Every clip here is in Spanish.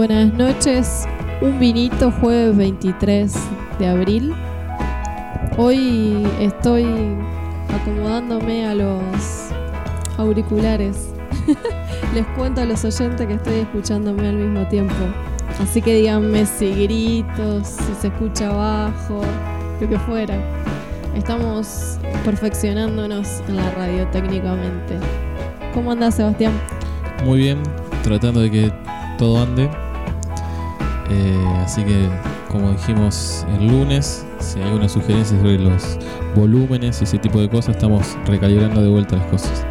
Buenas noches, un vinito jueves 23 de abril. Hoy estoy acomodándome a los auriculares. Les cuento a los oyentes que estoy escuchándome al mismo tiempo. Así que díganme si grito, si se escucha abajo, lo que fuera. Estamos perfeccionándonos en la radio técnicamente. ¿Cómo andás, Sebastián? Muy bien, tratando de que todo ande. Eh, así que, como dijimos el lunes, si hay alguna sugerencia sobre los volúmenes y ese tipo de cosas, estamos recalibrando de vuelta las cosas.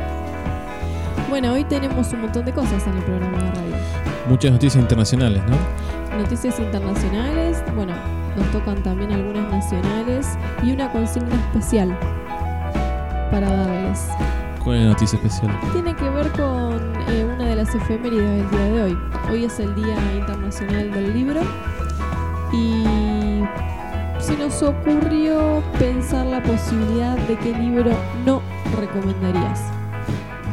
Bueno, hoy tenemos un montón de cosas en el programa de radio. Muchas noticias internacionales, ¿no? Noticias internacionales, bueno, nos tocan también algunas nacionales y una consigna especial para darles. ¿Cuál es la noticia especial? Tiene que ver con eh, una de las efemérides del día de hoy. Hoy es el Día Internacional del Libro y se nos ocurrió pensar la posibilidad de qué libro no recomendarías.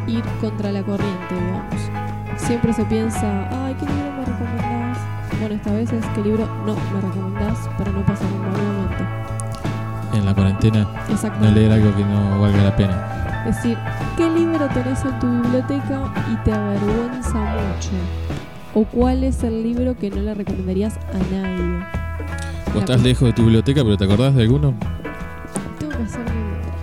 Ir contra la corriente, digamos. Siempre se piensa, ay, ¿qué libro me recomendás? Bueno, esta vez es qué libro no me recomendás para no pasar un mal momento. En la cuarentena, no Exactamente. leer algo que no valga la pena. Es decir, ¿qué libro tenés en tu biblioteca y te avergüenza mucho? ¿O cuál es el libro que no le recomendarías a nadie? Vos La estás lejos de tu biblioteca, pero ¿te acordás de alguno? Tengo que hacer.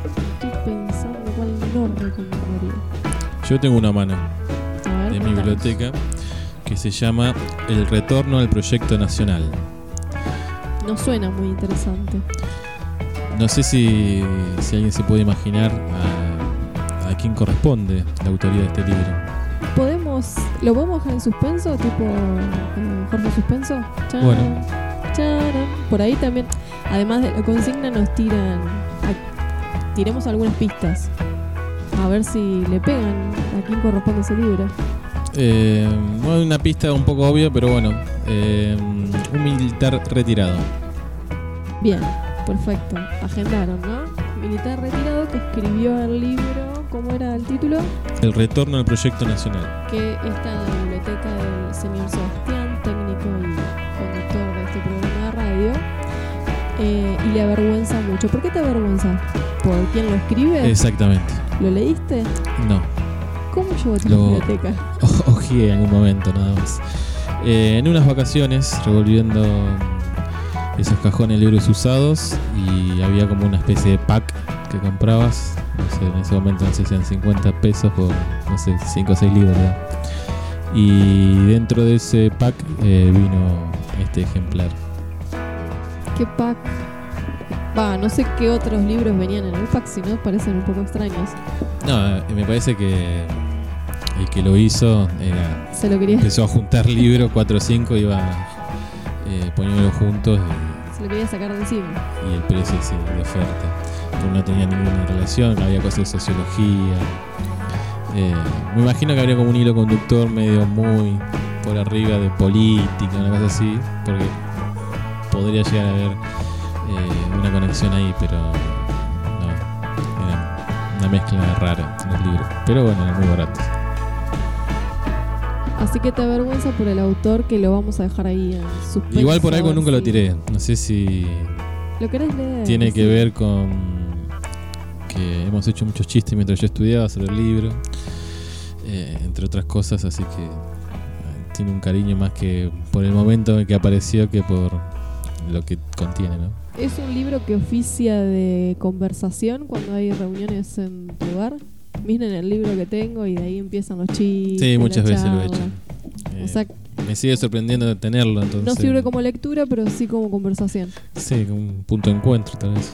Estoy pensando cuál no recomendaría. Yo tengo una mano ver, de mi biblioteca que se llama El Retorno al Proyecto Nacional. No suena muy interesante. No sé si, si alguien se puede imaginar a, a quién corresponde la autoría de este libro. ¿Podemos, ¿Lo podemos dejar en suspenso? Tipo eh, Jorge Suspenso. Charan, Bueno. charan. Por ahí también, además de la consigna, nos tiran. a- tiremos algunas pistas. A ver si le pegan a quién corresponde ese libro. Eh, bueno, una pista un poco obvia, pero bueno. eh, un militar retirado. Bien, perfecto. Agendaron, ¿no? Militar retirado que escribió el libro. ¿Cómo era el título? El Retorno al Proyecto Nacional. que está en la biblioteca del señor Sebastián, técnico y conductor de este programa de radio, eh, y le avergüenza mucho. ¿Por qué te avergüenza? ¿Por quién lo escribe? Exactamente. ¿Lo leíste? No. ¿Cómo llegó a tu Lo- biblioteca? Ojeé en algún momento nada más. Eh, en unas vacaciones, revolviendo esos cajones de libros usados, y había como una especie de pack que comprabas. No sé, en ese momento no sé si eran 50 pesos por, no sé, 5 o 6 libros. ¿verdad? Y dentro de ese pack eh, vino este ejemplar. ¿Qué pack? Va, no sé qué otros libros venían en el pack, si no parecen un poco extraños. No, eh, me parece que el que lo hizo era Se lo quería, empezó a juntar libros, 4 o 5, iba eh, poniéndolo juntos y se lo quería sacar de encima. y el precio sí, de oferta. Que no tenía ninguna relación, había cosas de sociología. Eh, me imagino que habría como un hilo conductor medio muy por arriba de política, una cosa así, porque podría llegar a haber eh, una conexión ahí, pero no, era una mezcla rara en el libro. Pero bueno, era muy barato. Así que te avergüenza por el autor que lo vamos a dejar ahí en suspenso. Igual por algo nunca lo tiré, no sé si ¿Lo querés leer? tiene que ver con que hemos hecho muchos chistes mientras yo estudiaba sobre el libro, eh, entre otras cosas, así que eh, tiene un cariño más que por el momento en que apareció que por lo que contiene, ¿no? ¿Es un libro que oficia de conversación cuando hay reuniones en tu lugar? Miren el libro que tengo y de ahí empiezan los chistes. Sí, muchas veces lo he hecho. Eh, O sea, me sigue sorprendiendo de tenerlo, entonces. no sirve como lectura, pero sí como conversación. Sí, como un punto de encuentro, tal vez,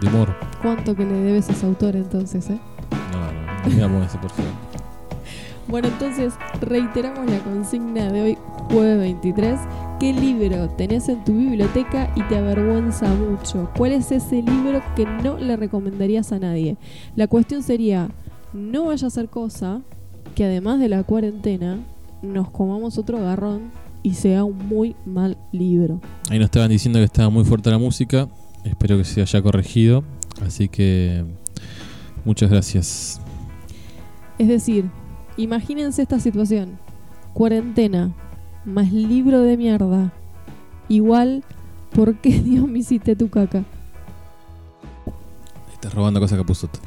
de, humor. ¿Cuánto que le debes a ese autor entonces, eh? No, no, digamos eso, por favor. Bueno, entonces reiteramos la consigna de hoy, jueves 23. ¿Qué libro tenés en tu biblioteca y te avergüenza mucho? ¿Cuál es ese libro que no le recomendarías a nadie? La cuestión sería, no vaya a ser cosa que además de la cuarentena nos comamos otro garrón y sea un muy mal libro. Ahí nos estaban diciendo que estaba muy fuerte la música. Espero que se haya corregido. Así que muchas gracias. Es decir, imagínense esta situación. Cuarentena, más libro de mierda. Igual, ¿por qué Dios me hiciste tu caca? Estás robando cosas a Capuzotto.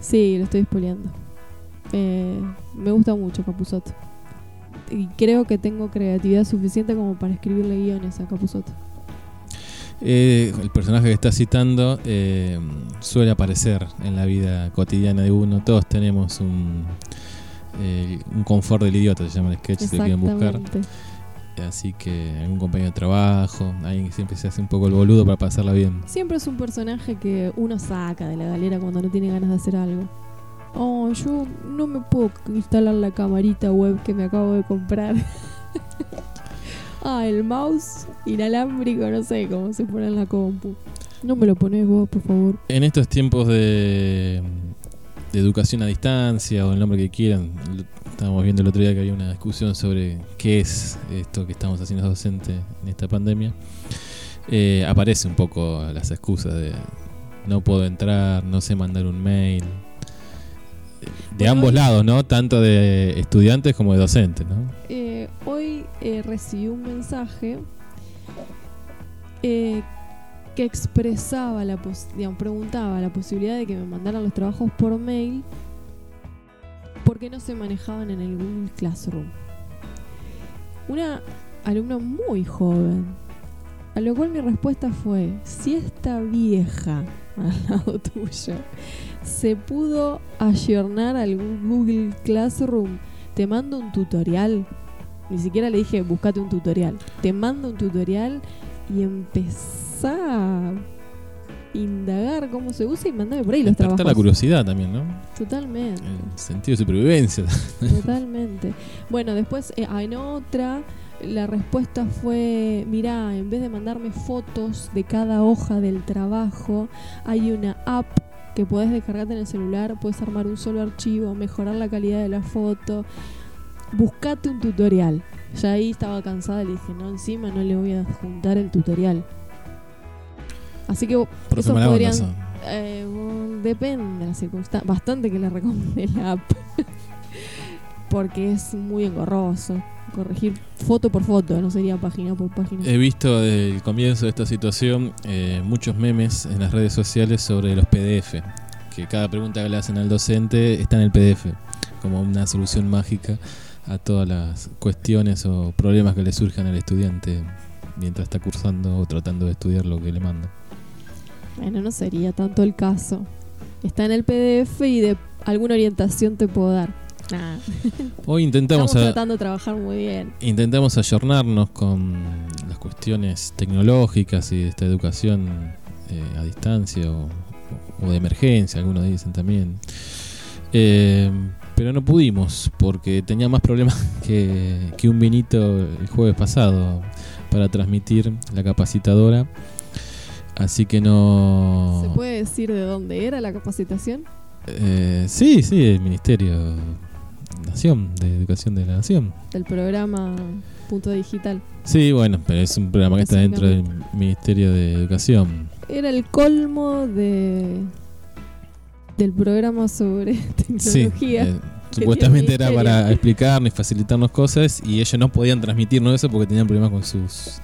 Sí, lo estoy spoileando. Eh, me gusta mucho Capuzotto. Y creo que tengo creatividad suficiente como para escribirle guiones a Capuzotto. Eh, el personaje que está citando eh, suele aparecer en la vida cotidiana de uno. Todos tenemos un, eh, un confort del idiota, se llama el sketch, si lo quieren buscar. Así que algún compañero de trabajo, alguien que siempre se hace un poco el boludo para pasarla bien. Siempre es un personaje que uno saca de la galera cuando no tiene ganas de hacer algo. Oh, yo no me puedo instalar la camarita web que me acabo de comprar. ah, el mouse inalámbrico, no sé cómo se pone en la compu. No me lo pones vos, por favor. En estos tiempos de, de educación a distancia o el nombre que quieran, estábamos viendo el otro día que había una discusión sobre qué es esto que estamos haciendo los docentes en esta pandemia. Eh, aparece un poco las excusas de no puedo entrar, no sé mandar un mail. De Bueno, ambos lados, ¿no? Tanto de estudiantes como de docentes, ¿no? Eh, hoy eh, recibí un mensaje eh, que expresaba la pos- digamos, preguntaba la posibilidad de que me mandaran los trabajos por mail porque no se manejaban en el Google Classroom. Una alumna muy joven. A lo cual mi respuesta fue, si esta vieja al lado tuyo se pudo ayornar al Google Classroom, te mando un tutorial. Ni siquiera le dije, buscate un tutorial. Te mando un tutorial y empezá a indagar cómo se usa y mandame por ahí los trabajos. la curiosidad también, ¿no? Totalmente. El sentido de supervivencia. Totalmente. Bueno, después eh, en otra, la respuesta fue, mirá, en vez de mandarme fotos de cada hoja del trabajo, hay una app que podés descargarte en el celular, puedes armar un solo archivo, mejorar la calidad de la foto. Buscate un tutorial. Ya ahí estaba cansada, le dije, no, encima no le voy a juntar el tutorial. Así que Profe Eso mala onda, podrían- eh, bueno, depende de las circunstancias. Bastante que le recomendé la app. Porque es muy engorroso. Corregir foto por foto, no sería página por página. He visto desde el comienzo de esta situación eh, muchos memes en las redes sociales sobre los PDF. Que cada pregunta que le hacen al docente está en el PDF. Como una solución mágica a todas las cuestiones o problemas que le surjan al estudiante mientras está cursando o tratando de estudiar lo que le manda. Bueno, no sería tanto el caso. Está en el PDF y de alguna orientación te puedo dar. Nah, Hoy intentamos, estamos a- tratando de trabajar muy bien. intentamos ayornarnos con las cuestiones tecnológicas y esta educación eh, a distancia o, o de emergencia, algunos dicen también. Eh, pero no pudimos porque tenía más problemas que, que un vinito el jueves pasado para transmitir la capacitadora. Así que no... ¿Se puede decir de dónde era la capacitación? Eh, sí, sí, el Ministerio Nación, de Educación de la Nación. Del programa Punto Digital. Sí, bueno, pero es un programa que está dentro del Ministerio de Educación. Era el colmo de del programa sobre Sí, tecnología. eh, supuestamente era para explicarnos y facilitarnos cosas y ellos no podían transmitirnos eso porque tenían problemas con sus,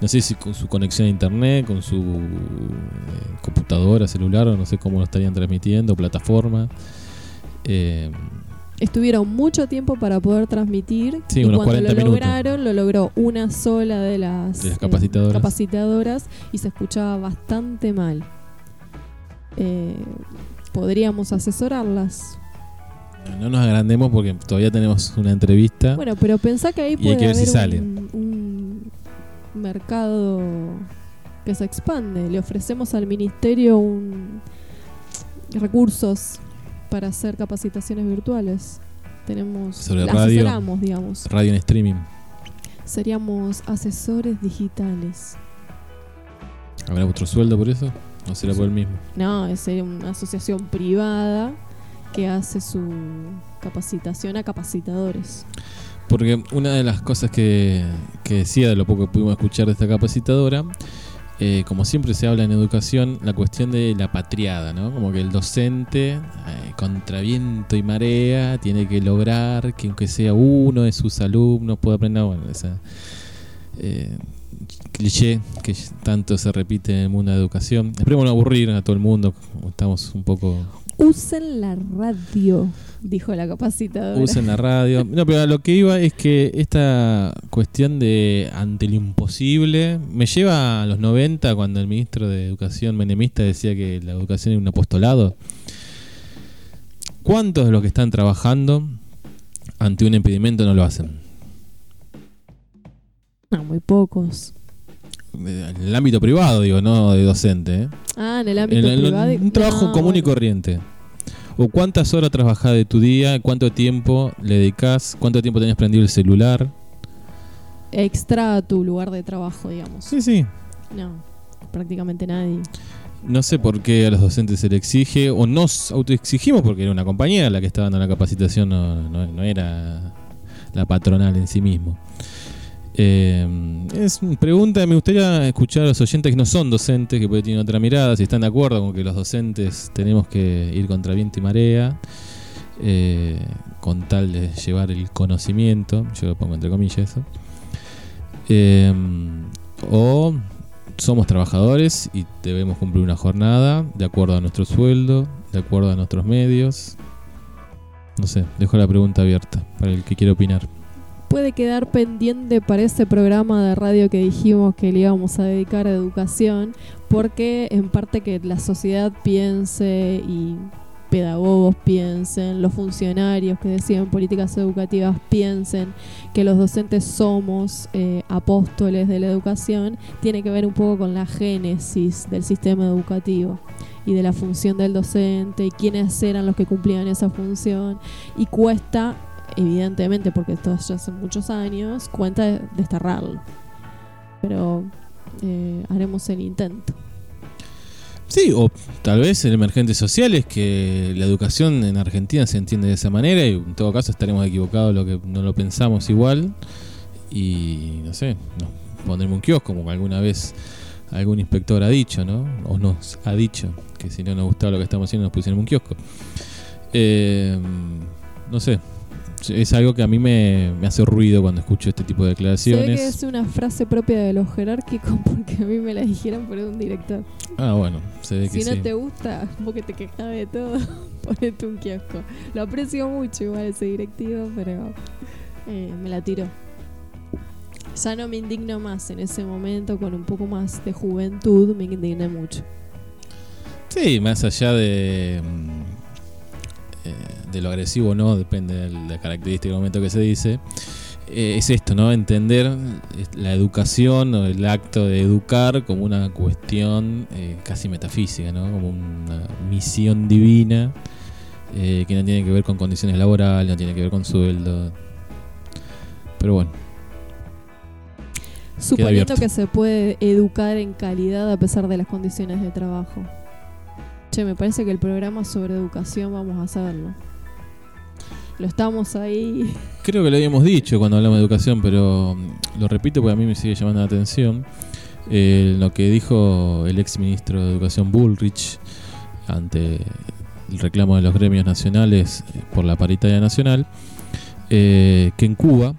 no sé si con su conexión a internet, con su eh, computadora, celular o no sé cómo lo estarían transmitiendo, plataforma. Eh, Estuvieron mucho tiempo para poder transmitir Sí, y unos cuando 40 lo minutos. lograron lo logró una sola de las, De las eh, capacitadoras. y se escuchaba bastante mal. Eh, podríamos asesorarlas. no nos agrandemos porque todavía tenemos una entrevista. Bueno, pero pensá que ahí hay puede que ver si haber sale. un, un mercado que se expande. Le ofrecemos al ministerio un recursos para hacer capacitaciones virtuales. Tenemos Sobre la radio. asesoramos, digamos. Radio en streaming. Seríamos asesores digitales. ¿Habrá otro sueldo por eso? ¿O será por el mismo? No, es eh, una asociación privada que hace su capacitación a capacitadores. Porque una de las cosas que, que decía de lo poco que pudimos escuchar de esta capacitadora, eh, como siempre se habla en educación, la cuestión de la patriada, ¿no? Como que el docente, eh, contra viento y marea tiene que lograr que aunque sea uno de sus alumnos pueda aprender, bueno, esa eh, cliché que tanto se repite en el mundo de educación. Esperemos no aburrir a todo el mundo, estamos un poco... Usen la radio, dijo la capacitadora. Usen la radio. No, pero a lo que iba es que esta cuestión de ante lo imposible me lleva a los 90 cuando el ministro de Educación menemista decía que la educación era un apostolado. ¿Cuántos de los que están trabajando ante un impedimento no lo hacen? No, muy pocos. En el ámbito privado, digo, no de docente. ¿eh? Ah, en el ámbito En privado. un trabajo No, común y corriente. ¿O cuántas horas trabajás de tu día? ¿Cuánto tiempo le dedicas? ¿Cuánto tiempo tenés prendido el celular? Extra a tu lugar de trabajo, digamos. Sí, sí. No, prácticamente nadie. No sé por qué a los docentes se le exige, o nos autoexigimos, porque era una compañía la que estaba dando la capacitación, no, no- no era la patronal en sí mismo. Eh, es una pregunta, me gustaría escuchar a los oyentes que no son docentes, que tener otra mirada, si están de acuerdo con que los docentes tenemos que ir contra viento y marea, eh, con tal de llevar el conocimiento, yo lo pongo entre comillas eso. Eh, o somos trabajadores y debemos cumplir una jornada de acuerdo a nuestro sueldo, de acuerdo a nuestros medios. No sé, dejo la pregunta abierta para el que quiera opinar. Puede quedar pendiente para ese programa de radio que dijimos que le íbamos a dedicar a educación, porque en parte que la sociedad piense y pedagogos piensen, los funcionarios que deciden políticas educativas piensen que los docentes somos eh, apóstoles de la educación, tiene que ver un poco con la génesis del sistema educativo y de la función del docente y quiénes eran los que cumplían esa función. Y cuesta evidentemente porque esto ya hace muchos años cuenta de desterrarlo pero eh, haremos el intento Sí, o tal vez el emergente social es que la educación en Argentina se entiende de esa manera y en todo caso estaremos equivocados lo que no lo pensamos igual y no sé, no, ponerme un kiosco como alguna vez algún inspector ha dicho, ¿no? O nos ha dicho que si no nos gustaba lo que estamos haciendo nos pusieron un kiosco. Eh, no sé, es algo que a mí me, me hace ruido cuando escucho este tipo de se ve que declaraciones. es una frase propia de los jerárquicos porque a mí me la dijeron por un director Ah, bueno, se ve que si no sí. te gusta vos que te quejas de todo ponete un kiosco lo aprecio mucho igual ese directivo pero eh, me la tiró ya no me indigno más en ese momento con un poco más de juventud me indigné mucho Sí, más allá de, eh, de lo agresivo o no, depende de la característica del momento que se dice. eh, es esto, ¿no? Entender la educación o el acto de educar como una cuestión eh, casi metafísica, ¿no? Como una misión divina eh, que no tiene que ver con condiciones laborales, no tiene que ver con sueldo. Pero bueno, Suponiendo que se puede educar en calidad a pesar de las condiciones de trabajo. Me parece que el programa sobre educación vamos a hacerlo. Lo estamos ahí. Creo que lo habíamos dicho cuando hablamos de educación, pero mm, lo repito porque a mí me sigue llamando la atención. Eh, lo que dijo el ex ministro de Educación Bullrich ante el reclamo de los gremios nacionales eh, por la paritaria nacional, eh, que en Cuba,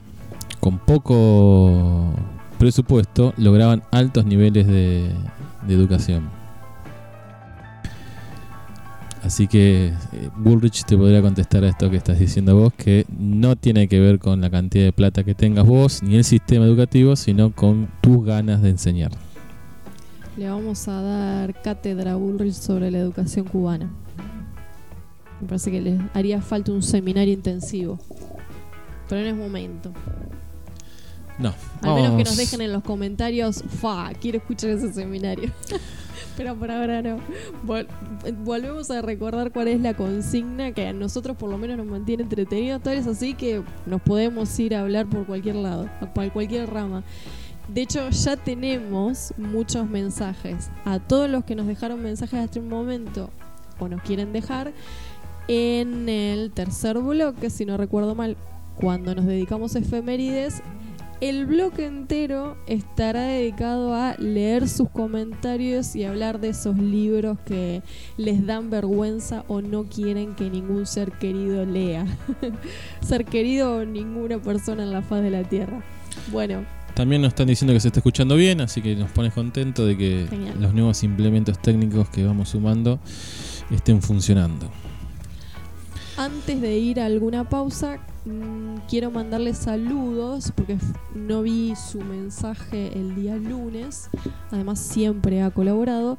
con poco presupuesto, lograban altos niveles de educación. Así que eh, Bullrich te podría contestar a esto que estás diciendo vos, que no tiene que ver con la cantidad de plata que tengas vos ni el sistema educativo, sino con tus ganas de enseñar. Le vamos a dar cátedra a Bullrich sobre la educación cubana. Me parece que le haría falta un seminario intensivo. Pero no es momento. No, Al menos que nos dejen en los comentarios, fa, quiero escuchar ese seminario. Pero por ahora no. Vol- volvemos a recordar cuál es la consigna que a nosotros por lo menos nos mantiene entretenidos. Tal es así que nos podemos ir a hablar por cualquier lado, por cualquier rama. De hecho, ya tenemos muchos mensajes. A todos los que nos dejaron mensajes hasta un momento o nos quieren dejar, en el tercer bloque, si no recuerdo mal, cuando nos dedicamos a efemérides, El bloque entero estará dedicado a leer sus comentarios y hablar de esos libros que les dan vergüenza o no quieren que ningún ser querido lea. ser querido o ninguna persona en la faz de la tierra. Bueno, También nos están diciendo que se está escuchando bien, así que nos pones contento de que Genial. los nuevos implementos técnicos que vamos sumando estén funcionando. Antes de ir a alguna pausa, mm, quiero mandarle saludos porque no vi su mensaje el día lunes. Además, siempre ha colaborado.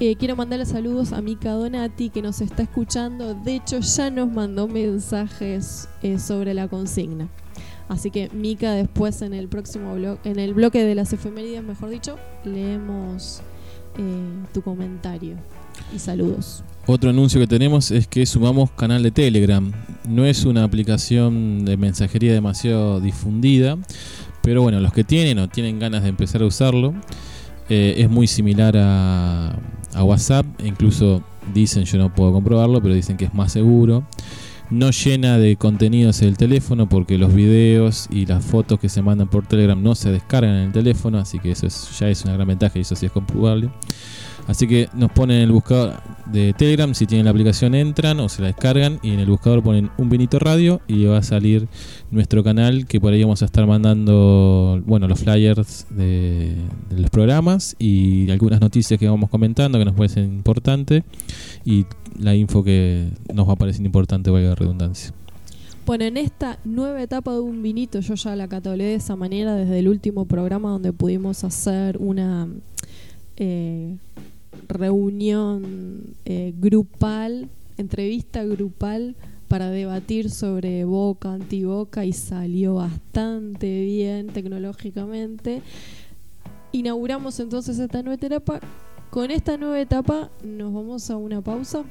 Eh, quiero mandarle saludos a Mika Donati que nos está escuchando. De hecho, ya nos mandó mensajes eh, sobre la consigna. Así que Mika, después en el próximo blog, en el bloque de las efemérides, mejor dicho, leemos eh, tu comentario y saludos. Otro anuncio que tenemos es que sumamos canal de Telegram. No es una aplicación de mensajería demasiado difundida, pero bueno, los que tienen o tienen ganas de empezar a usarlo, eh, es muy similar a, a WhatsApp. Incluso dicen, yo no puedo comprobarlo, pero dicen que es más seguro. No llena de contenidos el teléfono porque los videos y las fotos que se mandan por Telegram no se descargan en el teléfono, así que eso es- ya es una gran ventaja y eso sí es comprobable. Así que nos ponen en el buscador de Telegram, si tienen la aplicación entran o se la descargan y en el buscador ponen un vinito radio y va a salir nuestro canal que por ahí vamos a estar mandando bueno los flyers de, los programas y algunas noticias que vamos comentando que nos parecen importantes y la info que nos va a parecer importante, valga la redundancia. Bueno, en esta nueva etapa de un vinito, yo ya la catalogé de esa manera desde el último programa donde pudimos hacer una eh, reunión eh, grupal, entrevista grupal para debatir sobre Boca, antiboca y salió bastante bien tecnológicamente. Inauguramos entonces esta nueva etapa. Con esta nueva etapa nos vamos a una pausa.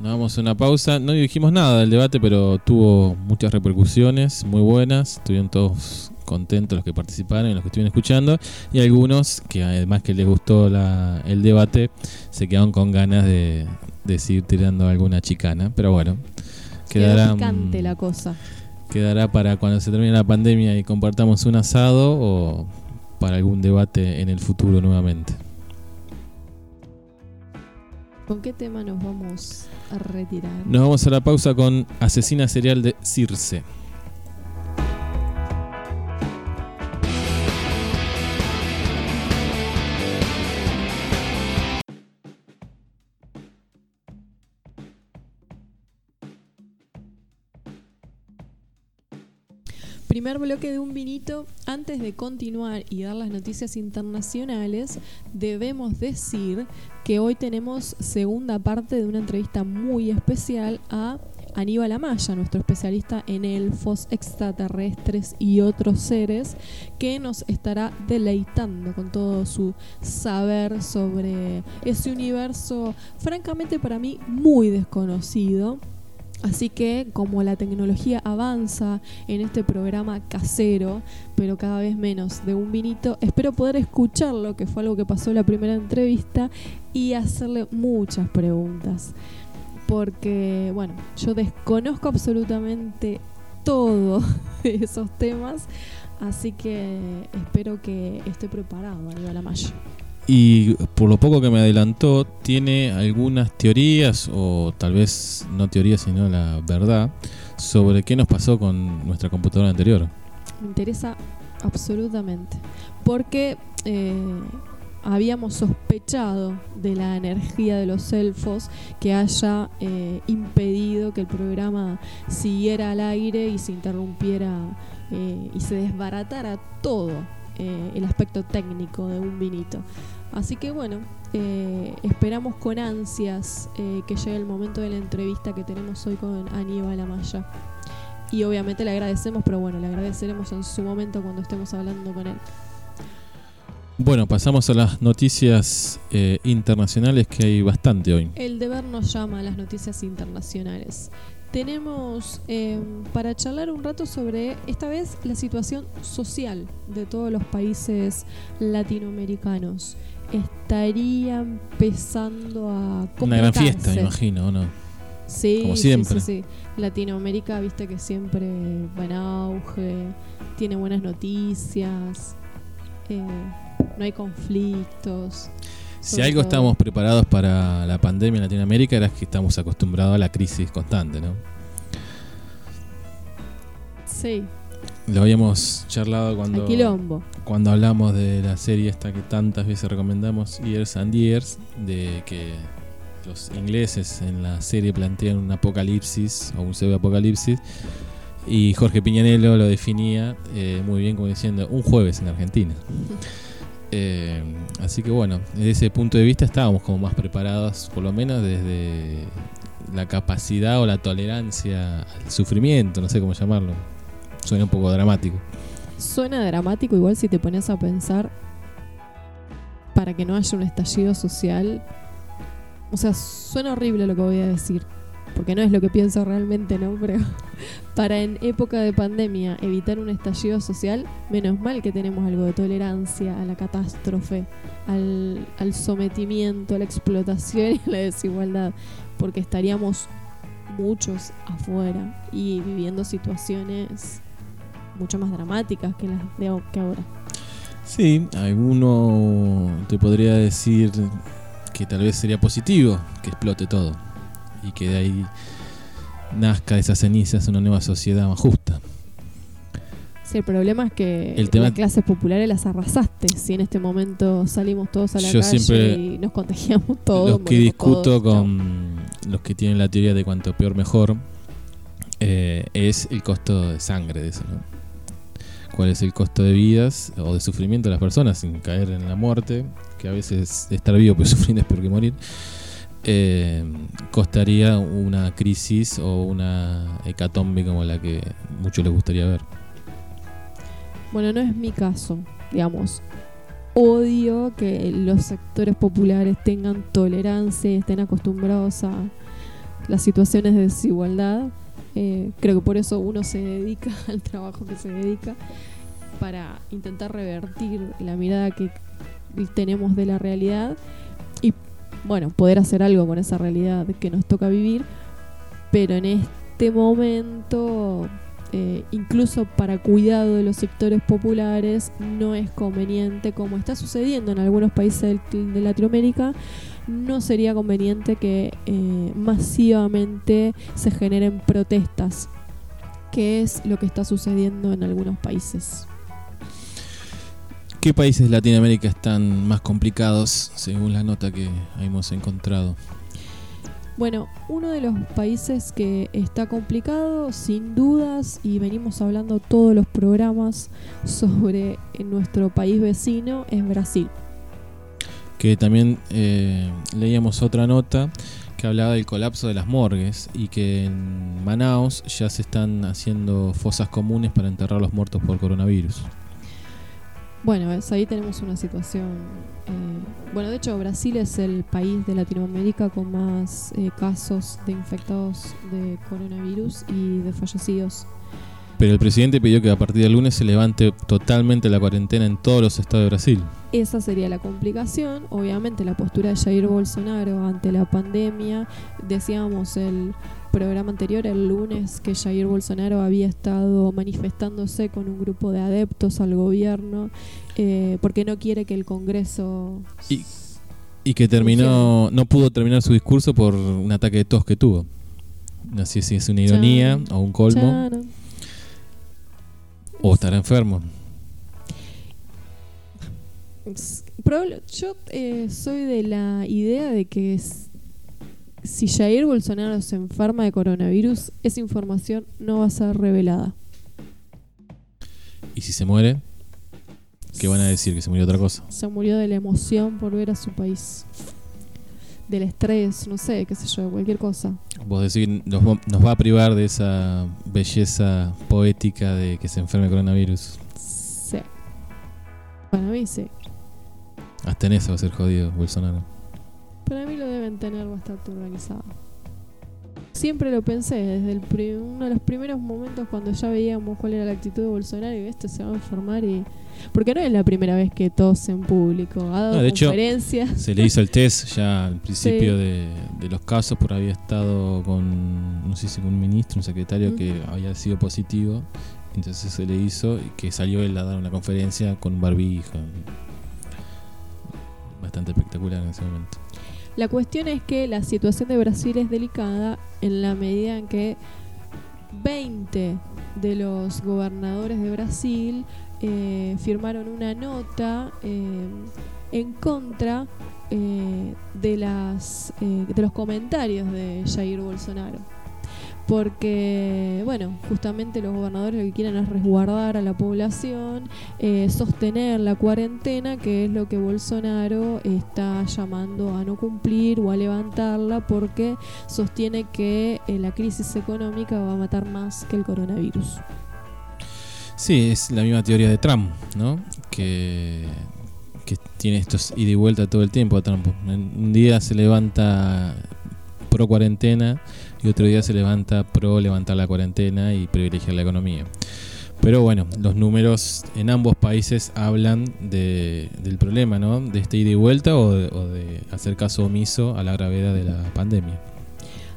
Nos vamos a una pausa. No dijimos nada del debate, pero tuvo muchas repercusiones muy buenas. Estuvieron todos contentos los que participaron y los que estuvieron escuchando. Y algunos que además que les gustó la- el debate, se quedaron con ganas de, de seguir tirando alguna chicana. Pero bueno, quedará, mm, la cosa. quedará para cuando se termine la pandemia y compartamos un asado o para algún debate en el futuro nuevamente. ¿Con qué tema nos vamos a retirar? Nos vamos a la pausa con Asesina Serial de Circe. Primer bloque de un vinito. Antes de continuar y dar las noticias internacionales, debemos decir que hoy tenemos segunda parte de una entrevista muy especial a Aníbal Amaya, nuestro especialista en elfos, extraterrestres y otros seres, que nos estará deleitando con todo su saber sobre ese universo, francamente para mí muy desconocido. Así que como la tecnología avanza en este programa casero, pero cada vez menos de un vinito, espero poder escucharlo, que fue algo que pasó en la primera entrevista, y hacerle muchas preguntas. Porque, bueno, yo desconozco absolutamente todo esos temas, así que espero que esté preparado, Aníbal Amaya. Y por lo poco que me adelantó, tiene algunas teorías, o tal vez no teorías, sino la verdad, sobre qué nos pasó con nuestra computadora anterior. Me interesa absolutamente. Porque eh, habíamos sospechado de la energía de los elfos que haya eh, impedido que el programa siguiera al aire y se interrumpiera eh, y se desbaratara todo eh, el aspecto técnico de un vinito. Así que bueno, eh, esperamos con ansias eh, que llegue el momento de la entrevista que tenemos hoy con Aníbal Amaya. Y obviamente le agradecemos, pero bueno, le agradeceremos en su momento cuando estemos hablando con él. Bueno, pasamos a las noticias eh, internacionales que hay bastante hoy. El deber nos llama a las noticias internacionales. Tenemos eh, para charlar un rato sobre esta vez la situación social de todos los países latinoamericanos. Estaría empezando a Una gran fiesta, me imagino, ¿o no? Sí, Como sí, siempre. sí, sí. Latinoamérica, viste que siempre va en auge, tiene buenas noticias, eh, no hay conflictos. Si algo estamos preparados para la pandemia en Latinoamérica era que estamos acostumbrados a la crisis constante, ¿no? Sí, Lo habíamos charlado cuando, quilombo. cuando hablamos de la serie esta que tantas veces recomendamos, Years and Years, de que los ingleses en la serie plantean un apocalipsis o un pseudo apocalipsis y Jorge Piñanello lo definía eh, muy bien como diciendo un jueves en Argentina. Eh, así que bueno, desde ese punto de vista estábamos como más preparados, por lo menos desde la capacidad o la tolerancia al sufrimiento, no sé cómo llamarlo. Suena un poco dramático. Suena dramático igual si te pones a pensar para que no haya un estallido social. O sea, suena horrible lo que voy a decir, porque no es lo que pienso realmente, ¿no? Pero para en época de pandemia evitar un estallido social, menos mal que tenemos algo de tolerancia a la catástrofe, al, sometimiento, a la explotación y a la desigualdad, porque estaríamos muchos afuera y viviendo situaciones mucho más dramáticas que las de que ahora. Sí, alguno te podría decir que tal vez sería positivo que explote todo y que de ahí nazca de esas cenizas una nueva sociedad más justa. Sí, el problema es que El tema- las clases populares las arrasaste. Si en este momento salimos todos a la Yo calle siempre- y nos contagiamos todos. Lo que discuto todos, con los que tienen la teoría de cuanto peor mejor eh, es el costo de sangre de eso, ¿no? ¿Cuál es el costo de vidas o de sufrimiento de las personas sin caer en la muerte? Que a veces estar vivo pero sufrir es peor que morir. Eh, costaría una crisis o una hecatombe como la que muchos les gustaría ver. Bueno, no es mi caso, digamos. Odio que los sectores populares tengan tolerancia y estén acostumbrados a las situaciones de desigualdad. Eh, creo que por eso uno se dedica al trabajo que se dedica para intentar revertir la mirada que tenemos de la realidad bueno, poder hacer algo con esa realidad que nos toca vivir. Pero en este momento eh, incluso para cuidado de los sectores populares no es conveniente, como está sucediendo en algunos países de Latinoamérica, no sería conveniente que eh, masivamente se generen protestas, que es lo que está sucediendo en algunos países. ¿Qué países de Latinoamérica están más complicados según la nota que hemos encontrado? Bueno, uno de los países que está complicado, sin dudas, y venimos hablando todos los programas sobre nuestro país vecino, es Brasil. que también eh, leíamos otra nota que hablaba del colapso de las morgues y que en Manaus ya se están haciendo fosas comunes para enterrar a los muertos por coronavirus. Bueno, ves, ahí tenemos una situación. eh, bueno, de hecho, Brasil es el país de Latinoamérica con más eh, casos de infectados de coronavirus y de fallecidos. Pero el presidente pidió que a partir del lunes se levante totalmente la cuarentena en todos los estados de Brasil. Esa sería la complicación. Obviamente, la postura de Jair Bolsonaro ante la pandemia. Decíamos el programa anterior, el lunes, que Jair Bolsonaro había estado manifestándose con un grupo de adeptos al gobierno eh, porque no quiere que el Congreso. Y- Y que terminó, no pudo terminar su discurso por un ataque de tos que tuvo. No sé si es una ironía o un colmo o estará enfermo. Yo eh, soy de la idea de que si Jair Bolsonaro se enferma de coronavirus, esa información no va a ser revelada. Y si se muere, ¿qué van a decir? Que se murió otra cosa. Se murió de la emoción por ver a su país. Del estrés, no sé, qué sé yo, cualquier cosa. Vos decís, nos, va- nos va a privar de esa belleza poética de que se enferme coronavirus. Sí. Para mí sí. Hasta en eso va a ser jodido Bolsonaro. Para mí lo deben tener bastante organizado. siempre lo pensé, desde el uno de los primeros momentos cuando ya veíamos cuál era la actitud de Bolsonaro y esto se va a informar y... Porque no es la primera vez que tose en público, ha dado No, de hecho. Se le hizo el test ya al principio Sí. de, de los casos, por había estado con, no sé si con un ministro, un secretario que había sido positivo. Entonces se le hizo y que salió él a dar una conferencia con un barbijo. Bastante espectacular en ese momento. La cuestión es que la situación de Brasil es delicada en la medida en que 20 de los gobernadores de Brasil eh, firmaron una nota eh, en contra eh, de, las, eh, de los comentarios de Jair Bolsonaro. Porque, bueno, justamente los gobernadores lo que quieren es resguardar a la población, eh, sostener la cuarentena, que es lo que Bolsonaro está llamando a no cumplir o a levantarla, porque sostiene que eh, la crisis económica va a matar más que el coronavirus. Sí, es la misma teoría de Trump, ¿no? Que, que tiene estos ida y vuelta todo el tiempo Trump. En- Un día se levanta pro cuarentena y otro día se levanta pro levantar la cuarentena y privilegiar la economía. Pero bueno, los números en ambos países hablan de, del problema, ¿no? De este ida y vuelta o de, o de hacer caso omiso a la gravedad de la pandemia.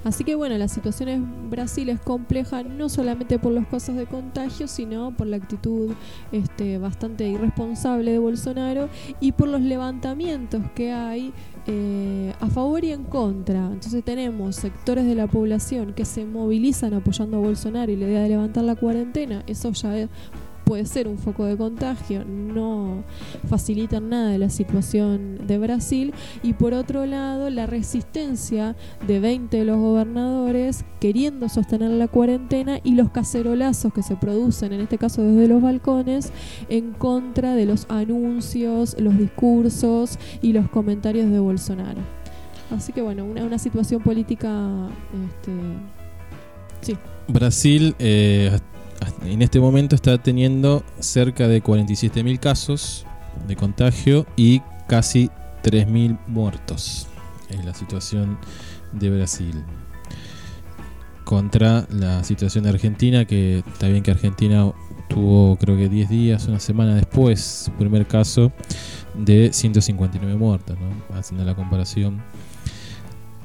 Así que bueno, la situación en Brasil es compleja no solamente por los casos de contagio, sino por la actitud este, bastante irresponsable de Bolsonaro y por los levantamientos que hay eh, a favor y en contra. Entonces tenemos sectores de la población que se movilizan apoyando a Bolsonaro y la idea de levantar la cuarentena, eso ya es- puede ser un foco de contagio, no facilita nada la situación de Brasil y por otro lado la resistencia de 20 de los gobernadores queriendo sostener la cuarentena y los cacerolazos que se producen, en este caso desde los balcones, en contra de los anuncios, los discursos y los comentarios de Bolsonaro. Así que bueno, una, una situación política este, Brasil eh, en este momento está teniendo cerca de 47.000 casos de contagio y casi 3.000 muertos. Es la situación de Brasil. Contra la situación de Argentina, que está bien que Argentina tuvo creo que 10 días, una semana después, su primer caso de 159 muertos, haciendo la comparación.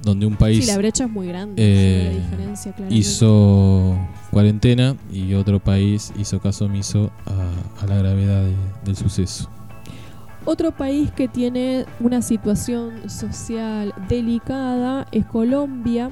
Donde un país sí, la brecha es muy grande, eh, la diferencia hizo cuarentena y otro país hizo caso omiso a, a la gravedad de- del suceso. Otro país que tiene una situación social delicada es Colombia,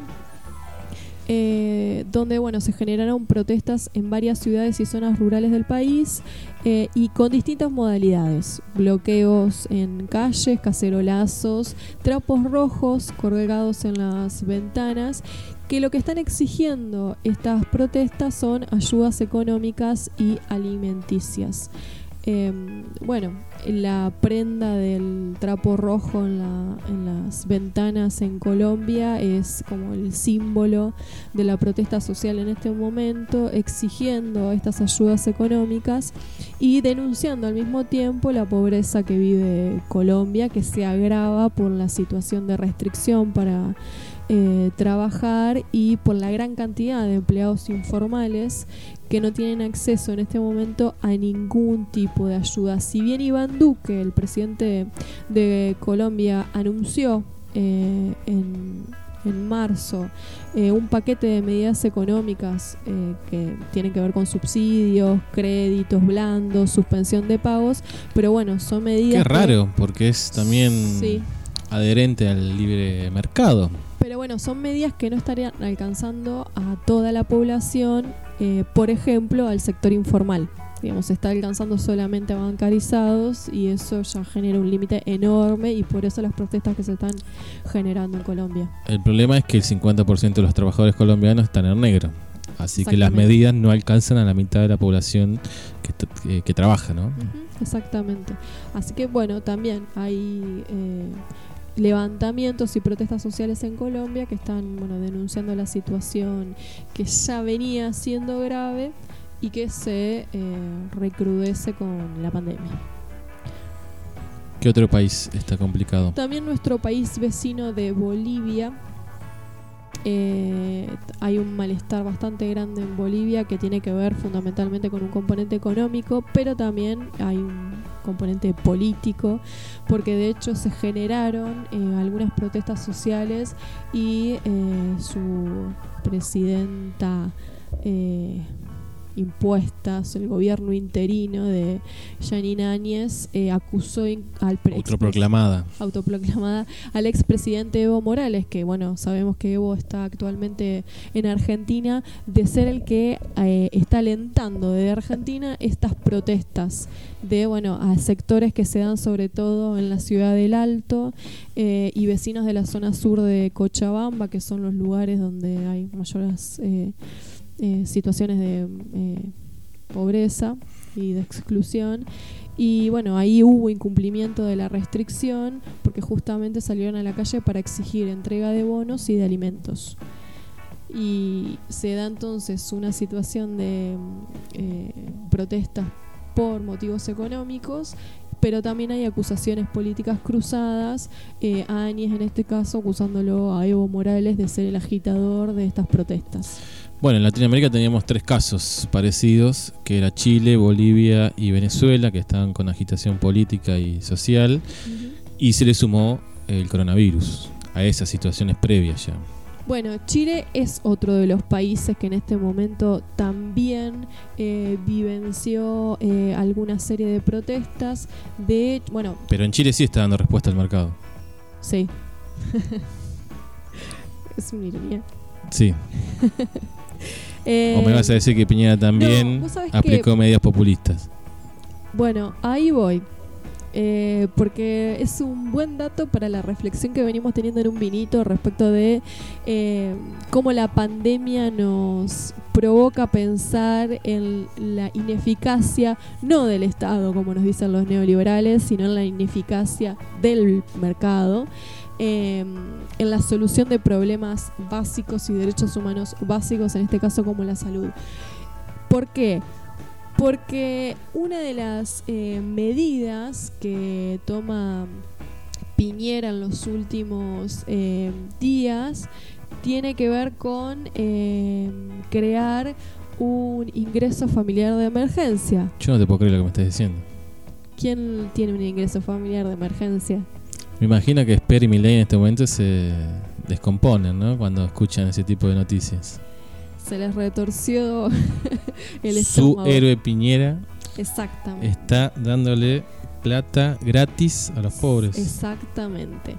eh, donde bueno se generaron protestas en varias ciudades y zonas rurales del país eh, y con distintas modalidades: bloqueos en calles, cacerolazos, trapos rojos colgados en las ventanas. Que lo que están exigiendo estas protestas son ayudas económicas y alimenticias. Eh, bueno, la prenda del trapo rojo en, la- en las ventanas en Colombia es como el símbolo de la protesta social en este momento, exigiendo estas ayudas económicas y denunciando al mismo tiempo la pobreza que vive Colombia, que se agrava por la situación de restricción para eh, trabajar y por la gran cantidad de empleados informales que no tienen acceso en este momento a ningún tipo de ayuda. Si bien Iván Duque, el presidente de Colombia, anunció eh, en, en marzo eh, un paquete de medidas económicas eh, que tienen que ver con subsidios, créditos blandos, suspensión de pagos, pero bueno, son medidas... Qué que- raro, porque es también Sí. adherente al libre mercado. Bueno, son medidas que no estarían alcanzando a toda la población, eh, por ejemplo, al sector informal. Digamos, se está alcanzando solamente a bancarizados y eso ya genera un límite enorme y por eso las protestas que se están generando en Colombia. El problema es que el 50% de los trabajadores colombianos están en negro. Así que las medidas no alcanzan a la mitad de la población que, trabaja, ¿no? Exactamente. Así que bueno, también hay eh, levantamientos y protestas sociales en Colombia que están bueno, denunciando la situación que ya venía siendo grave y que se eh, recrudece con la pandemia. ¿Qué otro país está complicado? También nuestro país vecino de Bolivia eh, hay un malestar bastante grande en Bolivia que tiene que ver fundamentalmente con un componente económico, pero también hay un componente político, porque de hecho se generaron eh, algunas protestas sociales y eh, su presidenta impuestas, el gobierno interino de Janine Áñez eh, acusó al Autoproclamada. autoproclamada al expresidente Evo Morales, que bueno, sabemos que Evo está actualmente en Argentina, de ser el que eh, está alentando desde Argentina estas protestas de bueno a sectores que se dan sobre todo en la ciudad del Alto eh, y vecinos de la zona sur de Cochabamba, que son los lugares donde hay mayores eh, situaciones de eh, pobreza y de exclusión. Y bueno, ahí hubo incumplimiento de la restricción porque justamente salieron a la calle para exigir entrega de bonos y de alimentos. Y se da entonces una situación de eh, protestas por motivos económicos, pero también hay acusaciones políticas cruzadas, eh, a en este caso acusándolo a Evo Morales de ser el agitador de estas protestas. Bueno, en Latinoamérica teníamos tres casos parecidos, que era Chile, Bolivia y Venezuela, que estaban con agitación política y social, y se le sumó el coronavirus a esas situaciones previas ya. Bueno, Chile es otro de los países que en este momento también eh, vivenció eh, alguna serie de protestas. De, bueno, Pero en Chile sí está dando respuesta al mercado. sí. es una ironía. Sí. Eh, o me vas a decir que Piñera también no, aplicó que- medidas populistas. Bueno, ahí voy. Eh, porque es un buen dato para la reflexión que venimos teniendo en un vinito respecto de eh, cómo la pandemia nos provoca pensar en la ineficacia, no del Estado, como nos dicen los neoliberales, sino en la ineficacia del mercado. Eh, en la solución de problemas básicos y derechos humanos básicos, en este caso como la salud. ¿Por qué? Porque una de las eh, medidas que toma Piñera en los últimos eh, días tiene que ver con eh, crear un ingreso familiar de emergencia. Yo no te puedo creer lo que me estás diciendo. ¿Quién tiene un ingreso familiar de emergencia? Me imagino que Esper y Milei en este momento se descomponen, ¿no? Cuando escuchan ese tipo de noticias. Se les retorció el Su estómago. héroe Piñera Exactamente. está dándole plata gratis a los pobres. Exactamente.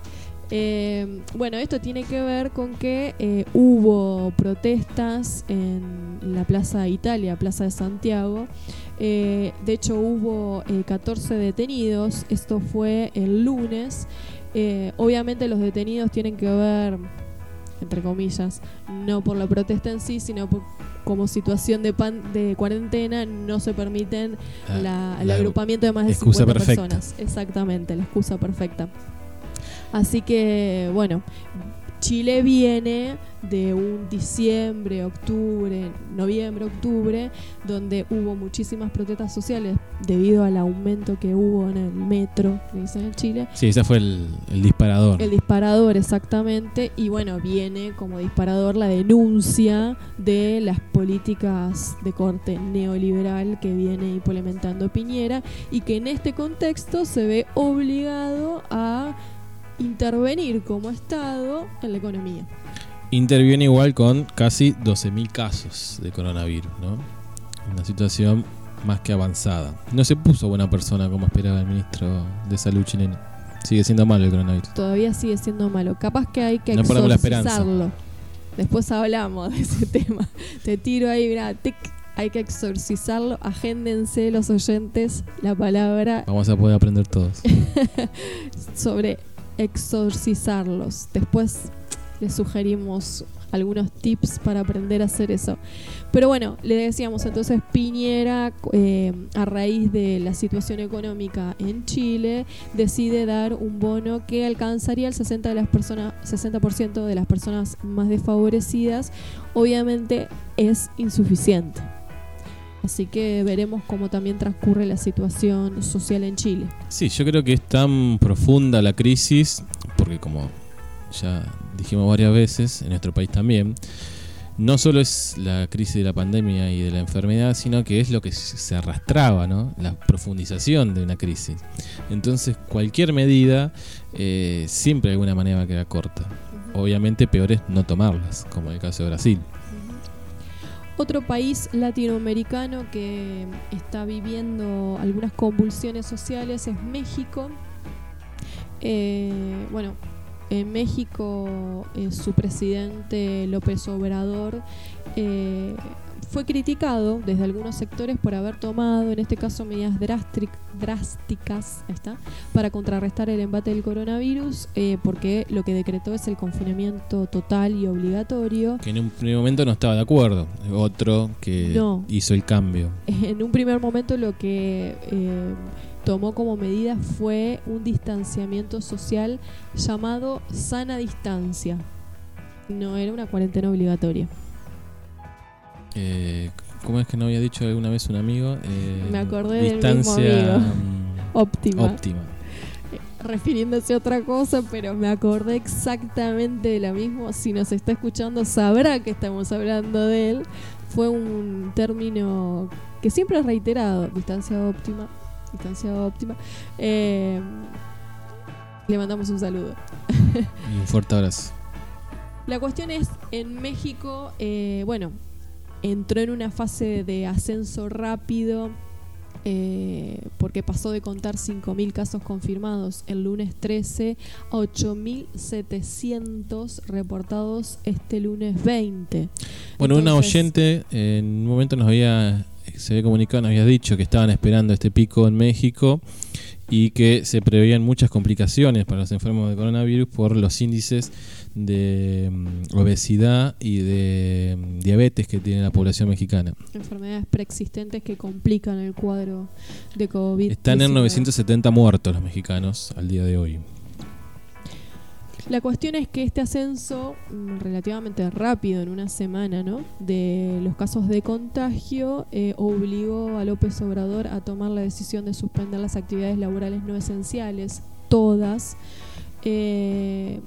Eh, bueno, esto tiene que ver con que eh, hubo protestas en la Plaza Italia, Plaza de Santiago. Eh, de hecho, hubo eh, 14 detenidos. Esto fue el lunes. Eh, obviamente los detenidos tienen que ver, entre comillas, no por la protesta en sí, sino por, como situación de, pan, de cuarentena, no se permiten Ah, la- el la agrupamiento de más de excusa 50 perfecta. personas. Exactamente, la excusa perfecta. Así que, bueno, Chile viene de un diciembre, octubre, noviembre, octubre, donde hubo muchísimas protestas sociales debido al aumento que hubo en el metro, que dicen en Chile. Sí, ese fue el, el disparador. El disparador, exactamente. Y bueno, viene como disparador la denuncia de las políticas de corte neoliberal que viene implementando Piñera y que en este contexto se ve obligado a intervenir como Estado en la economía. Interviene igual con casi 12.000 casos de coronavirus, ¿no? Una situación más que avanzada. No se puso buena persona como esperaba el ministro de Salud chileno. Sigue siendo malo el coronavirus. Todavía sigue siendo malo. Capaz que hay que No exorcizarlo. Después hablamos de ese tema. Te tiro ahí, mira, tic, hay que exorcizarlo. Agéndense los oyentes la palabra Vamos a poder aprender todos. sobre exorcizarlos. Después les sugerimos algunos tips para aprender a hacer eso. Pero bueno, le decíamos entonces Piñera, eh, a raíz de la situación económica en Chile, decide dar un bono que alcanzaría el 60 de las personas, 60% de las personas más desfavorecidas. Obviamente es insuficiente. Así que veremos cómo también transcurre la situación social en Chile. Sí, yo creo que es tan profunda la crisis, porque como ya dijimos varias veces, en nuestro país también, no solo es la crisis de la pandemia y de la enfermedad, sino que es lo que se arrastraba, ¿no? La profundización de una crisis. Entonces, cualquier medida eh, siempre de alguna manera va a quedar corta. Obviamente, peor es no tomarlas, como en el caso de Brasil. Otro país latinoamericano que está viviendo algunas convulsiones sociales es México. Eh, bueno, en México eh, su presidente López Obrador eh, fue criticado desde algunos sectores por haber tomado, en este caso, medidas drásticas está, para contrarrestar el embate del coronavirus, eh, porque lo que decretó es el confinamiento total y obligatorio. Que en un primer momento no estaba de acuerdo, otro que hizo el cambio. En un primer momento lo que eh, tomó como medida fue un distanciamiento social llamado sana distancia. No era una cuarentena obligatoria. Eh, ¿Cómo es que no había dicho alguna vez un amigo? Eh, Me acordé distancia del mismo amigo. óptima. Óptima. Eh, refiriéndose a otra cosa, pero me acordé exactamente de la misma. Si nos está escuchando, sabrá que estamos hablando de él. Fue un término que siempre es reiterado: distancia óptima. Distancia óptima. Eh, le mandamos un saludo. y un fuerte abrazo. La cuestión es: en México, eh, bueno, entró en una fase de ascenso rápido eh, porque pasó de contar 5.000 casos confirmados el lunes 13 a 8.700 reportados este lunes 20. Bueno, una oyente en un momento nos había, se había comunicado, nos había dicho que estaban esperando este pico en México y que se preveían muchas complicaciones para los enfermos de coronavirus por los índices de mm, obesidad y de mm, diabetes que tiene la población mexicana. Enfermedades preexistentes que complican el cuadro de COVID. Están en 970 muertos los mexicanos al día de hoy. La cuestión es que este ascenso mm, relativamente rápido en una semana ¿no? de los casos de contagio eh, obligó a López Obrador a tomar la decisión de suspender las actividades laborales no esenciales, todas. Eh,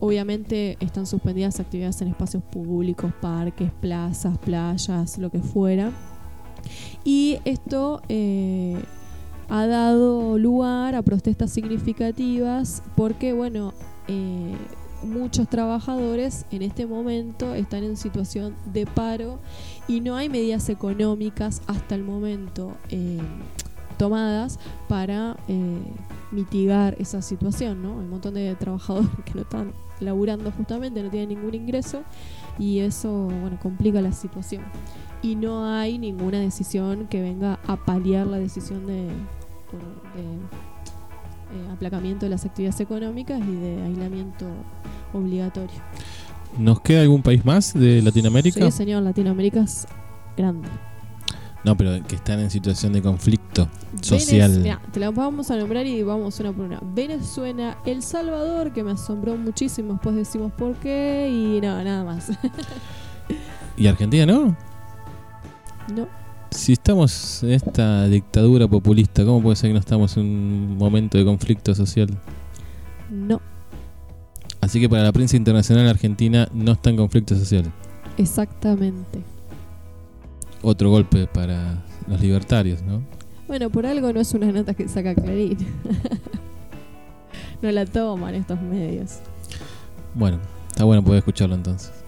obviamente están suspendidas actividades en espacios públicos, parques, plazas, playas, lo que fuera. Y esto eh, ha dado lugar a protestas significativas porque, bueno, eh, muchos trabajadores en este momento están en situación de paro y no hay medidas económicas hasta el momento eh, tomadas para eh, mitigar esa situación, ¿no? Hay un montón de trabajadores que no están laburando justamente, no tienen ningún ingreso y eso, bueno, complica la situación. Y no hay ninguna decisión que venga a paliar la decisión de eh, aplacamiento de las actividades económicas y de aislamiento obligatorio. ¿Nos queda algún país más de Latinoamérica? Sí, señor, Latinoamérica es grande. No, pero que están en situación de conflicto social. te la vamos a nombrar y vamos una por una. Venezuela, El Salvador, que me asombró muchísimo, después decimos por qué y no, nada más. ¿Y Argentina no? No. Si estamos en esta dictadura populista, ¿cómo puede ser que no estamos en un momento de conflicto social? No. Así que para la prensa internacional Argentina no está en conflicto social. Exactamente. Otro golpe para los libertarios, ¿no? Bueno, por algo no es una nota que saca Clarín. no la toman estos medios. Bueno, está bueno poder escucharlo entonces.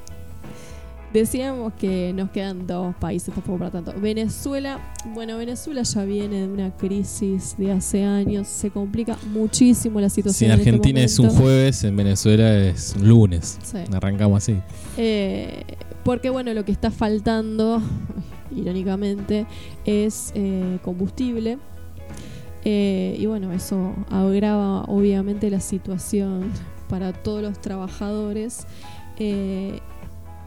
Decíamos que nos quedan dos países, tampoco para tanto. Venezuela, bueno, Venezuela ya viene de una crisis de hace años, se complica muchísimo la situación. Si en este Argentina es un jueves, en Venezuela es un lunes. Arrancamos así. Eh, porque bueno, lo que está faltando, irónicamente, es eh, combustible. Eh, y bueno, eso agrava obviamente la situación para todos los trabajadores.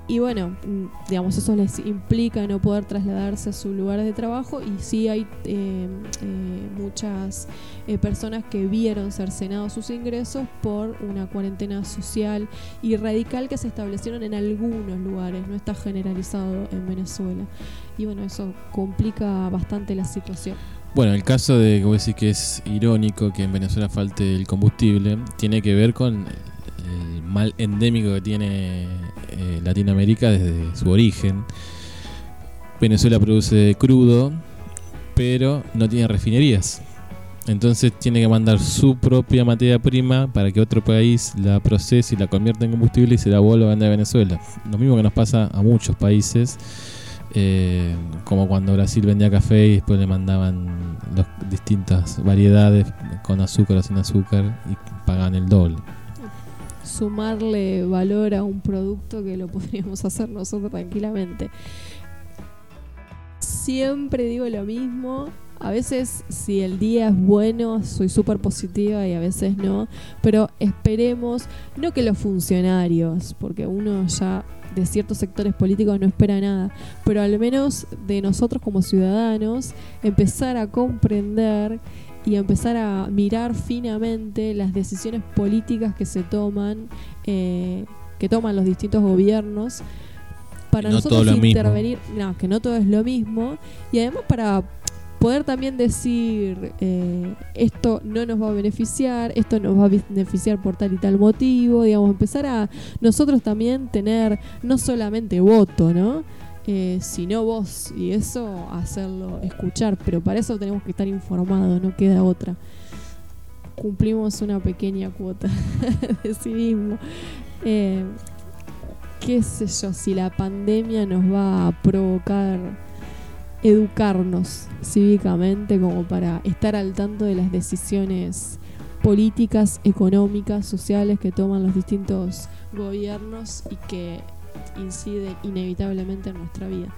Y bueno, mm, digamos, eso les implica no poder trasladarse a sus lugares de trabajo y sí hay eh, eh, muchas eh, personas que vieron cercenados sus ingresos por una cuarentena social y radical que se establecieron en algunos lugares, no está generalizado en Venezuela. Y bueno, eso complica bastante la situación. Bueno, el caso de que decir que es irónico que en Venezuela falte el combustible tiene que ver con el mal endémico que tiene eh, Latinoamérica desde su origen. Venezuela produce crudo, pero no tiene refinerías. Entonces tiene que mandar su propia materia prima para que otro país la procese y la convierta en combustible y se la vuelva a vender a Venezuela. Lo mismo que nos pasa a muchos países, eh, como cuando Brasil vendía café y después le mandaban distintas variedades con azúcar o sin azúcar y pagan el doble. Sumarle valor a un producto que lo podríamos hacer nosotros tranquilamente. Siempre digo lo mismo, a veces si el día es bueno soy súper positiva y a veces no, pero esperemos, no que los funcionarios, porque uno ya de ciertos sectores políticos no espera nada, pero al menos de nosotros como ciudadanos empezar a comprender y empezar a mirar finamente las decisiones políticas que se toman, eh, que toman los distintos gobiernos. Para no nosotros intervenir, no, que no todo es lo mismo, y además para poder también decir eh, esto no nos va a beneficiar, esto nos va a beneficiar por tal y tal motivo, digamos, empezar a nosotros también tener no solamente voto, ¿no? Eh, sino voz y eso hacerlo escuchar, pero para eso tenemos que estar informados, no queda otra. Cumplimos una pequeña cuota de civismo. Eh, qué sé yo, si la pandemia nos va a provocar educarnos cívicamente como para estar al tanto de las decisiones políticas, económicas, sociales que toman los distintos gobiernos y que inciden inevitablemente en nuestra vida.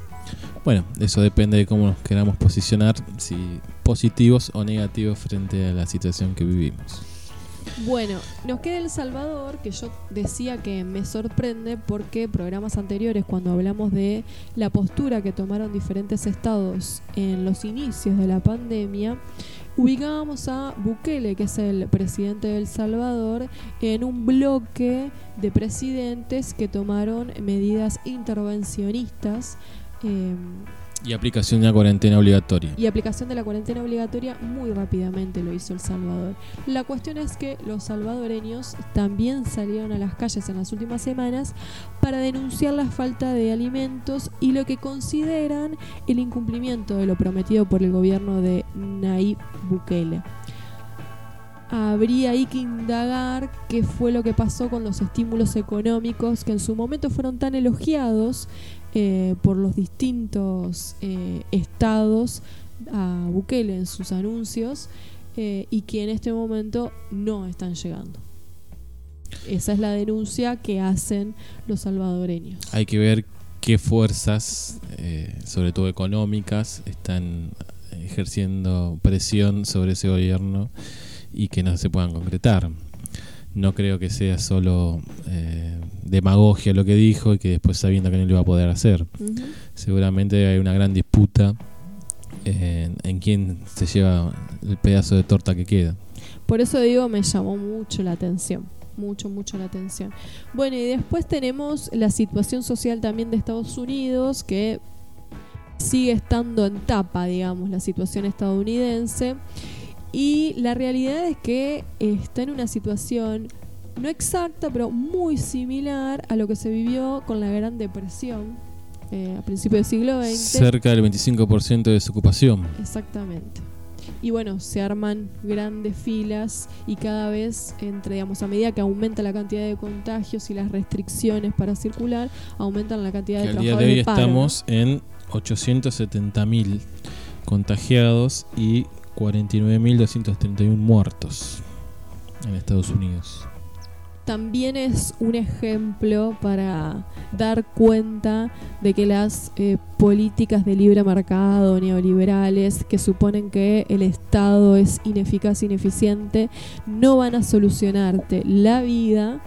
Bueno, eso depende de cómo nos queramos posicionar, si positivos o negativos frente a la situación que vivimos. Bueno, nos queda El Salvador, que yo decía que me sorprende porque programas anteriores, cuando hablamos de la postura que tomaron diferentes estados en los inicios de la pandemia, ubicábamos a Bukele, que es el presidente de El Salvador, en un bloque de presidentes que tomaron medidas intervencionistas. eh, Y aplicación de la cuarentena obligatoria. y aplicación de la cuarentena obligatoria muy rápidamente lo hizo El Salvador. La cuestión es que los salvadoreños también salieron a las calles en las últimas semanas para denunciar la falta de alimentos y lo que consideran el incumplimiento de lo prometido por el gobierno de Nayib Bukele. Habría ahí que indagar qué fue lo que pasó con los estímulos económicos que en su momento fueron tan elogiados eh, por los distintos eh, estados a Bukele en sus anuncios eh, y que en este momento no están llegando. Esa es la denuncia que hacen los salvadoreños. Hay que ver qué fuerzas, eh, sobre todo económicas, están ejerciendo presión sobre ese gobierno y que no se puedan concretar. No creo que sea solo eh, demagogia lo que dijo y que después sabiendo que no lo iba a poder hacer. Seguramente hay una gran disputa en, en quién se lleva el pedazo de torta que queda. Por eso digo, me llamó mucho la atención. Mucho, mucho la atención. Bueno, y después tenemos la situación social también de Estados Unidos, que sigue estando en tapa, digamos, la situación estadounidense. Y la realidad es que está en una situación no exacta, pero muy similar a lo que se vivió con la Gran Depresión eh, a principios del siglo XX. Cerca del 25% de desocupación. Exactamente. Y bueno, se arman grandes filas y cada vez, entre, digamos, a medida que aumenta la cantidad de contagios y las restricciones para circular, aumentan la cantidad Que de al día de trabajadores hoy de paro, estamos en 870.000 contagiados y 49.231 muertos en Estados Unidos. También es un ejemplo para dar cuenta de que las eh, políticas de libre mercado neoliberales que suponen que el Estado es ineficaz, ineficiente, no van a solucionarte la vida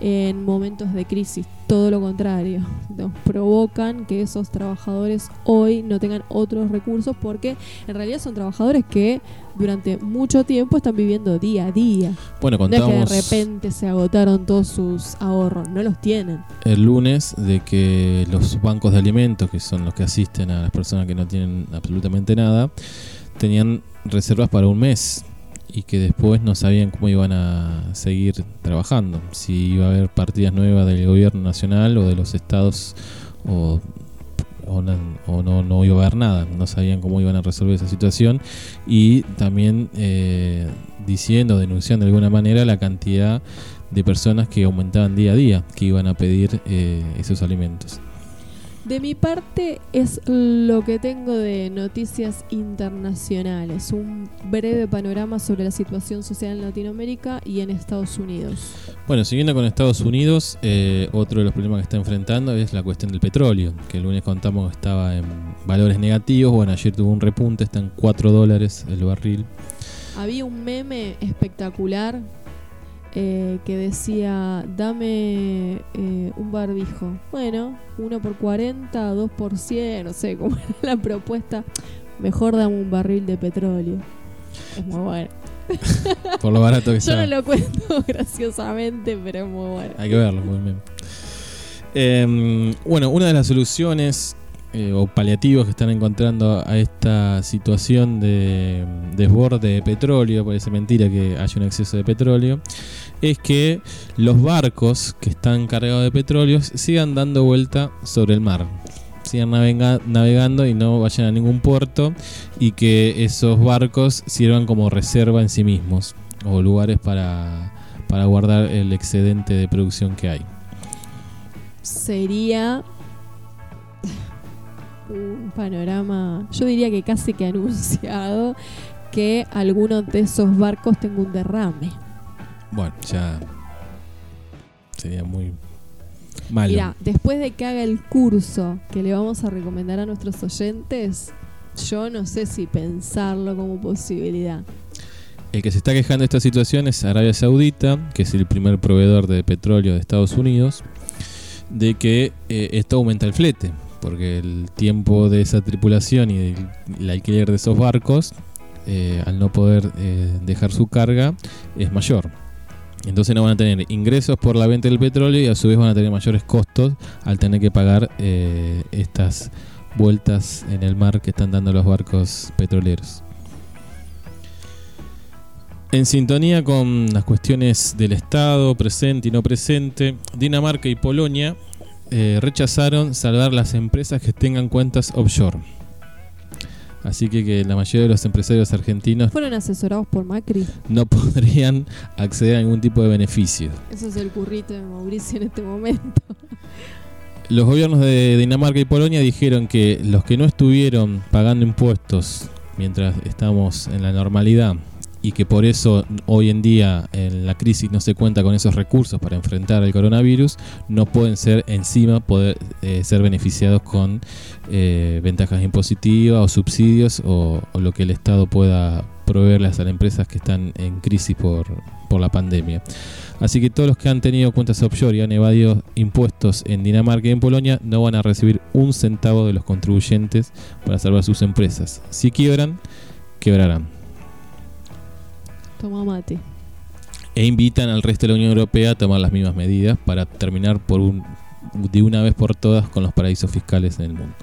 en momentos de crisis. Todo lo contrario, nos provocan que esos trabajadores hoy no tengan otros recursos porque en realidad son trabajadores que durante mucho tiempo están viviendo día a día. Bueno, No es que de contamos repente se agotaron todos sus ahorros, no los tienen. el lunes de que los bancos de alimentos, que son los que asisten a las personas que no tienen absolutamente nada, tenían reservas para un mes y que después no sabían cómo iban a seguir trabajando, si iba a haber partidas nuevas del gobierno nacional o de los estados o, no, no, iba a haber nada, no sabían cómo iban a resolver esa situación. Y también eh, diciendo, denunciando de alguna manera la cantidad de personas que aumentaban día a día, que iban a pedir eh, esos alimentos. De mi parte es lo que tengo de noticias internacionales, un breve panorama sobre la situación social en Latinoamérica y en Estados Unidos. Bueno, siguiendo con Estados Unidos, eh, otro de los problemas que está enfrentando es la cuestión del petróleo, que el lunes contamos estaba en valores negativos, bueno, ayer tuvo un repunte, está en 4 dólares el barril. Había un meme espectacular eh, que decía, dame eh, un barbijo. Bueno, uno por 40, dos por 100, no sé cómo era la propuesta. Mejor dame un barril de petróleo. Es muy bueno. por lo barato que Yo no lo cuento graciosamente, pero es muy bueno. Hay que verlo, muy bien. Em, bueno, una de las soluciones eh, o paliativos que están encontrando a esta situación de desborde de petróleo, parece mentira que haya un exceso de petróleo, es que los barcos que están cargados de petróleo sigan dando vuelta sobre el mar, sigan navegando y no vayan a ningún puerto y que esos barcos sirvan como reserva en sí mismos o lugares para, para guardar el excedente de producción que hay. Sería un panorama, yo diría que casi que anunciado, que alguno de esos barcos tenga un derrame. Bueno, ya sería muy malo. Mira, después de que haga el curso que le vamos a recomendar a nuestros oyentes, yo no sé si pensarlo como posibilidad. El que se está quejando de esta situación es Arabia Saudita, que es el primer proveedor de petróleo de Estados Unidos, de que eh, esto aumenta el flete porque el tiempo de esa tripulación y el alquiler de esos barcos, eh, al no poder eh, dejar su carga, es mayor. Entonces no van a tener ingresos por la venta del petróleo y a su vez van a tener mayores costos al tener que pagar eh, estas vueltas en el mar que están dando los barcos petroleros. En sintonía con las cuestiones del Estado, presente y no presente, Dinamarca y Polonia eh, rechazaron salvar las empresas que tengan cuentas offshore. Así que, la mayoría de los empresarios argentinos fueron asesorados por Macri. No podrían acceder a ningún tipo de beneficio. Eso es el currito de Mauricio en este momento. Los gobiernos de Dinamarca y Polonia dijeron que los que no estuvieron pagando impuestos mientras estamos en la normalidad y que por eso hoy en día en la crisis no se cuenta con esos recursos para enfrentar el coronavirus, no pueden ser encima poder eh, ser beneficiados con eh, ventajas impositivas o subsidios o, lo que el Estado pueda proveerles a las empresas que están en crisis por, por la pandemia. Así que todos los que han tenido cuentas offshore y han evadido impuestos en Dinamarca y en Polonia no van a recibir un centavo de los contribuyentes para salvar sus empresas. Si quiebran, quebrarán. Toma mate. E invitan al resto de la Unión Europea a tomar las mismas medidas para terminar por un, de una vez por todas con los paraísos fiscales en el mundo.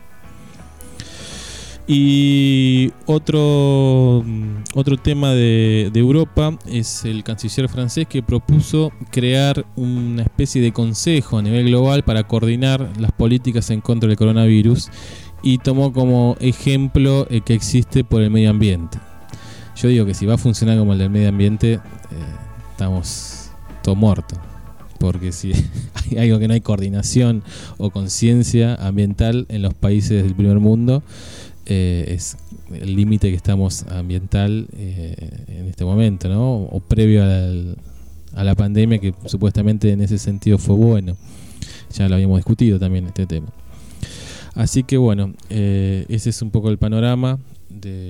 Y otro, otro tema de, de, Europa es el canciller francés que propuso crear una especie de consejo a nivel global para coordinar las políticas en contra del coronavirus y tomó como ejemplo el que existe por el medio ambiente. Yo digo que si va a funcionar como el del medio ambiente, eh, estamos todo muerto. Porque si hay algo que no hay coordinación o conciencia ambiental en los países del primer mundo, eh, es el límite que estamos ambiental eh, en este momento, ¿no? O previo a la pandemia, que supuestamente en ese sentido fue bueno. Ya lo habíamos discutido también este tema. Así que bueno, ese es un poco el panorama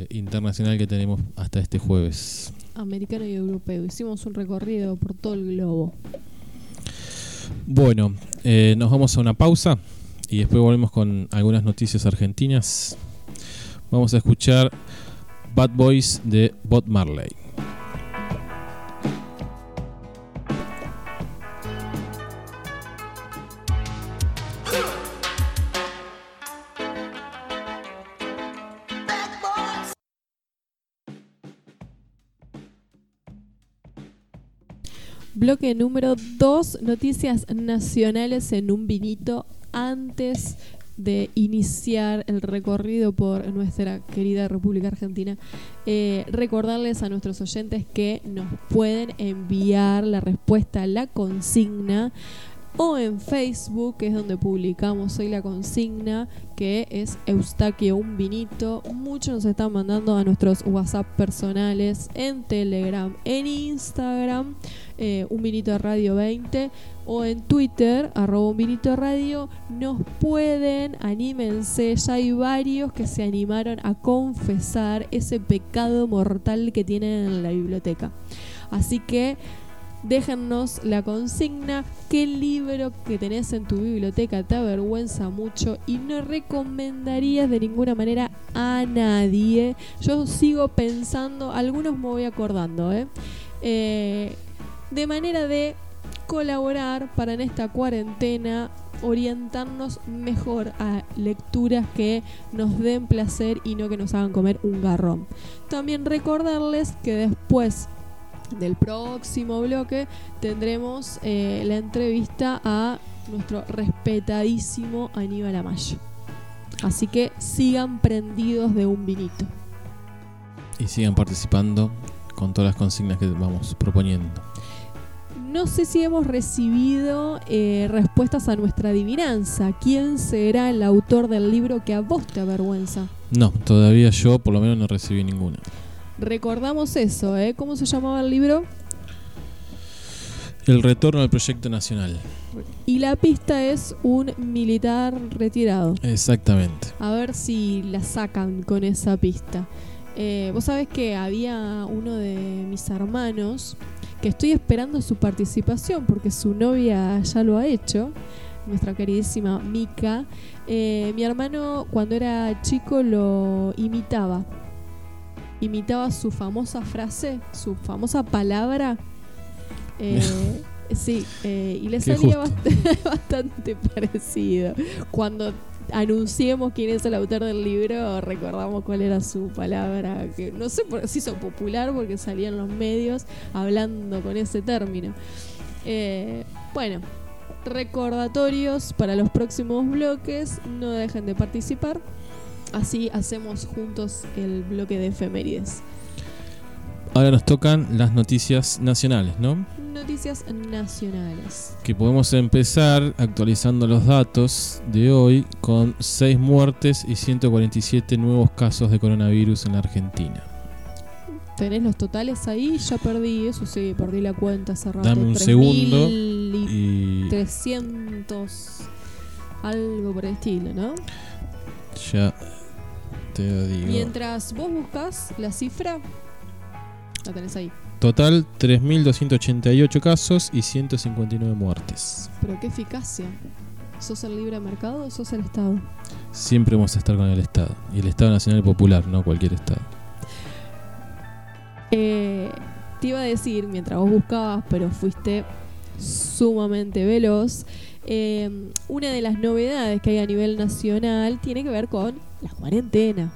internacional que tenemos hasta este jueves. Americano y europeo. Hicimos un recorrido por todo el globo. Bueno, eh, nos vamos a una pausa y después volvemos con algunas noticias argentinas. Vamos a escuchar Bad Boys de Bob Marley. Bloque número 2, noticias nacionales en un vinito antes de iniciar el recorrido por nuestra querida República Argentina, eh, recordarles a nuestros oyentes que nos pueden enviar la respuesta la consigna o en Facebook, que es donde publicamos hoy la consigna, que es Eustaquio un vinito. Muchos nos están mandando a nuestros WhatsApp personales, en Telegram, en Instagram, eh, un vinito radio 20 o en Twitter, arroba un vinito radio. Nos pueden, anímense, ya hay varios que se animaron a confesar ese pecado mortal que tienen en la biblioteca. Así que Déjennos la consigna, qué libro que tenés en tu biblioteca te avergüenza mucho y no recomendarías de ninguna manera a nadie. Yo sigo pensando, algunos me voy acordando, ¿eh? Eh, de manera de colaborar para en esta cuarentena orientarnos mejor a lecturas que nos den placer y no que nos hagan comer un garrón. También recordarles que después del próximo bloque tendremos eh, la entrevista a nuestro respetadísimo Aníbal Amayo. Así que sigan prendidos de un vinito. Y sigan participando con todas las consignas que vamos proponiendo. No sé si hemos recibido eh, respuestas a nuestra adivinanza. ¿Quién será el autor del libro que a vos te avergüenza? No, todavía yo por lo menos no recibí ninguna. Recordamos eso, ¿eh? ¿Cómo se llamaba el libro? El retorno al proyecto nacional. Y la pista es un militar retirado. Exactamente. A ver si la sacan con esa pista. Eh, Vos sabés que había uno de mis hermanos que estoy esperando su participación porque su novia ya lo ha hecho, nuestra queridísima Mika. Eh, mi hermano cuando era chico lo imitaba imitaba su famosa frase, su famosa palabra. Eh, sí, eh, y le salía bastante, bastante parecido. Cuando anunciemos quién es el autor del libro, recordamos cuál era su palabra, que no sé por se hizo popular porque salían los medios hablando con ese término. Eh, bueno, recordatorios para los próximos bloques, no dejen de participar. Así hacemos juntos el bloque de efemérides. Ahora nos tocan las noticias nacionales, ¿no? Noticias nacionales. Que podemos empezar actualizando los datos de hoy con 6 muertes y 147 nuevos casos de coronavirus en la Argentina. ¿Tenés los totales ahí? Ya perdí, eso sí, perdí la cuenta hace rato. Dame un 3.000 segundo y y 300, algo por el estilo, ¿no? ya te lo digo. Mientras vos buscas la cifra, la tenés ahí. Total 3.288 casos y 159 muertes. Pero qué eficacia. ¿Sos el libre mercado o sos el Estado? Siempre vamos a estar con el Estado. Y el Estado Nacional y Popular, no cualquier Estado. Eh, te iba a decir, mientras vos buscabas, pero fuiste sumamente veloz, eh, una de las novedades que hay a nivel nacional tiene que ver con la cuarentena.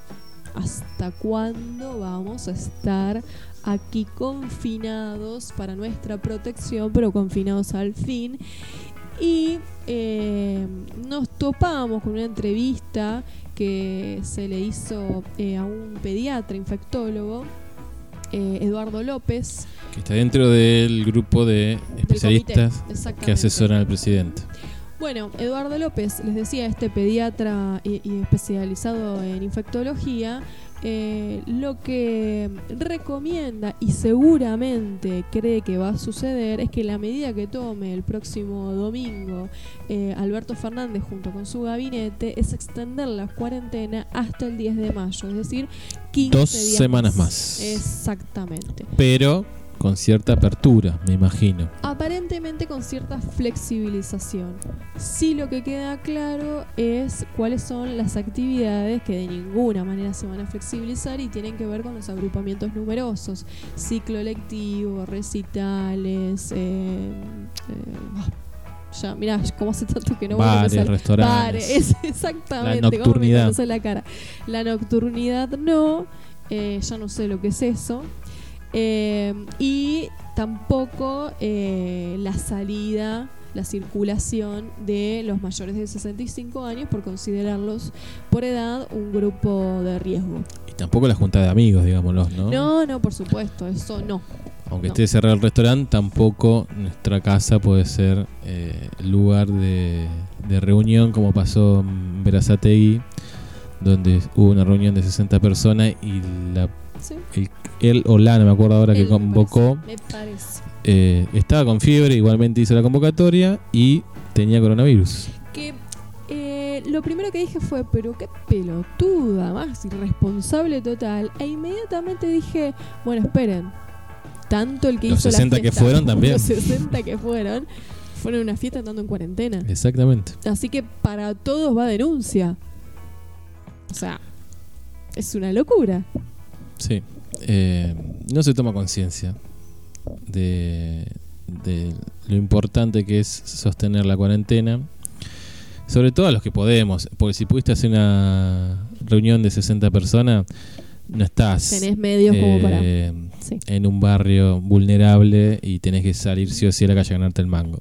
¿Hasta cuándo vamos a estar aquí confinados para nuestra protección, pero confinados al fin? Y eh, nos topamos con una entrevista que se le hizo eh, a un pediatra infectólogo, eh, Eduardo López, Que está dentro del grupo de del especialistas comité. Que asesoran al presidente. Bueno, Eduardo López, les decía, este pediatra y, y especializado en infectología, eh, lo que recomienda y seguramente cree que va a suceder es que la medida que tome el próximo domingo eh, Alberto Fernández junto con su gabinete es extender la cuarentena hasta el 10 de mayo, es decir, 15 Dos días semanas más. Exactamente. Pero con cierta apertura, me imagino. Aparentemente con cierta flexibilización. Sí lo que queda claro es cuáles son las actividades que de ninguna manera se van a flexibilizar y tienen que ver con los agrupamientos numerosos. Ciclo lectivo, recitales, eh, eh, ya, mirá, como hace tanto que no vuelvo a empezar. restaurantes. Bares, es exactamente. La cómo me nocturnidad. conoce la cara. La nocturnidad no, eh, ya no sé lo que es eso. Eh, y tampoco eh, la salida, la circulación de los mayores de 65 años por considerarlos por edad un grupo de riesgo. Y tampoco la junta de amigos, digámoslo, ¿no? No, no, por supuesto, eso no. Aunque no. esté cerrado el restaurante, tampoco nuestra casa puede ser eh, lugar de, de reunión como pasó en Verazategui, donde hubo una reunión de 60 personas y la, Sí. el, él o no me acuerdo ahora, que me convocó, parece, Me parece. eh, estaba con fiebre, igualmente hizo la convocatoria y tenía coronavirus. Que eh, lo primero que dije fue, pero qué pelotuda, más irresponsable total. E inmediatamente dije, bueno, esperen. Tanto el que Los hizo 60 la que fiesta, fueron también. Los 60 que fueron, fueron a una fiesta estando en cuarentena. Exactamente. Así que para todos va denuncia. O sea, es una locura. Sí. Eh, no se toma conciencia de, de lo importante que es sostener la cuarentena. Sobre todo a los que podemos. Porque si pudiste hacer una reunión de 60 personas, no estás Tenés medios como para. eh, Sí. en un barrio vulnerable y tenés que salir sí o sí a la calle a ganarte el mango.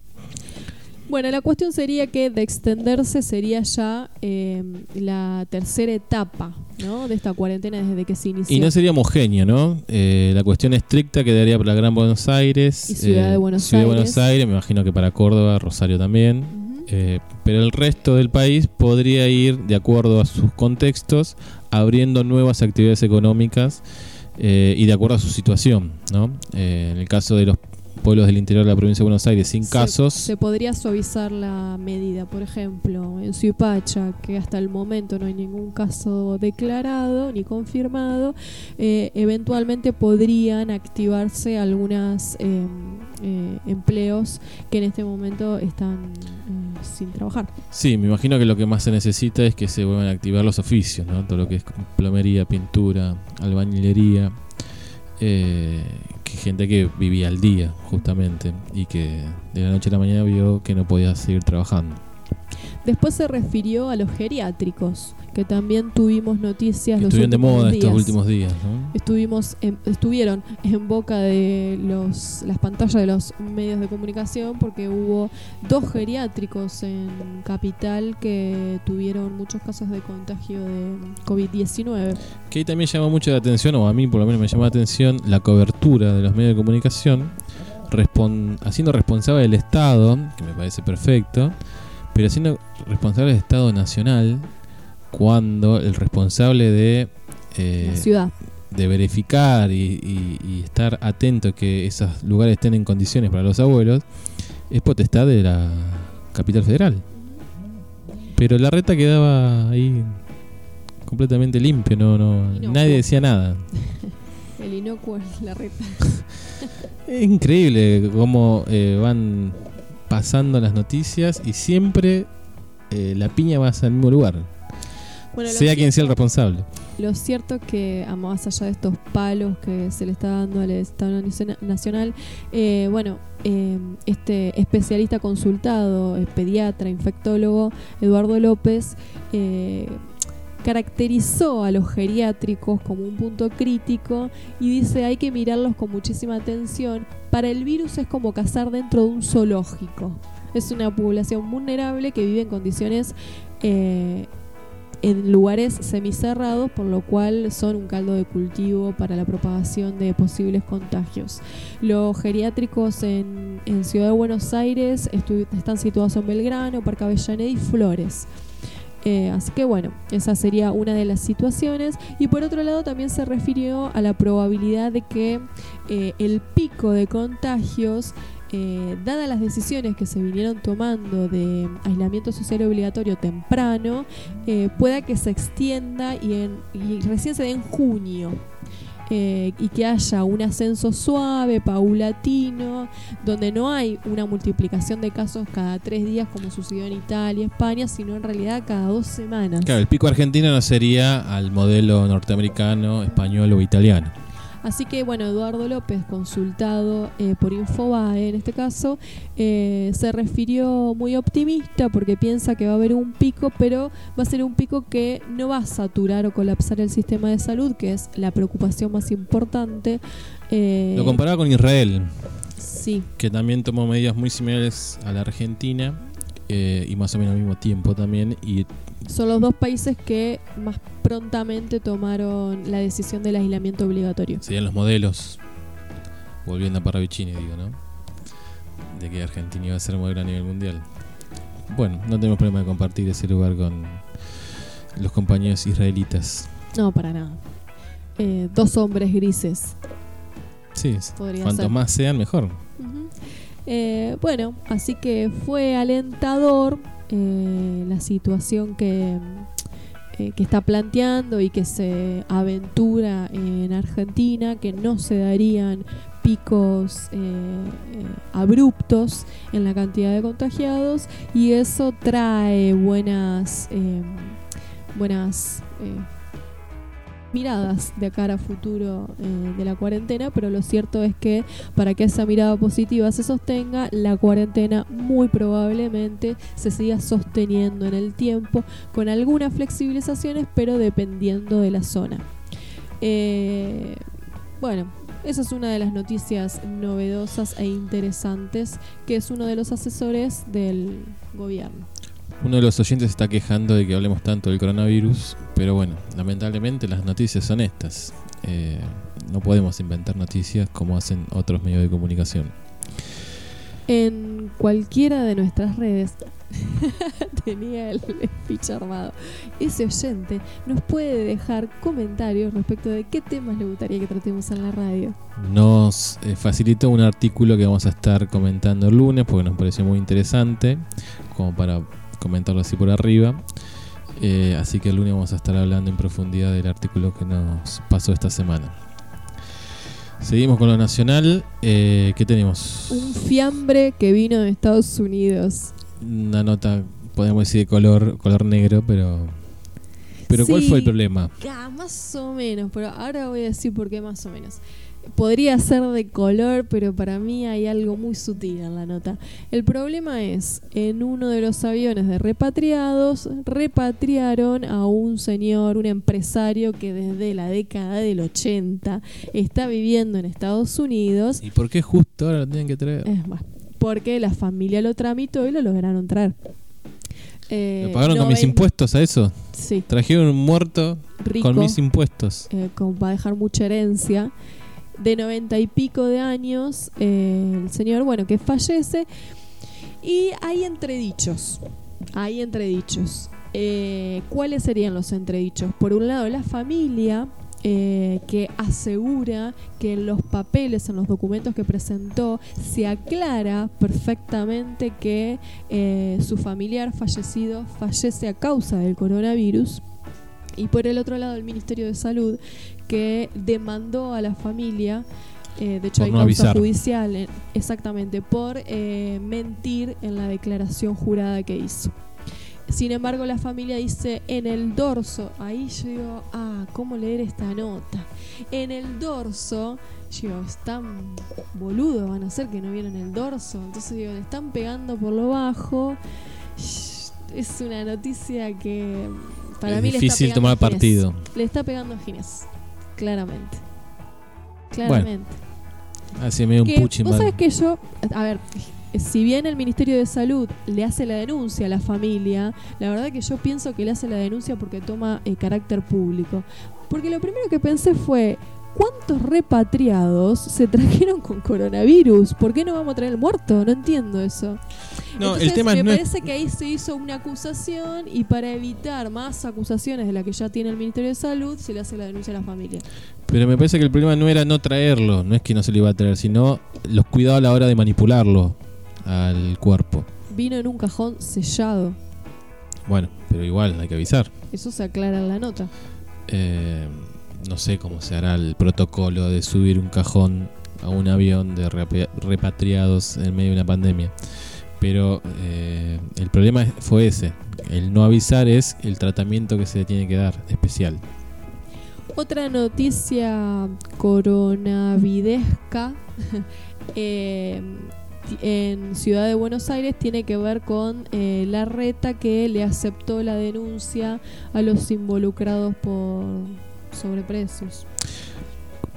Bueno, la cuestión sería que de extenderse sería ya eh, la tercera etapa ¿no? de esta cuarentena desde que se inició. Y no sería homogéneo, ¿no? Eh, la cuestión estricta quedaría para Gran Buenos Aires. Y Ciudad eh, de Buenos Ciudad de Aires. Buenos Aires, me imagino que para Córdoba, Rosario también. Ujú. Eh, pero el resto del país podría ir, de acuerdo a sus contextos, abriendo nuevas actividades económicas eh, y de acuerdo a su situación, ¿no? Eh, en el caso de los pueblos del interior de la provincia de Buenos Aires sin Se- casos, Se podría suavizar la medida, por ejemplo, en Suipacha, que hasta el momento no hay ningún caso declarado ni confirmado, eh, eventualmente podrían activarse algunos empleos que en este momento están eh, sin trabajar. Sí, me imagino que lo que más se necesita es que se vuelvan a activar los oficios, ¿no? Todo lo que es plomería, pintura, albañilería. Eh, que gente que vivía al día, justamente, y que de la noche a la mañana vio que no podía seguir trabajando. Después se refirió a los geriátricos, que también tuvimos noticias los Estuvieron de moda días. estos últimos días, ¿no? Estuvimos en- estuvieron en boca de los, las pantallas de los medios de comunicación porque hubo dos geriátricos en Capital que tuvieron muchos casos de contagio de COVID-19. Que ahí también llamó mucho la atención, o a mí por lo menos me llamó la atención, la cobertura de los medios de comunicación, respon- haciendo responsable del Estado, que me parece perfecto, pero haciendo responsable del Estado Nacional cuando el responsable de, eh, la ciudad. de verificar y, y- y estar atento que esos lugares estén en condiciones para los abuelos es potestad de la capital federal. Pero la reta quedaba ahí completamente limpio, no, no, Inocuo. nadie decía nada. El inocuo es la reta. Es increíble cómo eh, van pasando las noticias y siempre eh, la piña va el mismo lugar, Bueno, sea quien sea el responsable. Lo cierto es que, a más allá de estos palos que se le está dando al Estado Nacional, eh, bueno, eh, este especialista consultado, eh, pediatra, infectólogo, Eduardo López, caracterizó a los geriátricos como un punto crítico y dice hay que mirarlos con muchísima atención. Para el virus es como cazar dentro de un zoológico. Es una población vulnerable que vive en condiciones eh, en lugares semicerrados, por lo cual son un caldo de cultivo para la propagación de posibles contagios. Los geriátricos en, Ciudad de Buenos Aires están situados en Belgrano, Parque Avellaneda y Flores. Eh, así que bueno, esa sería una de las situaciones. Y por otro lado también se refirió a la probabilidad de que eh, el pico de contagios, eh, dadas las decisiones que se vinieron tomando de aislamiento social obligatorio temprano, eh, pueda que se extienda y, en, y recién se dé en junio. eh, y que haya un ascenso suave, paulatino, donde no hay una multiplicación de casos cada tres días como sucedió en Italia, España, sino en realidad cada dos semanas. Claro, el pico argentino no sería al modelo norteamericano, español o italiano. Así que bueno, Eduardo López, consultado eh, por Infobae en este caso, eh, se refirió muy optimista porque piensa que va a haber un pico, pero va a ser un pico que no va a saturar o colapsar el sistema de salud, que es la preocupación más importante. Eh, Lo comparaba con Israel, Sí, que también tomó medidas muy similares a la Argentina eh, y más o menos al mismo tiempo también. Y son los dos países que más prontamente tomaron la decisión del aislamiento obligatorio. serían los modelos, volviendo a Parravicini, digo, ¿no? De que Argentina iba a ser modelo a nivel mundial. Bueno, no tenemos problema de compartir ese lugar con los compañeros israelitas. No, para nada. Eh, dos hombres grises. Sí, cuantos ser. más sean, mejor. Eh, bueno, así que fue alentador eh, la situación que, eh, que está planteando y que se aventura en Argentina, que no se darían picos eh, abruptos en la cantidad de contagiados y eso trae buenas buenas miradas de cara a futuro eh, de la cuarentena, pero lo cierto es que para que esa mirada positiva se sostenga, la cuarentena muy probablemente se siga sosteniendo en el tiempo con algunas flexibilizaciones, pero dependiendo de la zona. Eh, bueno, esa es una de las noticias novedosas e interesantes, que es uno de los asesores del gobierno. Uno de los oyentes está quejando de que hablemos tanto del coronavirus, pero bueno, lamentablemente las noticias son estas. Eh, no podemos inventar noticias como hacen otros medios de comunicación. En cualquiera de nuestras redes tenía el speech armado. Ese oyente nos puede dejar comentarios respecto de qué temas le gustaría que tratemos en la radio. Nos eh, facilitó un artículo que vamos a estar comentando el lunes porque nos pareció muy interesante, como para comentarlo así por arriba. Eh, así que el lunes vamos a estar hablando en profundidad del artículo que nos pasó esta semana. Seguimos con lo nacional. Eh, ¿Qué tenemos? Un fiambre que vino de Estados Unidos. Una nota, podemos decir, de color, color negro, pero... Pero ¿cuál fue el problema? Más o menos, pero ahora voy a decir por qué más o menos. Podría ser de color, pero para mí hay algo muy sutil en la nota. El problema es, en uno de los aviones de repatriados, repatriaron a un señor, un empresario que desde la década del 80 está viviendo en Estados Unidos. ¿Y por qué justo ahora lo tienen que traer? Es más, porque la familia lo tramitó y lo lograron traer. Eh, ¿Lo pagaron con mis impuestos a eso? Sí, Trajeron un muerto rico. con mis impuestos. eh, como va a dejar mucha herencia, de noventa y pico de años, eh, el señor, bueno, que fallece. Y hay entredichos, hay entredichos. Eh, ¿Cuáles serían los entredichos? Por un lado, la familia eh, que asegura que en los papeles, en los documentos que presentó, se aclara perfectamente que su familiar fallecido fallece a causa del coronavirus. Y por el otro lado, el Ministerio de Salud, que demandó a la familia, eh, de hecho Por hay no causa avisar. judicial, eh, exactamente, por eh, mentir en la declaración jurada que hizo. Sin embargo, la familia dice en el dorso, ahí yo digo, ah, ¿cómo leer esta nota? En el dorso, yo digo, están boludos, van a ser que no vieron el dorso. Entonces digo, le están pegando por lo bajo. Es una noticia que para es mí le está difícil pegando tomar partido. Le está pegando a Ginés, claramente. Claramente. Así medio un puchi vos sabés que yo, a ver, si bien el Ministerio de Salud le hace la denuncia a la familia, la verdad que yo pienso que le hace la denuncia porque toma eh, carácter público. Porque lo primero que pensé fue, ¿cuántos repatriados se trajeron con coronavirus? ¿Por qué no vamos a traer el muerto? No entiendo eso. No, el Entonces, tema me no es- parece que ahí se hizo una acusación y para evitar más acusaciones de la que ya tiene el Ministerio de Salud, se le hace la denuncia a la familia. Pero me parece que el problema no era no traerlo, no es que no se lo iba a traer, sino los cuidados a la hora de manipularlo al cuerpo. Vino en un cajón sellado. Bueno, pero igual hay que avisar. Eso se aclara en la nota. Eh, no sé cómo se hará el protocolo de subir un cajón a un avión de repa- repatriados en medio de una pandemia. Pero eh, el problema fue ese. El no avisar es el tratamiento que se le tiene que dar, especial. Otra noticia coronavidesca eh, en Ciudad de Buenos Aires tiene que ver con eh, la reta que le aceptó la denuncia a los involucrados por sobreprecios.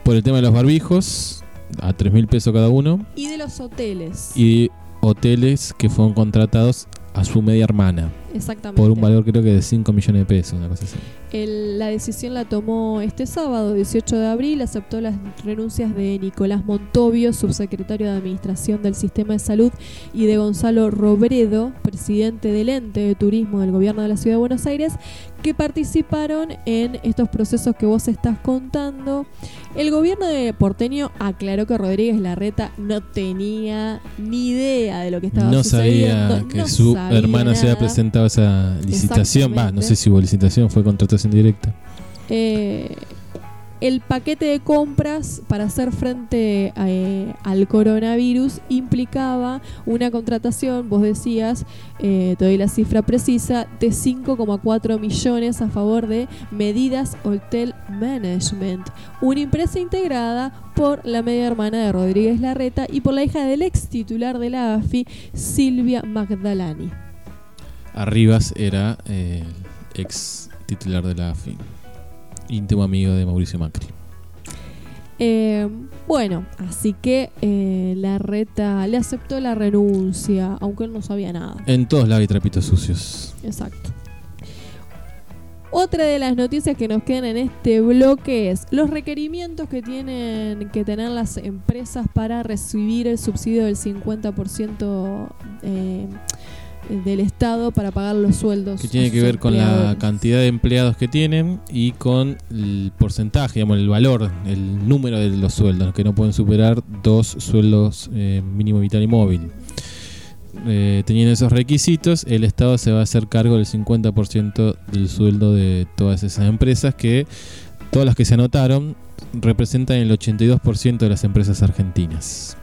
Por el tema de los barbijos, a 3 mil pesos cada uno. Y de los hoteles. Y hoteles que fueron contratados a su media hermana. Exactamente. Por un valor creo que de 5 millones de pesos, una cosa así. El- la decisión la tomó este sábado, 18 de abril, aceptó las renuncias de Nicolás Montovio, subsecretario de Administración del Sistema de Salud, y de Gonzalo Robredo, presidente del ente de turismo del gobierno de la Ciudad de Buenos Aires, que participaron en estos procesos que vos estás contando. El gobierno de porteño aclaró que Rodríguez Larreta no tenía ni idea de lo que estaba No sucediendo. sabía que no su sabía hermana se había nada. presentado esa licitación. Va, no sé si hubo licitación, fue contratación directa. Eh, el paquete de compras para hacer frente eh, al coronavirus implicaba una contratación, vos decías, eh, te doy la cifra precisa, de 5,4 millones a favor de Medidas Hotel Management, una empresa integrada por la media hermana de Rodríguez Larreta y por la hija del ex titular de la AFI, Silvia Magdalani. Arribas era eh, el ex titular de la AFI, íntimo amigo de Mauricio Macri. Eh, bueno, así que eh, la reta le aceptó la renuncia, aunque él no sabía nada. En todos lados hay trapitos sucios. Exacto. Otra de las noticias que nos quedan en este bloque es los requerimientos que tienen que tener las empresas para recibir el subsidio del 50% eh, del Estado para pagar los sueldos. Que tiene que ver con la cantidad de empleados que tienen y con el porcentaje, digamos, el valor, el número de los sueldos, que no pueden superar dos sueldos eh, mínimo vital y móvil. Eh, teniendo esos requisitos, el Estado se va a hacer cargo del 50% del sueldo de todas esas empresas que, todas las que se anotaron, representan el 82% de las empresas argentinas.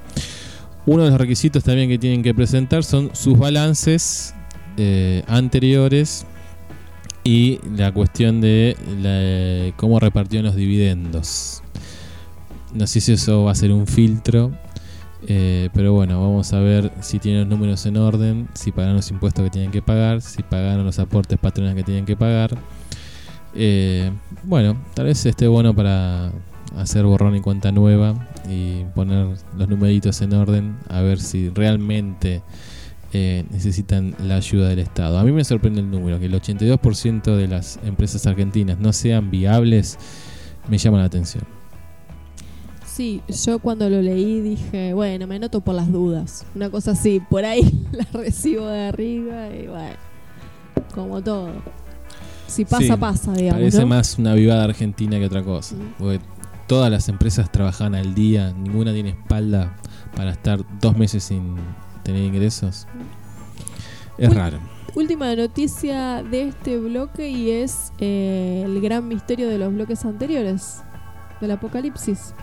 Uno de los requisitos también que tienen que presentar son sus balances eh, anteriores y la cuestión de la- cómo repartieron los dividendos. No sé si eso va a ser un filtro, eh, pero bueno, vamos a ver si tienen los números en orden, si pagaron los impuestos que tienen que pagar, si pagaron los aportes patronales que tienen que pagar. Eh, bueno, tal vez esté bueno para hacer borrón y cuenta nueva y poner los numeritos en orden a ver si realmente eh, necesitan la ayuda del Estado. A mí me sorprende el número, que el 82% de las empresas argentinas no sean viables, me llama la atención. Sí, yo cuando lo leí dije, bueno, me noto por las dudas. Una cosa así, por ahí la recibo de arriba y bueno, como todo. Si pasa, Sí, pasa, digamos. Parece ¿no? más una vivada argentina que otra cosa. Mm. Porque todas las empresas trabajan al día, ninguna tiene espalda para estar dos meses sin tener ingresos. Es raro. Última noticia de este bloque y es eh, el gran misterio de los bloques anteriores, del apocalipsis,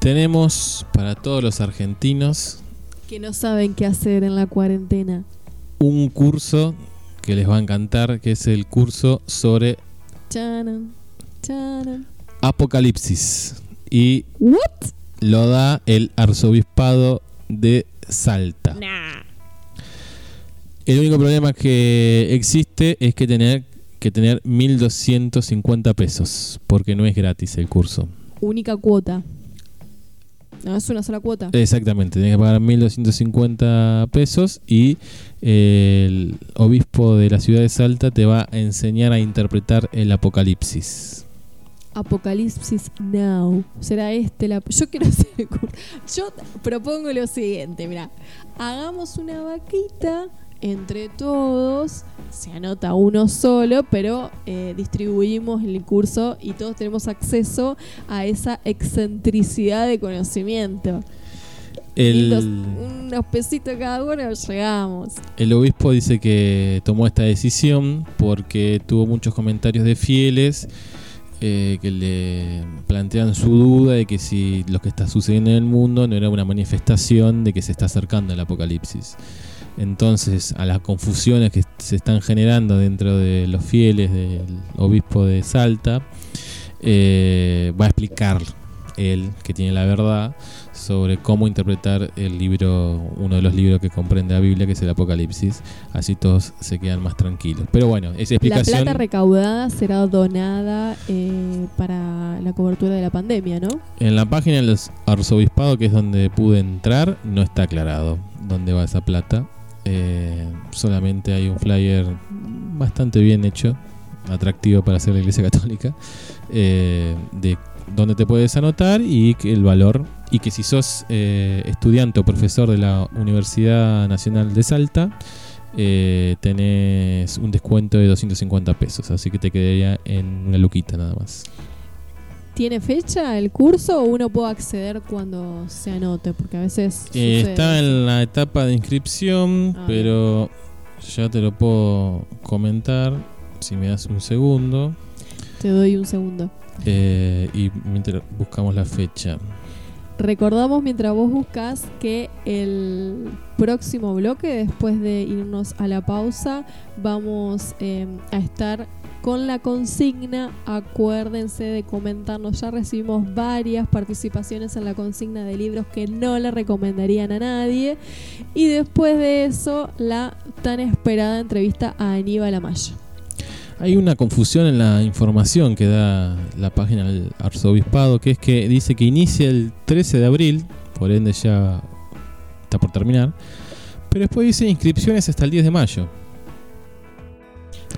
Tenemos para todos los argentinos que no saben qué hacer en la cuarentena. un curso que les va a encantar, que es el curso sobre. Apocalipsis. Y ¿What? lo da el arzobispado de Salta. Nah. El único problema que existe es que tener que tener 1250 pesos, porque no es gratis el curso. Única cuota. No, es una sola cuota. Exactamente, tenés que pagar 1250 pesos y el obispo de la ciudad de Salta te va a enseñar a interpretar el Apocalipsis. Apocalipsis Now. ¿Será este la.? Yo quiero hacer. el curso. Yo propongo lo siguiente: mira, hagamos una vaquita entre todos. Se anota uno solo, pero eh, distribuimos el curso y todos tenemos acceso a esa excentricidad de conocimiento. Y los- El, unos pesitos cada uno, llegamos. el obispo dice que tomó esta decisión porque tuvo muchos comentarios de fieles eh, que le plantean su duda de que si lo que está sucediendo en el mundo no era una manifestación de que se está acercando el apocalipsis. Entonces, a las confusiones que se están generando dentro de los fieles del obispo de Salta, eh, va a explicar él, que tiene la verdad, sobre cómo interpretar el libro, uno de los libros que comprende la Biblia, que es el Apocalipsis. Así todos se quedan más tranquilos. Pero bueno, esa explicación. La plata recaudada será donada eh, para la cobertura de la pandemia, ¿no? En la página del arzobispado, que es donde pude entrar, no está aclarado dónde va esa plata. Eh, solamente hay un flyer bastante bien hecho, atractivo para hacer la iglesia católica, eh, de dónde te puedes anotar y el valor. Y que si sos eh, estudiante o profesor de la Universidad Nacional de Salta, eh, tenés un descuento de 250 pesos. Así que te quedaría en una luquita nada más. ¿Tiene fecha el curso o uno puede acceder cuando se anote? Porque a veces. Eh, está en la etapa de inscripción, ah, pero ya te lo puedo comentar si me das un segundo. Te doy un segundo. Eh, y mientras buscamos la fecha. Recordamos mientras vos buscas que el próximo bloque, después de irnos a la pausa, vamos eh, a estar con la consigna. Acuérdense de comentarnos. Ya recibimos varias participaciones en la consigna de libros que no le recomendarían a nadie. Y después de eso, la tan esperada entrevista a Aníbal Amaya. Hay una confusión en la información que da la página del arzobispado, que es que dice que inicia el 13 de abril, por ende ya está por terminar, pero después dice inscripciones hasta el 10 de mayo.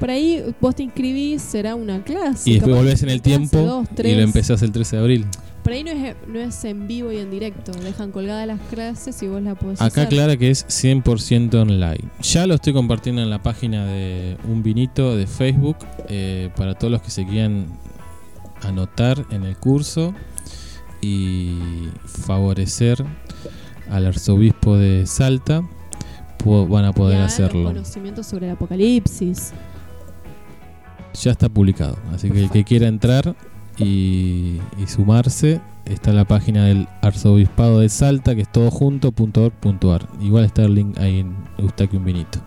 Por ahí vos te inscribís, será una clase. Y después volvés en el tiempo y lo empezás el 13 de abril. Por ahí no es, no es en vivo y en directo, dejan colgadas las clases y vos la podés Acá clara que es 100% online. Ya lo estoy compartiendo en la página de Un Vinito de Facebook eh, para todos los que se quieran anotar en el curso y favorecer al arzobispo de Salta, van a poder hacerlo. Conocimiento sobre el apocalipsis. Ya está publicado, así que el que quiera entrar y, sumarse, está en la página del Arzobispado de Salta, que es todo junto.org.ar. Igual está el link ahí en Eustaquio Vinito.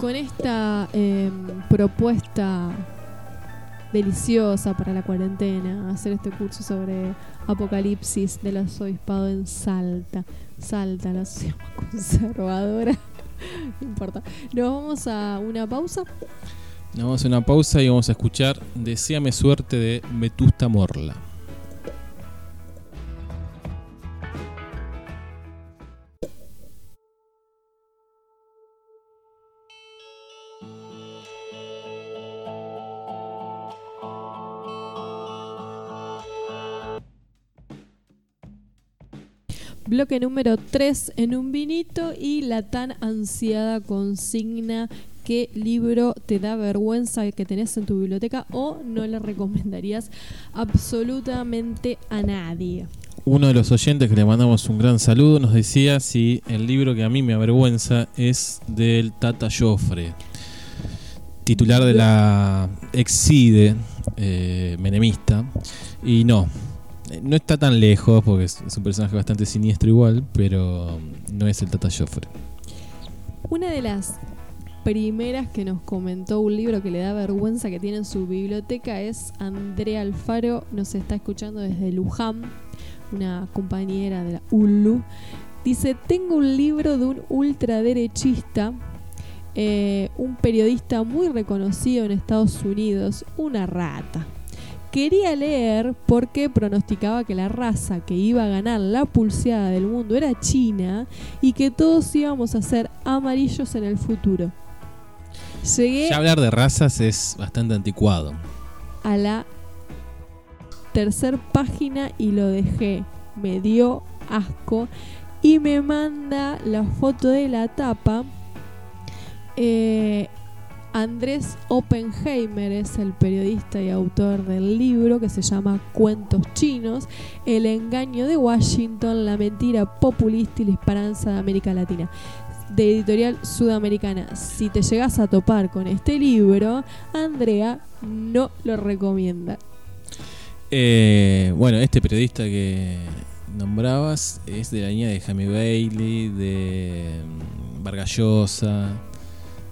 Con esta em, propuesta deliciosa para la cuarentena, hacer este curso sobre Apocalipsis del Arzobispado en Salta. Salta, la ciudad conservadora. no importa. Nos vamos a una pausa. Vamos a una pausa y vamos a escuchar Deseame suerte de Vetusta Morla. Bloque número 3 en un vinito y la tan ansiada consigna qué libro te da vergüenza que tenés en tu biblioteca o no le recomendarías absolutamente a nadie. Uno de los oyentes que le mandamos un gran saludo nos decía si el libro que a mí me avergüenza es del Tata Joffre, titular de la Exide eh, menemista. Y no, no está tan lejos porque es, un personaje bastante siniestro igual, pero no es el Tata Joffre. Una de las primeras que nos comentó un libro que le da vergüenza que tiene en su biblioteca es Andrea Alfaro, nos está escuchando desde Luján, una compañera de la ULU. Dice, tengo un libro de un ultraderechista, eh, un periodista muy reconocido en Estados Unidos, una rata. Quería leer porque pronosticaba que la raza que iba a ganar la pulseada del mundo era China y que todos íbamos a ser amarillos en el futuro. Ya hablar de razas es bastante anticuado. A la tercer página y lo dejé. Me dio asco. Y me manda la foto de la tapa. Eh, Andrés Oppenheimer es el periodista y autor del libro que se llama Cuentos Chinos, El engaño de Washington, la mentira populista y la esperanza de América Latina de editorial sudamericana. Si te llegas a topar con este libro, Andrea no lo recomienda. Eh, bueno, este periodista que nombrabas es de la línea de Jaime Bailey, de mm, Vargallosa.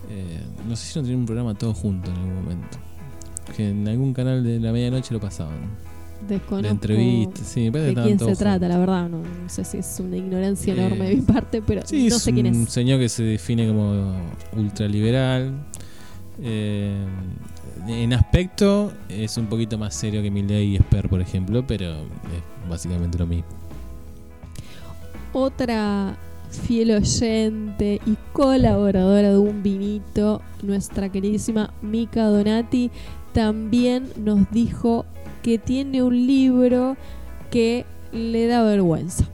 Eh, no sé si no tienen un programa todo junto en algún momento. que en algún canal de la medianoche lo pasaban. Desconozco sí, me parece de quién se trata, la verdad. No, no sé si es una ignorancia Eh, enorme de mi parte, pero Sí, no sé quién un es. señor que se define como ultraliberal. Eh, en aspecto es un poquito más serio que Milley y Esper, por ejemplo, pero es básicamente lo mismo. Otra fiel oyente y colaboradora de un vinito, nuestra queridísima Mica Donati, también nos dijo que tiene un libro que le da vergüenza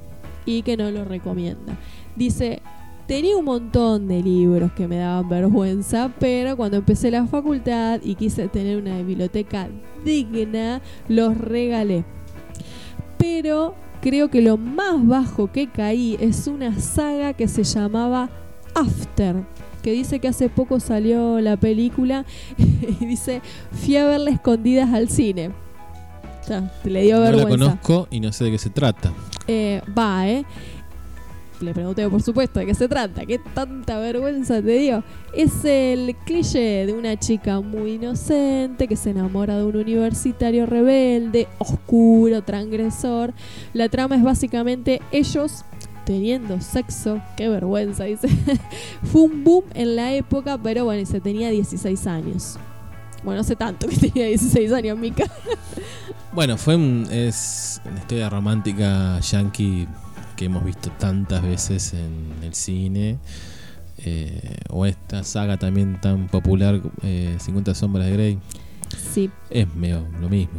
y que no lo recomienda. Dice, tenía un montón de libros que me daban vergüenza, pero cuando empecé la facultad y quise tener una biblioteca digna, los regalé. Pero creo que lo más bajo que caí es una saga que se llamaba After, que dice que hace poco salió la película y dice, fui a verla escondidas al cine. Ya, le dio No la vergüenza. conozco y no sé de qué se trata. Eh, va, ¿eh? Le pregunté, por supuesto, de qué se trata. ¿Qué tanta vergüenza te dio? Es el cliché de una chica muy inocente que se enamora de un universitario rebelde, oscuro, transgresor. La trama es básicamente ellos teniendo sexo. Qué vergüenza, dice. Fue un boom en la época, pero bueno, y se tenía 16 años. Bueno, hace tanto que tenía 16 años, Mika. Bueno, fue un- es una historia romántica yankee que hemos visto tantas veces en el cine. eh, o esta saga también tan popular, eh, 50 sombras de Grey. Sí, Es medio lo mismo.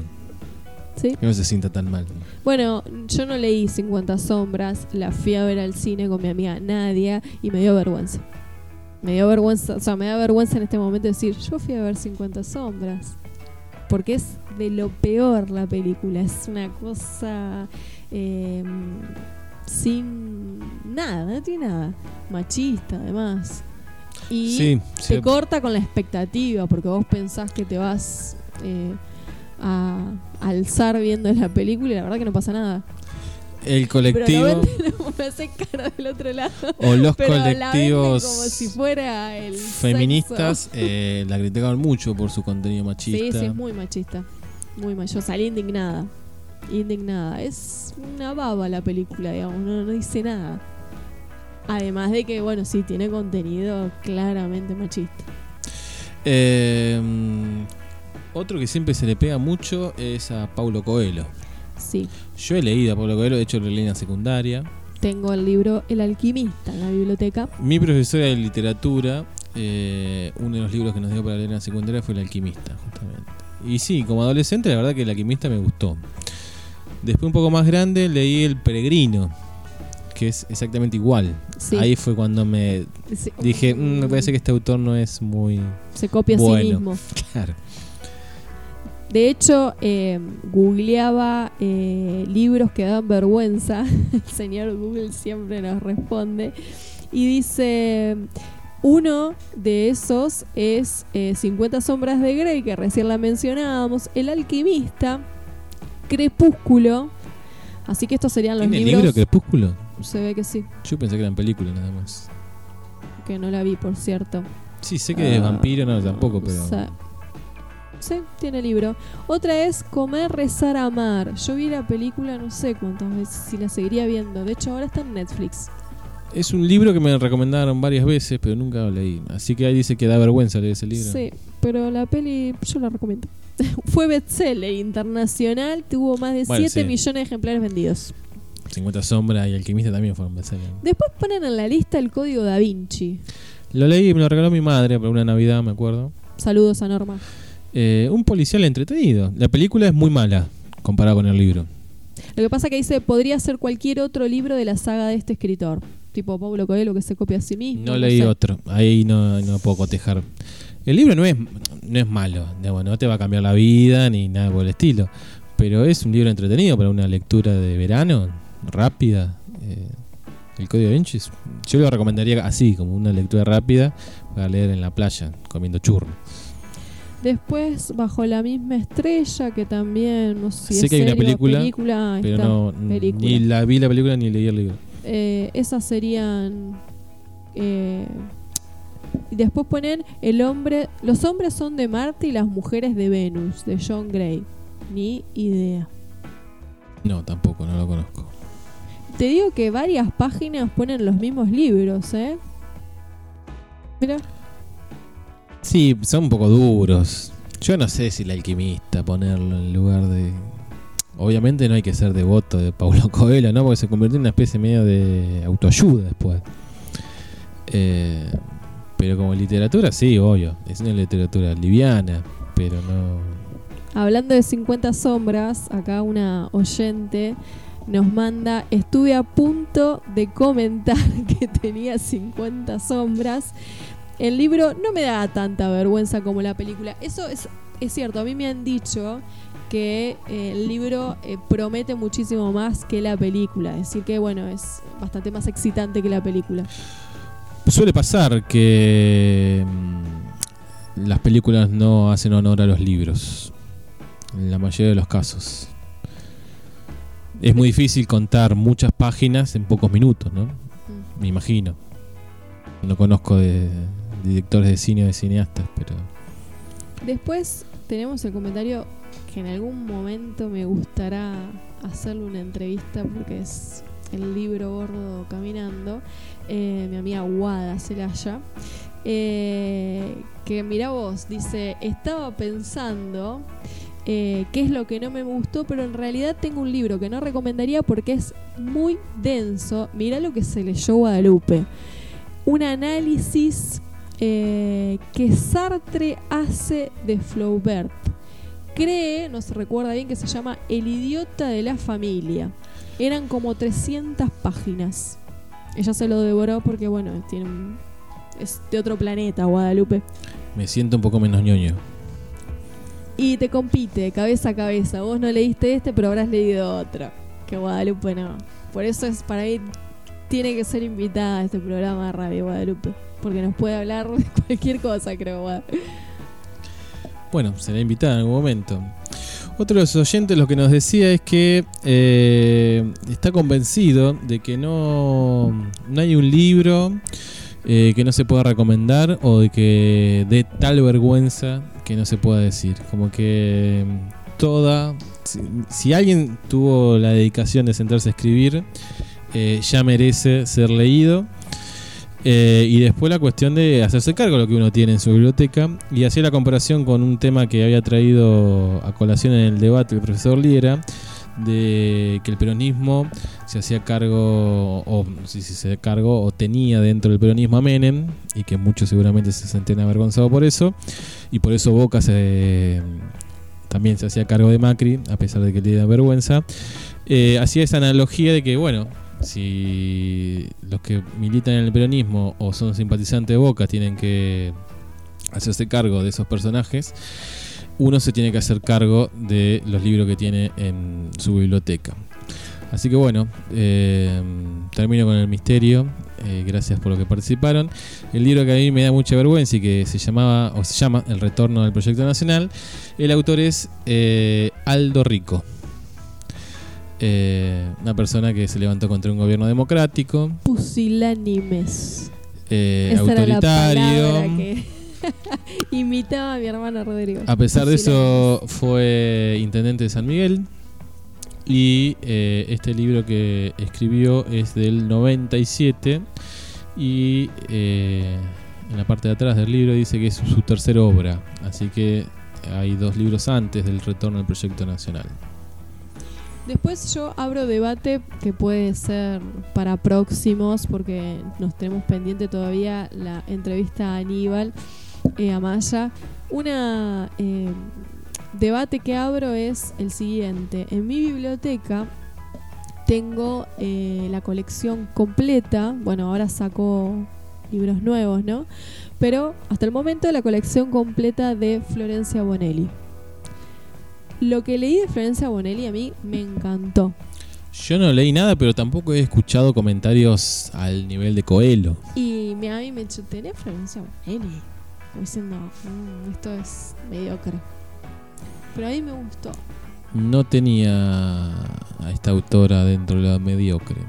sí. Que no se sienta tan mal. Bueno, yo no leí 50 sombras, la fui a ver al cine con mi amiga Nadia y me dio vergüenza. Me dio vergüenza, o sea, me da vergüenza en este momento decir, yo fui a ver 50 sombras. Porque es de lo peor la película, es una cosa eh, sin nada, no tiene nada. Machista además. Y Sí, te sí, corta con la expectativa porque vos pensás que te vas eh, a alzar viendo la película y la verdad que no pasa nada. el colectivo lo venden, me hace cara del otro lado. o los Pero la venden colectivos como si fuera el feministas eh, la criticaban mucho por su contenido Sí, machista. sí, es muy machista. Muy machista. Yo salí indignada. Indignada. Es una baba la película, digamos. No, no dice nada. Además de que, bueno, sí, tiene contenido claramente machista. Eh, otro que siempre se le pega mucho es a Paulo Coelho. Sí. Yo he leído a Paulo Coelho, de hecho lo leí en la secundaria. Tengo el libro El alquimista en la biblioteca. Mi profesora de literatura, eh, uno de los libros que nos dio para leer en la secundaria fue El alquimista, justamente. Y sí, como adolescente la verdad que El alquimista me gustó. Después un poco más grande leí El peregrino, que es exactamente igual. Sí. Ahí fue cuando me Sí. dije, "Mm, me parece que este autor no es muy Se copia a sí bueno". mismo. claro. De hecho, eh, googleaba eh, libros que dan vergüenza. El señor Google siempre nos responde. Y dice, uno de esos es eh, 50 sombras de Grey, que recién la mencionábamos. El alquimista, Crepúsculo. Así que estos serían los ¿Tiene libros. libro Crepúsculo? Se ve que sí, Yo pensé que eran películas nada más. que no la vi, por cierto. Sí, sé que es Ah, vampiro, no, tampoco, pero... o sea, sí, tiene libro. Otra es Comer, Rezar, Amar. Yo vi la película no sé cuántas veces, si la seguiría viendo. De hecho, ahora está en Netflix. Es un libro que me recomendaron varias veces, pero nunca lo leí. Así que ahí dice que da vergüenza leer ese libro. Sí, pero la peli yo la recomiendo. Fue bestseller internacional, tuvo más de Bueno, 7 sí. millones de ejemplares vendidos. 50 sombras y Alquimista también fueron bestsellers. Después ponen en la lista el código da Vinci. Lo leí y me lo regaló mi madre para una Navidad, me acuerdo. Saludos a Norma. Eh, un policial entretenido. La película es muy mala comparada con el libro. Lo que pasa que dice, podría ser cualquier otro libro de la saga de este escritor. Tipo Pablo Coelho que se copia a sí mismo. No leí sé. otro. Ahí no, no puedo cotejar. El libro no es, no es malo. digamos, No te va a cambiar la vida ni nada por el estilo. Pero es un libro entretenido para una lectura de verano, rápida. Eh, el Código de Vinci, yo lo recomendaría así, como una lectura rápida para leer en la playa, comiendo churro. Después, Bajo la misma estrella, que también, no sé si Sé es que hay una película, Pero no, película. ni la vi la película ni leí el libro. Eh, esas serían... eh, Y después ponen el hombre, los hombres son de Marte y las mujeres de Venus, de John Gray. Ni idea. No, tampoco, no lo conozco. Te digo que varias páginas ponen los mismos libros, ¿eh? Mira. Sí, son un poco duros. Yo no sé si el alquimista ponerlo en lugar de. Obviamente no hay que ser devoto de Paulo Coelho, ¿no? Porque se convirtió en una especie medio de autoayuda después. Eh, pero como literatura, sí, obvio. Es una literatura liviana, pero no. Hablando de 50 sombras, acá una oyente nos manda, estuve a punto de comentar que tenía 50 sombras. El libro no me da tanta vergüenza como la película. Eso es, es cierto, a mí me han dicho que eh, el libro eh, promete muchísimo más que la película. Es decir, que bueno, es bastante más excitante que la película. Suele pasar que mm, las películas no hacen honor a los libros. En la mayoría de los casos. Es muy difícil contar muchas páginas en pocos minutos, ¿no? Me imagino. No conozco de directores de cine o de cineastas, pero... Después tenemos el comentario que en algún momento me gustará hacerle una entrevista porque es el libro gordo caminando. Eh, mi amiga Wada Celaya. Eh, que mira vos, dice, estaba pensando eh, qué es lo que no me gustó, pero en realidad tengo un libro que no recomendaría porque es muy denso. Mira lo que se leyó Guadalupe. Un análisis eh, que Sartre hace de Flaubert. Cree, no se recuerda bien, que se llama El idiota de la familia. Eran como 300 páginas. Ella se lo devoró porque, bueno, tiene un- es de otro planeta, Guadalupe. Me siento un poco menos ñoño. Y te compite cabeza a cabeza. Vos no leíste este, pero habrás leído otro. Que Guadalupe no. Por eso es para mí tiene que ser invitada a este programa de Radio Guadalupe. Porque nos puede hablar de cualquier cosa, creo. Guada. Bueno, será invitada en algún momento. Otro de los oyentes lo que nos decía es que eh, está convencido de que no, no hay un libro eh, que no se pueda recomendar o de que dé tal vergüenza que no se pueda decir. Como que toda... Si, si alguien tuvo la dedicación de sentarse a escribir, eh, ya merece ser leído. Eh, y después la cuestión de hacerse cargo de lo que uno tiene en su biblioteca. Y hacía la comparación con un tema que había traído a colación en el debate el profesor Liera, de que el peronismo se hacía cargo, o no sé si se cargo, o tenía dentro del peronismo a Menem, y que muchos seguramente se sentían avergonzados por eso. Y por eso Boca se, también se hacía cargo de Macri, a pesar de que le da vergüenza. Eh, hacía esa analogía de que, bueno, si los que militan en el peronismo o son simpatizantes de Boca tienen que hacerse cargo de esos personajes, uno se tiene que hacer cargo de los libros que tiene en su biblioteca. Así que bueno, eh, termino con el misterio. Eh, gracias por lo que participaron. El libro que a mí me da mucha vergüenza y que se llamaba o se llama El retorno del proyecto nacional. El autor es eh, Aldo Rico. Eh, una persona que se levantó contra un gobierno democrático, Pusilánimes. eh, autoritario. que imitaba a mi hermana Rodrigo. A pesar de eso, fue intendente de San Miguel. Y eh, este libro que escribió es del 97. Y en la parte de atrás del libro dice que es su tercera obra. Así que hay dos libros antes del retorno al proyecto nacional. Después yo abro debate que puede ser para próximos, porque nos tenemos pendiente todavía la entrevista a Aníbal eh, Amaya. Una eh, debate que abro es el siguiente. En mi biblioteca tengo eh, la colección completa. Bueno, ahora saco libros nuevos, ¿no? Pero hasta el momento la colección completa de Florencia Bonelli. Lo que leí de Florencia Bonelli a mí me encantó. Yo no leí nada, pero tampoco he escuchado comentarios al nivel de Coelho. Y mi a mí me dicho, ¿tenés Florencia Bonelli? Diciendo, "Mm, esto es mediocre. Pero a mí me gustó. No tenía a esta autora dentro de la mediocre.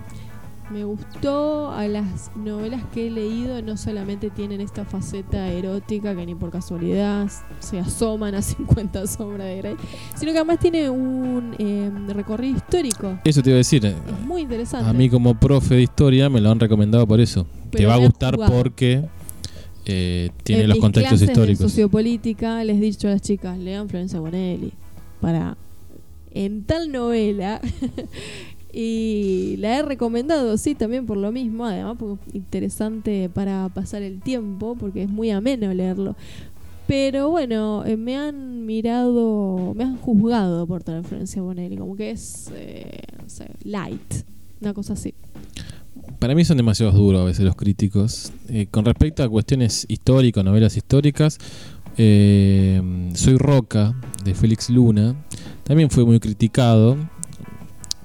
Me gustó a las novelas que he leído, no solamente tienen esta faceta erótica que ni por casualidad se asoman a 50 sombras de Grey, sino que además tiene un eh, recorrido histórico. Eso te iba a decir. Es muy interesante. A mí como profe de historia me lo han recomendado por eso. te va a gustar jugado. porque eh, tiene En los mis contextos clases históricos. sociopolítica les he dicho a las chicas, lean Florencia Bonelli para en tal novela y la he recomendado, sí, también por lo mismo, además porque es interesante para pasar el tiempo, porque es muy ameno leerlo. Pero bueno, eh, me han mirado, me han juzgado por tener Florencia Bonelli, como que es, eh, light, una cosa así. Para mí son demasiado duros a veces los críticos. Eh, con respecto a cuestiones históricas, novelas históricas, Soy Roca, de Félix Luna, también fue muy criticado.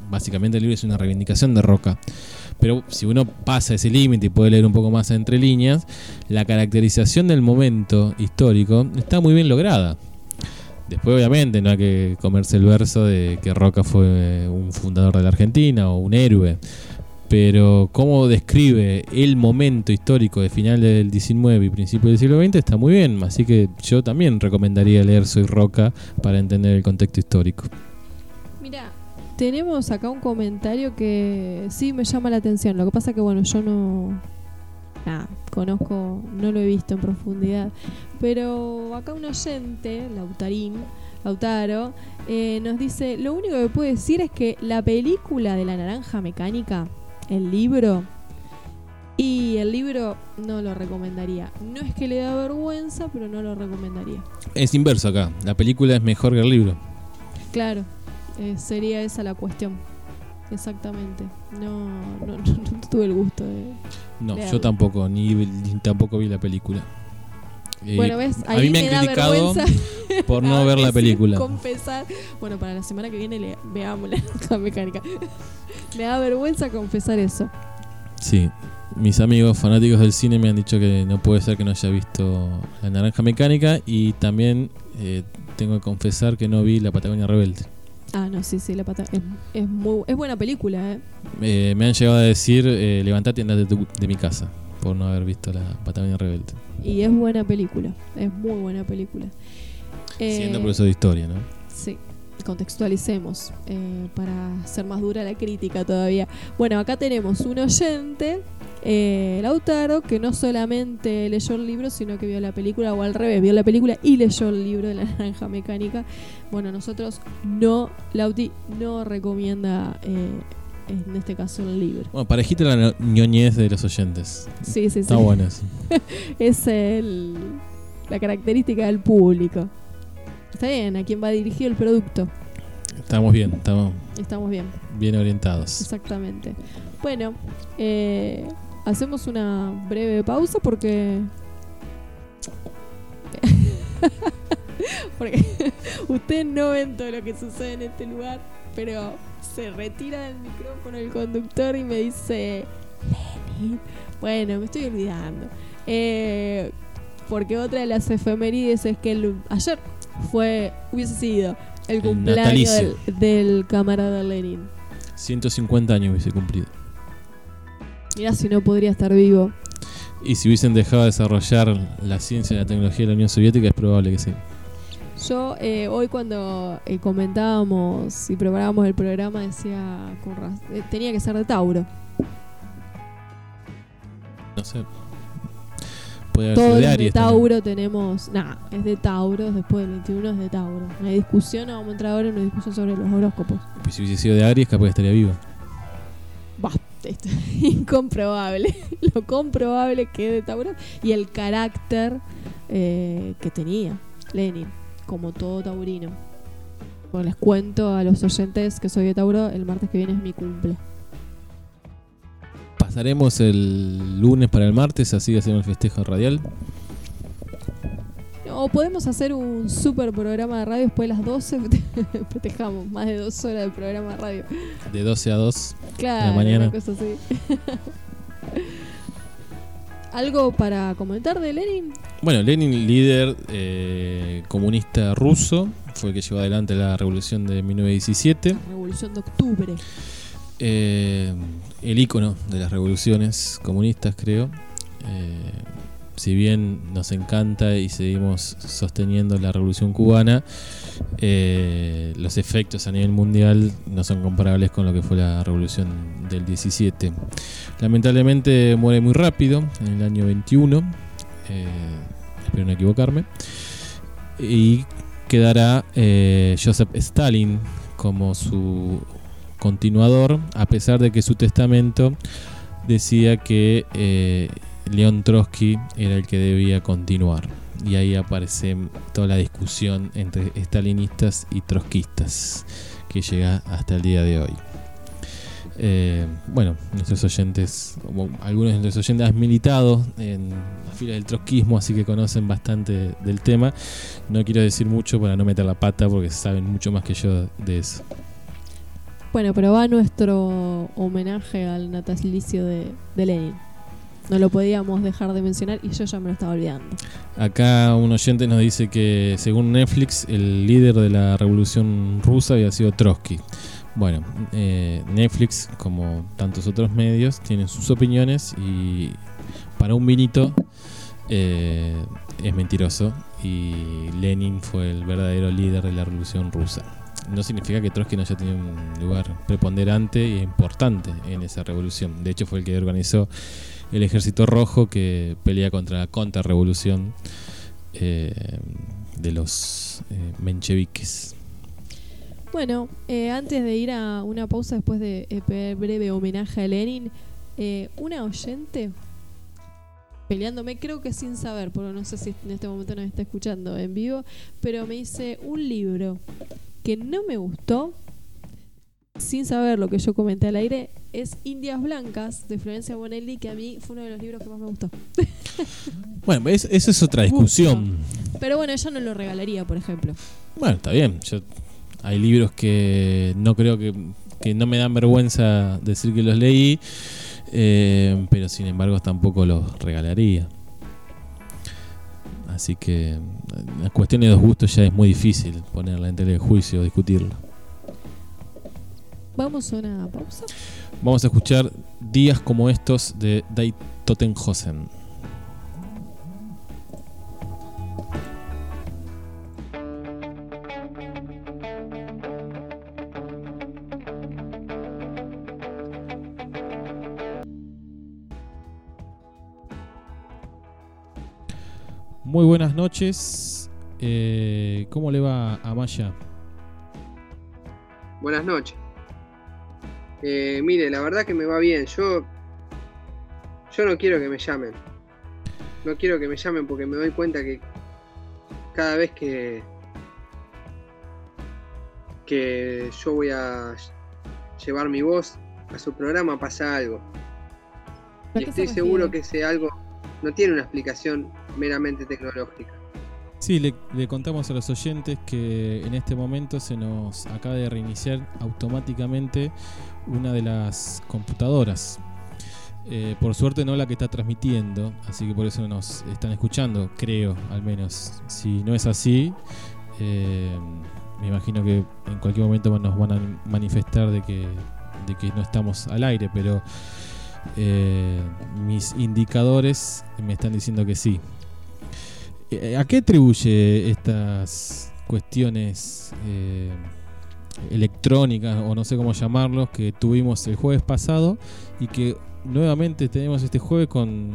Básicamente el libro es una reivindicación de Roca. Pero si uno pasa ese límite y puede leer un poco más entre líneas, la caracterización del momento histórico está muy bien lograda. Después, obviamente, no hay que comerse el verso de que Roca fue un fundador de la Argentina o un héroe. Pero cómo describe el momento histórico de finales del 19 y principios del siglo XX está muy bien. Así que yo también recomendaría leer Soy Roca para entender el contexto histórico. Tenemos acá un comentario que sí me llama la atención. Lo que pasa que, bueno, yo no. Nada, conozco, no lo he visto en profundidad. Pero acá un oyente, Lautarín, Lautaro, eh, nos dice: Lo único que puedo decir es que la película de la naranja mecánica, el libro. Y el libro no lo recomendaría. No es que le da vergüenza, pero no lo recomendaría. Es inverso acá. La película es mejor que el libro. Claro, eh, sería esa la cuestión. Exactamente. No, no, no, tuve el gusto de. No, yo tampoco, ni, ni tampoco vi la película. Eh, bueno, ves, a mí me, me, han da criticado vergüenza. por no ver la película. Confesar. Bueno, para la semana que viene le, veamos la naranja mecánica. me da vergüenza confesar eso. Sí, mis amigos fanáticos del cine me han dicho que no puede ser que no haya visto La Naranja Mecánica y también eh, tengo que confesar que no vi La Patagonia Rebelde. Ah, no, sí, sí, la pata es, es muy es buena película, ¿eh? Eh, me han llegado a decir, eh, levantate y andate de mi casa por no haber visto La Patagonia Rebelde. Y es buena película. Es muy buena película. Siendo Eh, profesor de historia, ¿no? Sí, contextualicemos eh, para hacer más dura la crítica todavía. Bueno, acá tenemos un oyente, eh, Lautaro, que no solamente leyó el libro, sino que vio la película, o al revés, vio la película y leyó el libro de la naranja mecánica. Bueno, nosotros no, Lauti no recomienda eh, en este caso el libro. Bueno, parejita la ñoñez de los oyentes. Sí, sí, sí. Está bueno eso. Es el, la característica del público. Está bien, a quién va dirigido el producto. Estamos bien, estamos Estamos bien. bien orientados. Exactamente. Bueno, eh, hacemos una breve pausa porque. porque ustedes no ven todo lo que sucede en este lugar, pero se retira del micrófono el conductor y me dice: Lenin. Bueno, me estoy olvidando. Eh, porque otra de las efemérides es que el- ayer fue, hubiese sido el cumpleaños del, camarada Lenin. 150 años hubiese cumplido. Mirá si no podría estar vivo. Y si hubiesen dejado de desarrollar la ciencia y la tecnología de la Unión Soviética, es probable que sí. Yo eh, hoy cuando eh, comentábamos y preparábamos el programa decía, con eh, tenía que ser de Tauro. No sé. Puede haber Todos sido de de Aries. también. Tauro tenemos, nah, es de Tauro, después del 21 es de Tauro. No hay discusión, no vamos a entrar ahora en una discusión sobre los horóscopos. Pues si hubiese sido de Aries, capaz que estaría vivo. Bah, esto es incomprobable. Lo comprobable que es de Tauro y el carácter eh, que tenía Lenin, como todo taurino. Bueno, les cuento a los oyentes que soy de Tauro, el martes que viene es mi cumple. Pasaremos el lunes para el martes, así hacemos el festejo radial. O podemos hacer un super programa de radio después de las 12. Festejamos más de dos horas de programa de radio. De 12 a 2. Claro, mañana. una cosa así. ¿Algo para comentar de Lenin? Bueno, Lenin, líder eh, comunista ruso, fue el que llevó adelante la revolución de 1917. Revolución de Octubre. Eh, el icono de las revoluciones comunistas, creo. Eh, si bien nos encanta y seguimos sosteniendo la revolución cubana, eh, los efectos a nivel mundial no son comparables con lo que fue la revolución del 17. Lamentablemente muere muy rápido, en el año 21, espero no equivocarme, y quedará Joseph Stalin como su continuador, a pesar de que su testamento decía que eh, León Trotsky era el que debía continuar. Y ahí aparece toda la discusión entre estalinistas y trotskistas que llega hasta el día de hoy. Eh, bueno, nuestros oyentes, algunos de nuestros oyentes han militado en la fila del trotskismo, así que conocen bastante del tema. No quiero decir mucho para no meter la pata porque saben mucho más que yo de eso. Bueno, pero va nuestro homenaje al natalicio de, Lenin. No lo podíamos dejar de mencionar y yo ya me lo estaba olvidando. Acá un oyente nos dice que según Netflix el líder de la revolución rusa había sido Trotsky. Bueno, eh, Netflix, como tantos otros medios, tienen sus opiniones y para un vinito eh, es mentiroso y Lenin fue el verdadero líder de la revolución rusa no significa que Trotsky no haya tenido un lugar preponderante e importante en esa revolución. De hecho, fue el que organizó el ejército rojo que pelea contra la contrarrevolución eh, de los eh, mencheviques. Bueno, eh, antes de ir a una pausa después de eh, breve homenaje a Lenin, una oyente peleándome, creo que sin saber, porque no sé si en este momento nos está escuchando en vivo, pero me dice un libro que no me gustó, sin saber lo que yo comenté al aire, es Indias Blancas de Florencia Bonelli, que a mí fue uno de los libros que más me gustó. bueno, esa es otra discusión. Pero bueno, ella no lo regalaría, por ejemplo. Bueno, está bien. Yo, hay libros que no creo que, que no me dan vergüenza decir que los leí, eh, pero sin embargo tampoco los regalaría. Así que las cuestiones de los gustos ya es muy difícil ponerla en tele de juicio o discutirla. Vamos a una pausa. Vamos a escuchar días como estos de Dai Tottenhosen. Muy buenas noches. Eh, ¿Cómo le va a Maya? Buenas noches. Eh, mire, la verdad que me va bien. Yo, yo no quiero que me llamen. No quiero que me llamen porque me doy cuenta que cada vez que que yo voy a llevar mi voz a su programa pasa algo. Y estoy seguro que ese algo no tiene una explicación meramente tecnológica. Sí, le, contamos a los oyentes que en este momento se nos acaba de reiniciar automáticamente una de las computadoras. Eh, por suerte no la que está transmitiendo, así que por eso nos están escuchando, creo al menos. Si no es así, eh, me imagino que en cualquier momento nos van a manifestar de que, no estamos al aire, pero eh, mis indicadores me están diciendo que sí. Eh, ¿A qué atribuye estas cuestiones eh, electrónicas o no sé cómo llamarlos que tuvimos el jueves pasado y que nuevamente tenemos este jueves con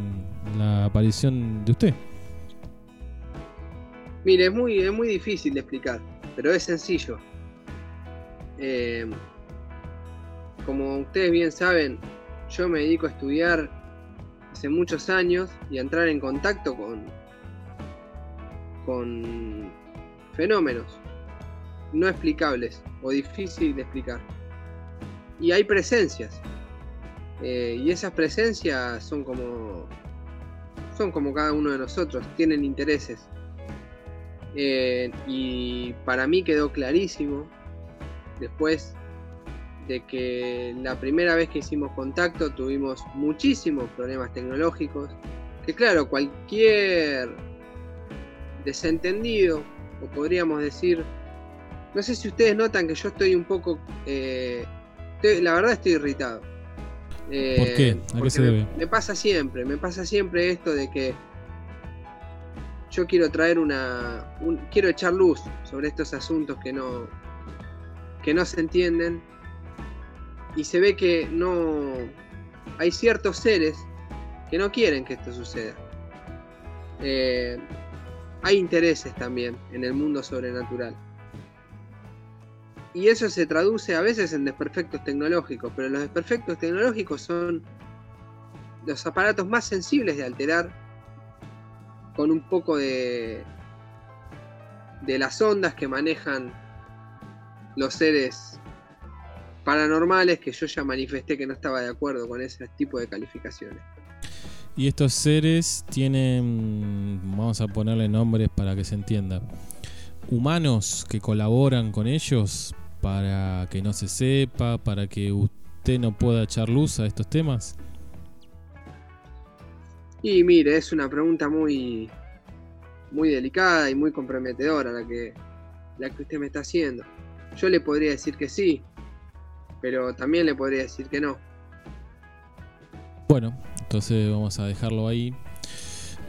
la aparición de usted? Mire, es muy, es muy difícil de explicar, pero es sencillo. Eh, como ustedes bien saben, yo me dedico a estudiar hace muchos años y a entrar en contacto con, con fenómenos no explicables o difíciles de explicar. Y hay presencias. Eh, y esas presencias son como. son como cada uno de nosotros, tienen intereses. Eh, y para mí quedó clarísimo, después de que la primera vez que hicimos contacto tuvimos muchísimos problemas tecnológicos, que claro, cualquier desentendido, o podríamos decir, no sé si ustedes notan que yo estoy un poco, eh, la verdad estoy irritado. Eh, ¿Por qué? ¿A qué se debe? Me, pasa siempre, me pasa siempre esto de que yo quiero traer una. quiero echar luz sobre estos asuntos que no. que no se entienden. Y se ve que no. hay ciertos seres que no quieren que esto suceda. Eh, hay intereses también en el mundo sobrenatural. Y eso se traduce a veces en desperfectos tecnológicos, pero los desperfectos tecnológicos son los aparatos más sensibles de alterar con un poco de, de las ondas que manejan los seres paranormales que yo ya manifesté que no estaba de acuerdo con ese tipo de calificaciones. Y estos seres tienen, vamos a ponerle nombres para que se entienda, humanos que colaboran con ellos para que no se sepa, para que usted no pueda echar luz a estos temas? Y mire, es una pregunta muy, muy delicada y muy comprometedora la que, la que usted me está haciendo. Yo le podría decir que sí, pero también le podría decir que no. Bueno, entonces vamos a dejarlo ahí.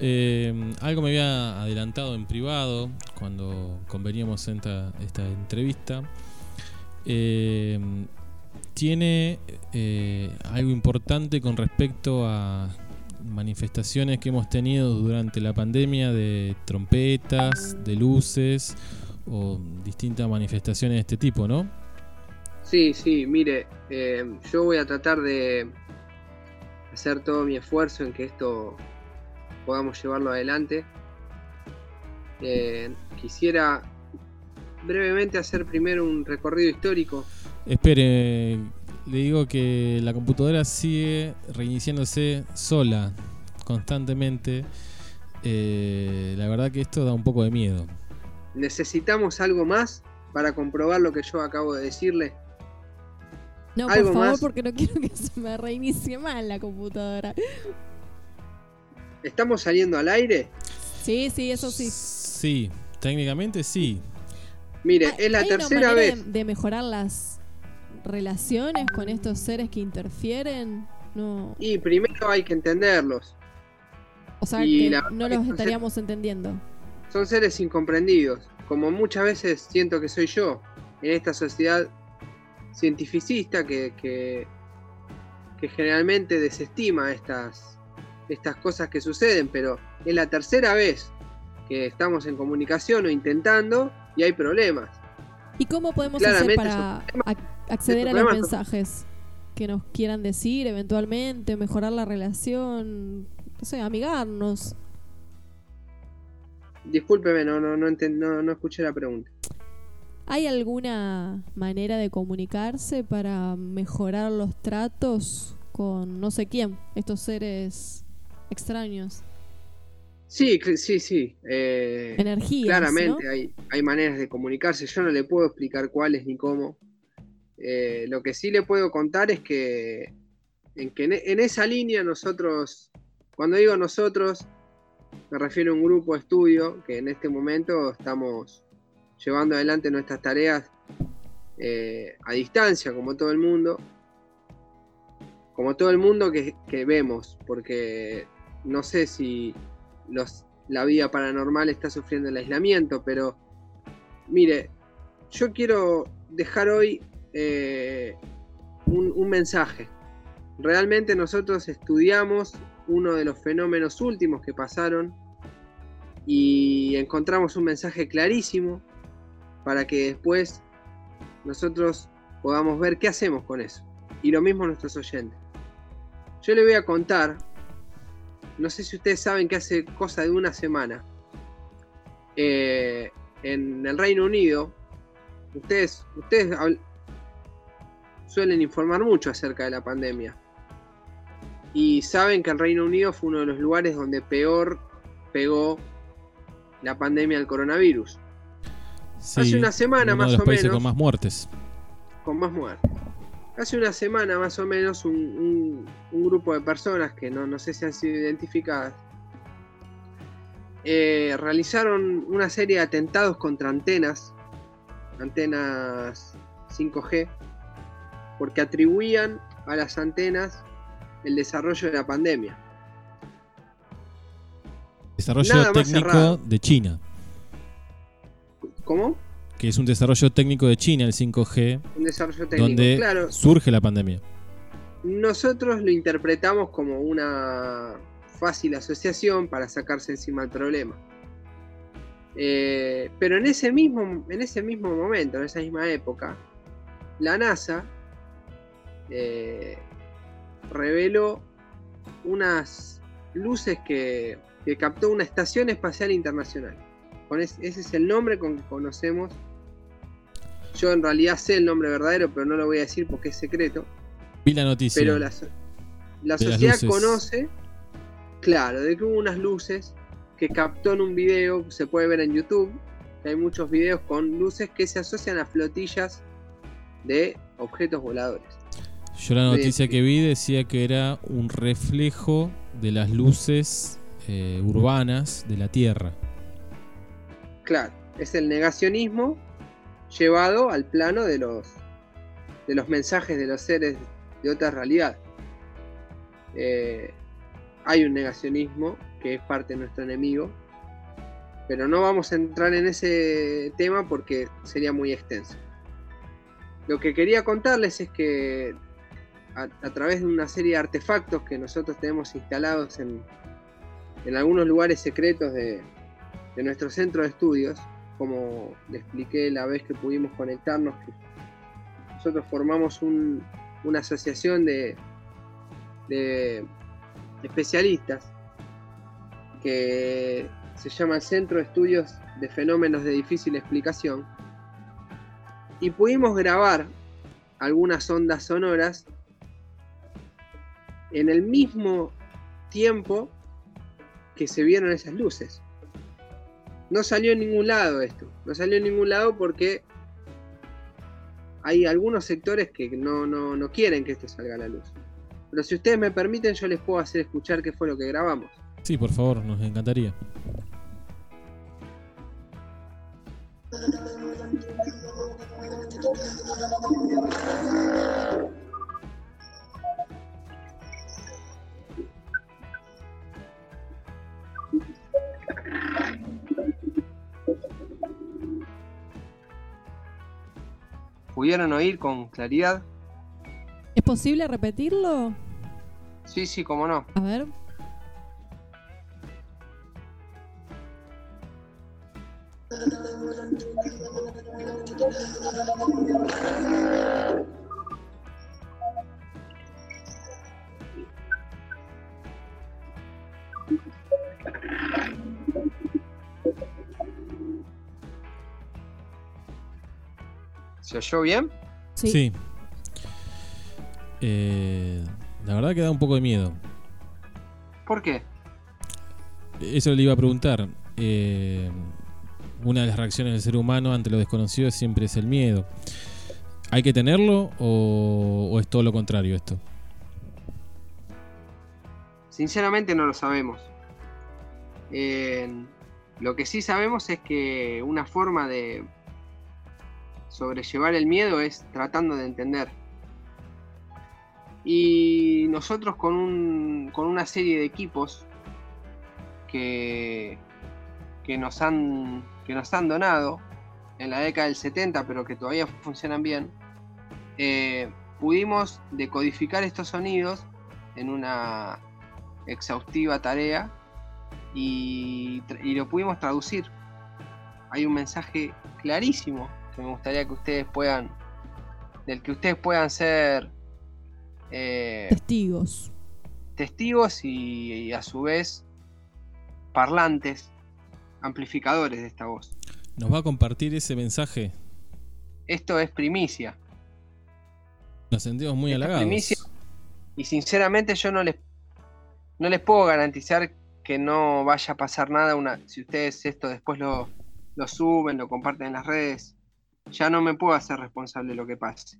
Eh, algo me había adelantado en privado cuando conveníamos en esta entrevista eh, tiene eh, algo importante con respecto a manifestaciones que hemos tenido durante la pandemia de trompetas, de luces o distintas manifestaciones de este tipo, ¿no? Sí, sí, mire, yo voy a tratar de hacer todo mi esfuerzo en que esto podamos llevarlo adelante. quisiera brevemente hacer primero un recorrido histórico. Espere, le digo que la computadora sigue reiniciándose sola, constantemente. Eh, la verdad que esto da un poco de miedo. ¿Necesitamos algo más para comprobar lo que yo acabo de decirle? No, por favor, porque no quiero que se me reinicie mal la computadora. ¿Estamos saliendo al aire? Sí, sí, eso sí. Sí, técnicamente sí. Mire, es la tercera vez. De, mejorar las relaciones con estos seres que interfieren? No. Y primero hay que entenderlos. O sea, que no los estaríamos entendiendo. Son seres incomprendidos, como muchas veces siento que soy yo, en esta sociedad cientificista que, que, que generalmente desestima estas, estas cosas que suceden, pero es la tercera vez que estamos en comunicación o intentando y hay problemas. ¿Y cómo podemos hacer para acceder a los mensajes que nos quieran decir eventualmente, mejorar la relación, no sé, amigarnos? Discúlpeme, no, no, no, no escuché la pregunta. ¿Hay alguna manera de comunicarse para mejorar los tratos con no sé quién, estos seres extraños? Sí, sí, sí. Eh, Claramente hay, hay maneras de comunicarse. Yo no le puedo explicar cuáles ni cómo. Eh, lo que sí le puedo contar es que en, que en esa línea nosotros, cuando digo nosotros, me refiero a un grupo de estudio que en este momento estamos llevando adelante nuestras tareas eh, a distancia, como todo el mundo. Como todo el mundo que, que vemos, porque no sé si la vida paranormal está sufriendo el aislamiento, pero mire, yo quiero dejar hoy eh, un, mensaje. Realmente nosotros estudiamos uno de los fenómenos últimos que pasaron y encontramos un mensaje clarísimo para que después nosotros podamos ver qué hacemos con eso. Y lo mismo nuestros oyentes. Yo le voy a contar no sé si ustedes saben que hace cosa de una semana, eh, en el Reino Unido, ustedes, ustedes suelen informar mucho acerca de la pandemia. Y saben que el Reino Unido fue uno de los lugares donde peor pegó la pandemia del coronavirus. Hace una semana más o menos. Con más muertes. Con más muertes. Hace una semana más o menos un, grupo de personas que no, sé si han sido identificadas eh, realizaron una serie de atentados contra antenas, antenas 5G, porque atribuían a las antenas el desarrollo de la pandemia. Desarrollo Nada técnico de China, ¿Cómo? que es un desarrollo técnico de China, el 5G, Un desarrollo técnico. donde Claro, surge la pandemia. nosotros lo interpretamos como una fácil asociación para sacarse encima el problema. Eh, pero en ese, mismo, en ese mismo momento, en esa misma época, la NASA eh, reveló unas luces que, que captó una estación espacial internacional. Con ese es el nombre con que conocemos. Yo en realidad sé el nombre verdadero, pero no lo voy a decir porque es secreto. Vi la noticia. Pero la, la sociedad conoce, claro, de que hubo unas luces que captó en un video, se puede ver en YouTube, que hay muchos videos con luces que se asocian a flotillas de objetos voladores. Yo la noticia que vi decía que era un reflejo de las luces eh, urbanas de la Tierra. Claro, es el negacionismo llevado al plano de los, de los mensajes de los seres de otra realidad. Eh, hay un negacionismo que es parte de nuestro enemigo, pero no vamos a entrar en ese tema porque sería muy extenso. Lo que quería contarles es que a, a través de una serie de artefactos que nosotros tenemos instalados en, en algunos lugares secretos de, de nuestro centro de estudios, como le expliqué la vez que pudimos conectarnos, nosotros formamos un- una asociación de, de especialistas que se llama Centro de Estudios de Fenómenos de Difícil Explicación, y pudimos grabar algunas ondas sonoras en el mismo tiempo que se vieron esas luces. No salió en ningún lado esto. No salió en ningún lado porque hay algunos sectores que no, no, no quieren que esto salga a la luz. Pero si ustedes me permiten, yo les puedo hacer escuchar qué fue lo que grabamos. Sí, por favor, nos encantaría. ¿Pudieron oír con claridad? ¿Es posible repetirlo? Sí, sí, cómo no. A ver. ¿Se oyó bien? Sí. Sí. Eh, la verdad que da un poco de miedo. ¿Por qué? Eso le iba a preguntar. Eh, una de las reacciones del ser humano ante lo desconocido siempre es el miedo. ¿Hay que tenerlo o, o es todo lo contrario esto? Sinceramente no lo sabemos. Eh, lo que sí sabemos es que una forma de sobrellevar el miedo es tratando de entender. Y nosotros con, un- con una serie de equipos que, que, nos han, que nos han donado en la década del 70, pero que todavía funcionan bien, eh, pudimos decodificar estos sonidos en una exhaustiva tarea y, y lo pudimos traducir. Hay un mensaje clarísimo que me gustaría que ustedes puedan, del que ustedes puedan ser eh, Testigos. testigos y, y a su vez parlantes, amplificadores de esta voz. ¿Nos va a compartir ese mensaje? Esto es primicia. Nos sentimos muy Esta halagados. primicia- Y sinceramente yo no les, no les puedo garantizar que no vaya a pasar nada una, si ustedes esto después lo, lo suben, lo comparten en las redes. Ya no me puedo hacer responsable de lo que pase.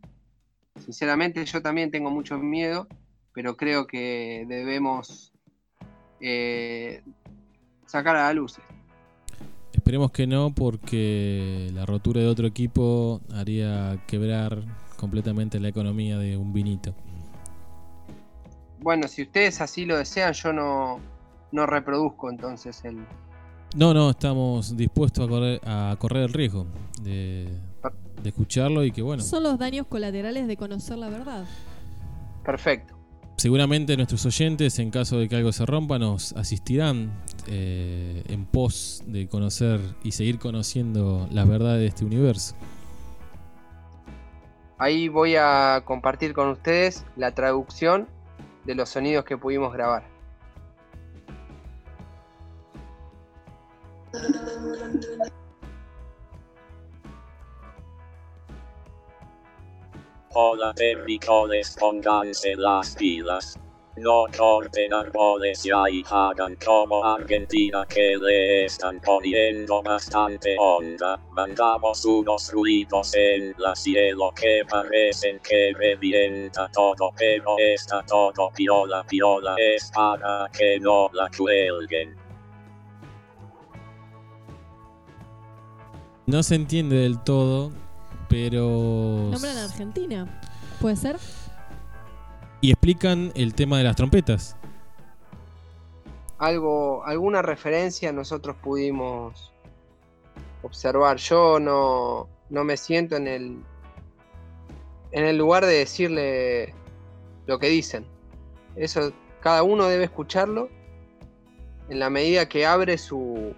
Sinceramente yo también tengo mucho miedo, pero creo que debemos eh, sacar a la luz. Esperemos que no, porque la rotura de otro equipo haría quebrar completamente la economía de un vinito. Bueno, si ustedes así lo desean, yo no, no reproduzco entonces el... No, no, estamos dispuestos a correr, a correr el riesgo de, de escucharlo y que bueno, Son los daños colaterales de conocer la verdad. Perfecto. seguramente nuestros oyentes, en caso de que algo se rompa, nos asistirán eh, en pos de conocer y seguir conociendo las verdades de este universo. Ahí voy a compartir con ustedes la traducción de los sonidos que pudimos grabar. Hola terrícolas, pónganse las pilas. No corten árboles ya y hagan como Argentina que le están poniendo bastante onda. Mandamos unos ruidos en la cielo que parecen que revienta todo, pero está todo piola piola es para que no la cuelguen. No se entiende del todo, pero... Nombran a Argentina. ¿Puede ser? Y explican el tema de las trompetas. Algo, alguna referencia nosotros pudimos observar. Yo no, no me siento en el, en el lugar de decirle lo que dicen. Eso cada uno debe escucharlo en la medida que abre su,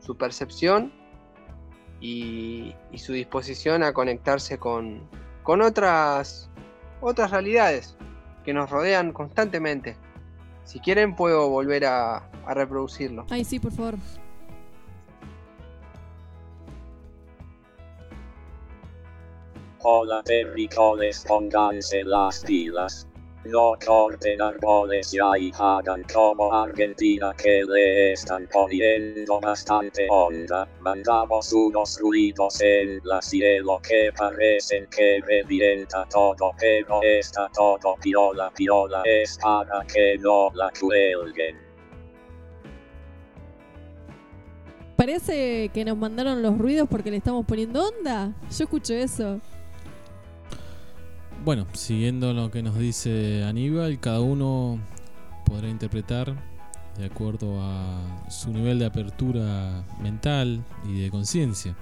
su percepción y, y su disposición a conectarse con, con otras, otras realidades que nos rodean constantemente. Si quieren puedo volver a, a reproducirlo. Ay, sí, por favor. Hola terrícolas, pónganse las pilas. No corten árboles ya y hagan como Argentina que le están poniendo bastante onda. Mandamos unos ruidos en la cielo que parecen que revienta todo, pero está todo piola piola es para que no la cuelguen. Parece que nos mandaron los ruidos porque le estamos poniendo onda. Yo escucho eso. Bueno, siguiendo lo que nos dice Aníbal, cada uno podrá interpretar de acuerdo a su nivel de apertura mental y de conciencia.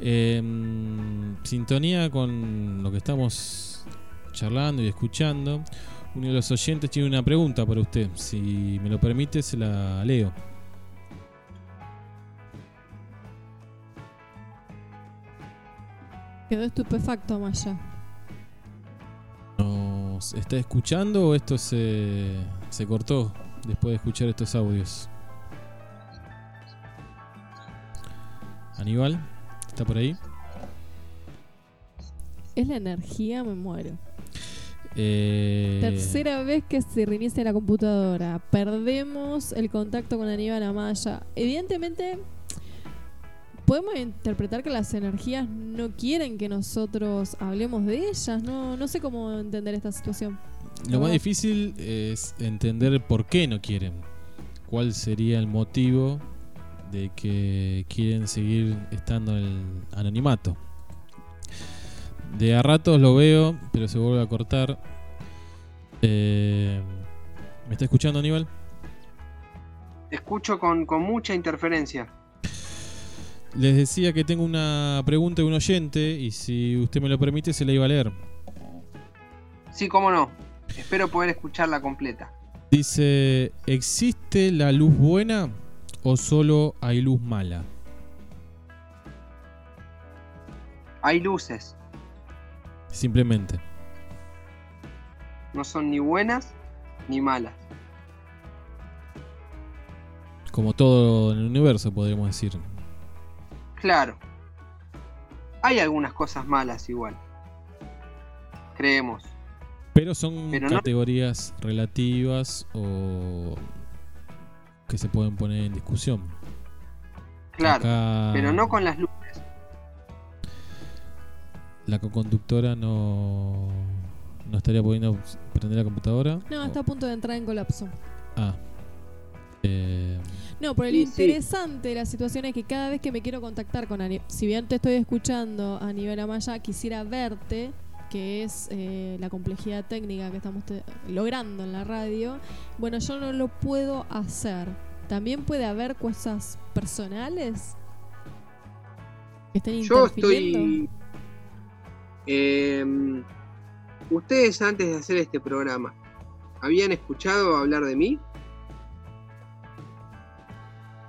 En sintonía con lo que estamos charlando y escuchando, uno de los oyentes tiene una pregunta para usted. Si me lo permite, se la leo. Quedó estupefacto Maya. ¿Nos está escuchando o esto se, se cortó después de escuchar estos audios? Aníbal, ¿está por ahí? Es la energía, me muero. Eh, Tercera vez que se reinicia la computadora. Perdemos el contacto con Aníbal Amaya. Evidentemente, podemos interpretar que las energías no quieren que nosotros hablemos de ellas. No, no sé cómo entender esta situación. Lo más difícil es entender por qué no quieren. ¿Cuál sería el motivo de que quieren seguir estando en el anonimato? De a ratos lo veo, pero se vuelve a cortar. Eh, ¿Me está escuchando, Aníbal? Escucho con, con mucha interferencia. Les decía que tengo una pregunta de un oyente y si usted me lo permite se la iba a leer. Sí, cómo no. Espero poder escucharla completa. Dice, ¿existe la luz buena o solo hay luz mala? Hay luces, Simplemente. no son ni buenas ni malas. Como todo en el universo, podríamos decir. Claro. Hay algunas cosas malas igual. Creemos. Pero son Pero no- categorías relativas o que se pueden poner en discusión. Claro. Acá Pero no con las luces. la coconductora no, no estaría pudiendo prender la computadora. No, O- está a punto de entrar en colapso. Ah, Eh, No, Sí, sí. interesante de la situación es que cada vez que me quiero contactar con Ani- si bien te estoy escuchando a nivel amaya, quisiera verte, que es eh, la complejidad técnica que estamos te- logrando en la radio. Bueno, yo no lo puedo hacer. También puede haber cosas personales que estén Yo estoy. Em, Ustedes antes de hacer este programa, ¿habían escuchado hablar de mí?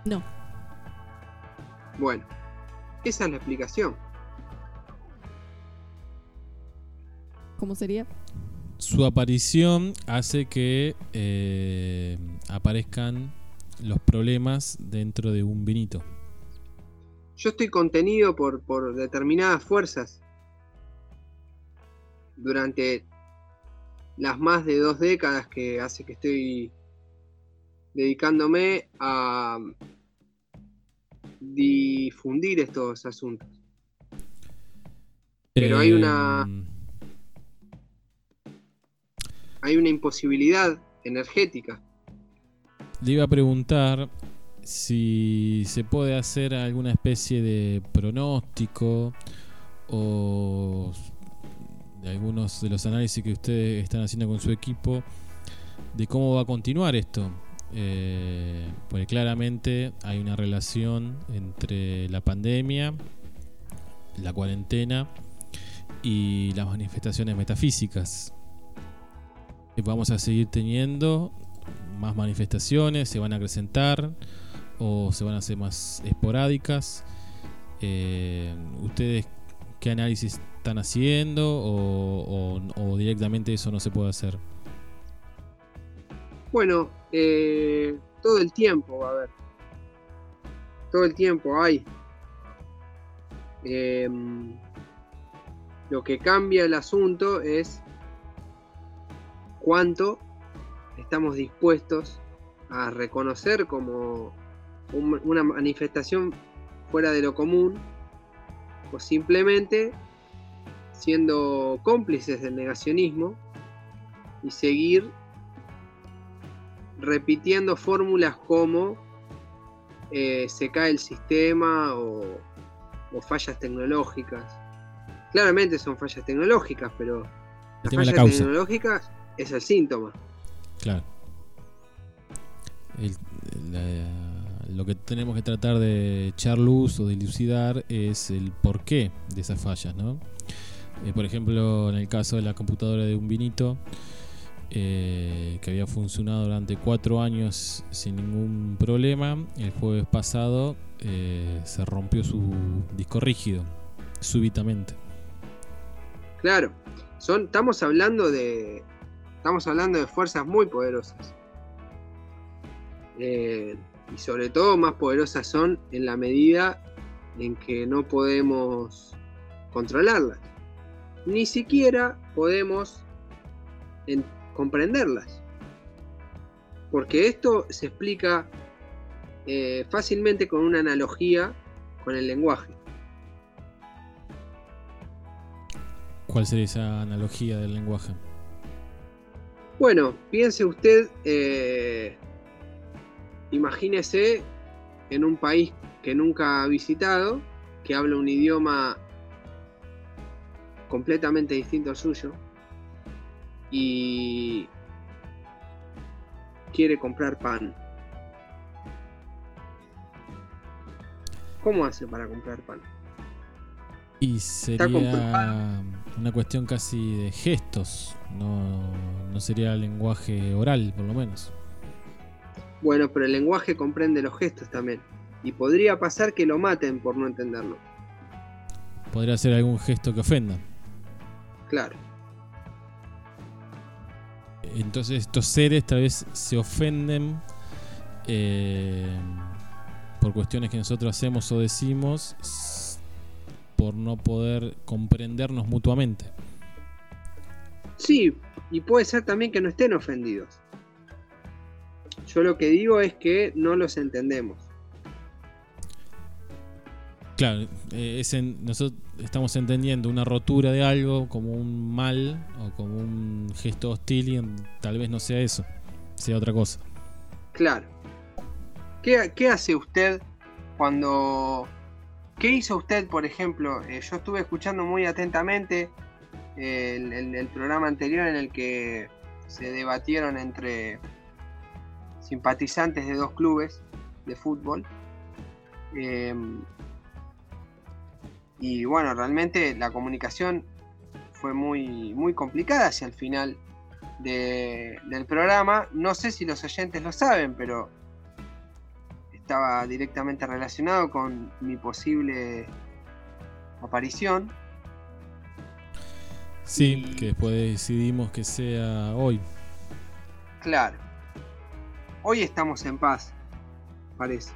No. Bueno, esa es la explicación. ¿Cómo sería? su aparición hace que eh, aparezcan los problemas dentro de un vinito. Yo estoy contenido por, por determinadas fuerzas durante las más de dos décadas que hace que estoy dedicándome a difundir estos asuntos. Pero hay una- Eh, Hay una imposibilidad energética. Le iba a preguntar si se puede hacer alguna especie de pronóstico o de algunos de los análisis que ustedes están haciendo con su equipo de cómo va a continuar esto. Eh, porque claramente hay una relación entre la pandemia, la cuarentena y las manifestaciones metafísicas. Eh, Vamos a seguir teniendo más manifestaciones, se van a acrecentar o se van a hacer más esporádicas. Eh, ¿Ustedes qué análisis están haciendo o, directamente eso no se puede hacer? Bueno, eh, todo el tiempo va a haber. Todo el tiempo hay. Em, lo que cambia el asunto es cuánto estamos dispuestos a reconocer como un- una manifestación fuera de lo común o simplemente siendo cómplices del negacionismo y seguir repitiendo fórmulas como eh, se cae el sistema o, o fallas tecnológicas. Claramente son fallas tecnológicas, pero la tema es la falla causa. tecnológica es el síntoma. Claro. El- la- lo que tenemos que tratar de echar luz o de dilucidar es el porqué de esas fallas, ¿no? Eh, por ejemplo, en el caso de la computadora de un vinito, eh, que había funcionado durante cuatro años sin ningún problema, el jueves pasado eh, se rompió su disco rígido, súbitamente. Claro, son, estamos hablando de. Estamos hablando de fuerzas muy poderosas. Eh, y sobre todo más poderosas son en la medida en que no podemos controlarlas. Ni siquiera podemos en- comprenderlas. Porque esto se explica eh, fácilmente con una analogía con el lenguaje. ¿Cuál sería esa analogía del lenguaje? Bueno, piense usted, eh, imagínese en un país que nunca ha visitado, que habla un idioma completamente distinto al suyo y quiere comprar pan. ¿Cómo hace para comprar pan? Y sería una cuestión casi de gestos, no, no sería lenguaje oral, por lo menos. Bueno, pero el lenguaje comprende los gestos también. Y podría pasar que lo maten por no entenderlo. Podría ser algún gesto que ofenda. Claro. Entonces estos seres tal vez se ofenden eh, por cuestiones que nosotros hacemos o decimos por no poder comprendernos mutuamente. Sí, y puede ser también que no estén ofendidos. Yo lo que digo es que no los entendemos. Claro, eh, nosotros estamos entendiendo una rotura de algo como un mal o como un gesto hostil y tal vez no sea eso, sea otra cosa. Claro. ¿Qué, hace usted cuando... ¿Qué hizo usted, por ejemplo? Eh, yo estuve escuchando muy atentamente eh, el, programa anterior en el que se debatieron entre simpatizantes de dos clubes de fútbol. Y bueno, realmente la comunicación fue muy, muy complicada hacia el final de- del programa. No sé si los oyentes lo saben, pero estaba directamente relacionado con mi posible aparición. Sí, Y- que después decidimos que sea hoy. Claro. Hoy estamos en paz, parece.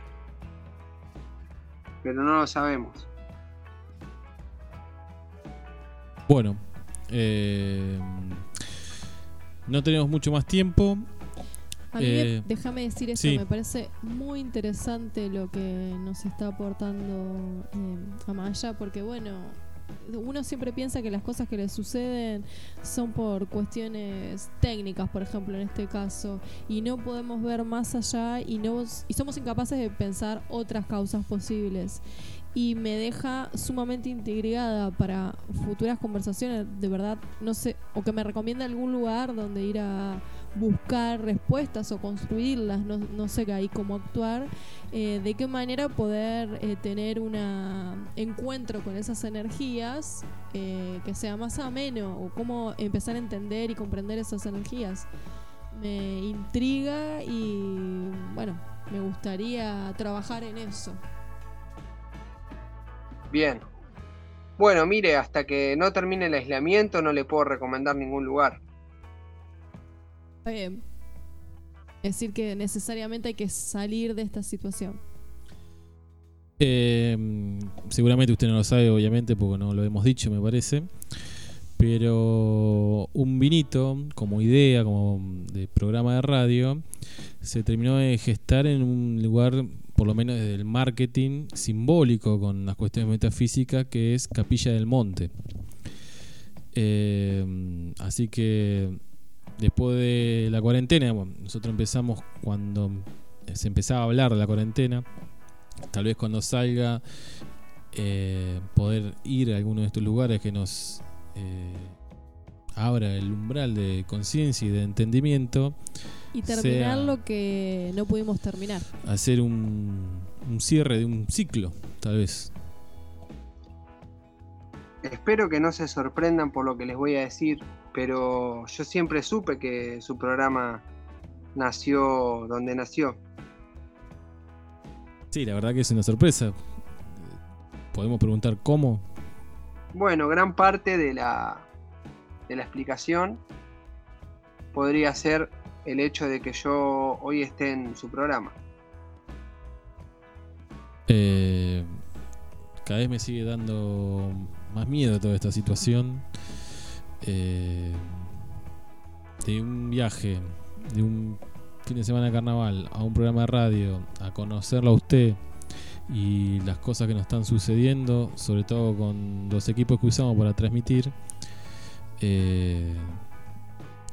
Pero no lo sabemos. Bueno, eh, no tenemos mucho más tiempo. Eh, me- déjame decir esto, sí. me parece muy interesante lo que nos está aportando eh, Amaya, porque bueno, uno siempre piensa que las cosas que le suceden son por cuestiones técnicas, por ejemplo, en este caso, y no podemos ver más allá y, no, y somos incapaces de pensar otras causas posibles. Y me deja sumamente intrigada para futuras conversaciones, de verdad, no sé, o que me recomienda algún lugar donde ir a buscar respuestas o construirlas, no, no sé ahí cómo actuar, eh, de qué manera poder eh, tener un encuentro con esas energías eh, que sea más ameno o cómo empezar a entender y comprender esas energías. Me intriga y bueno, me gustaría trabajar en eso. Bien. Bueno, mire, hasta que no termine el aislamiento no le puedo recomendar ningún lugar. Está bien. Es decir, que necesariamente hay que salir de esta situación. Eh, seguramente usted no lo sabe, obviamente, porque no lo hemos dicho, me parece. Pero un vinito, como idea, como de programa de radio, se terminó de gestar en un lugar, por lo menos desde el marketing, simbólico con las cuestiones metafísicas, que es Capilla del Monte. Eh, así que después de la cuarentena, bueno, nosotros empezamos cuando se empezaba a hablar de la cuarentena, tal vez cuando salga eh, poder ir a alguno de estos lugares que nos eh, abra el umbral de conciencia y de entendimiento, Y terminar lo que no pudimos terminar. hacer un, un cierre de un ciclo, tal vez. Espero que no se sorprendan por lo que les voy a decir, pero yo siempre supe que su programa nació donde nació. Sí, la verdad que es una sorpresa. Podemos preguntar cómo. Bueno, gran parte de la, de la explicación podría ser el hecho de que yo hoy esté en su programa. Eh, cada vez me sigue dando más miedo toda esta situación. Eh, de un viaje, de un fin de semana de carnaval, a un programa de radio, a conocerlo a usted y las cosas que nos están sucediendo, sobre todo con los equipos que usamos para transmitir. Eh,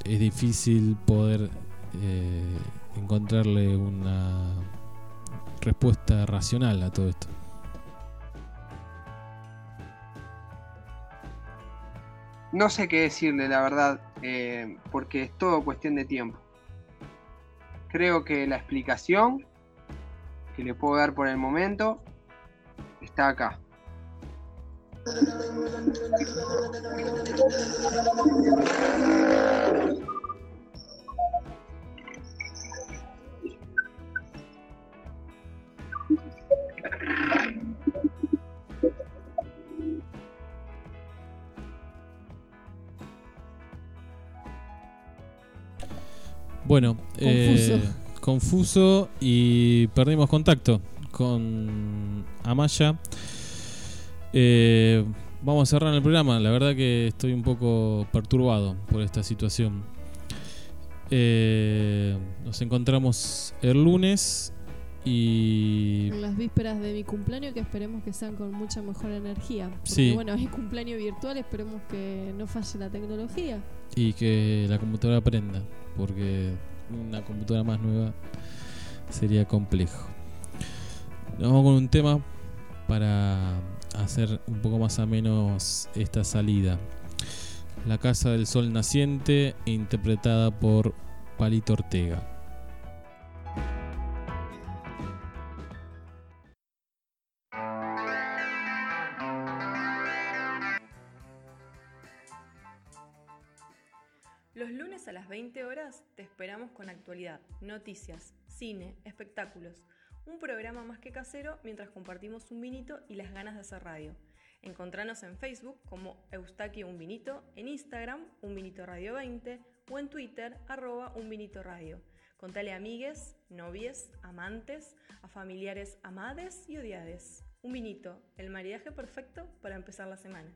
es difícil poder eh, encontrarle una respuesta racional a todo esto. No sé qué decirle, la verdad, eh, porque es todo cuestión de tiempo. Creo que la explicación que le puedo dar por el momento está acá. Bueno, Confuso. eh, confuso y perdimos contacto con Amaya. Eh, vamos a cerrar el programa. La verdad que estoy un poco perturbado por esta situación. Eh, nos encontramos el lunes y En las vísperas de mi cumpleaños, que esperemos que sean con mucha mejor energía. Porque, Sí. bueno, es cumpleaños virtual, esperemos que no falle la tecnología. y que la computadora prenda, porque una computadora más nueva sería complejo. Nos vamos con un tema para hacer un poco más a menos esta salida. La Casa del Sol Naciente, interpretada por Palito Ortega. Los lunes a las 20 horas te esperamos con actualidad, noticias, cine, espectáculos. Un programa más que casero mientras compartimos un vinito y las ganas de hacer radio. Encontranos en Facebook como Eustaquio Un Vinito, en Instagram Un Vinito Radio 20 o en Twitter arroba Un Radio. Contale a amigues, novies, amantes, a familiares amades y odiades. Un vinito, el maridaje perfecto para empezar la semana.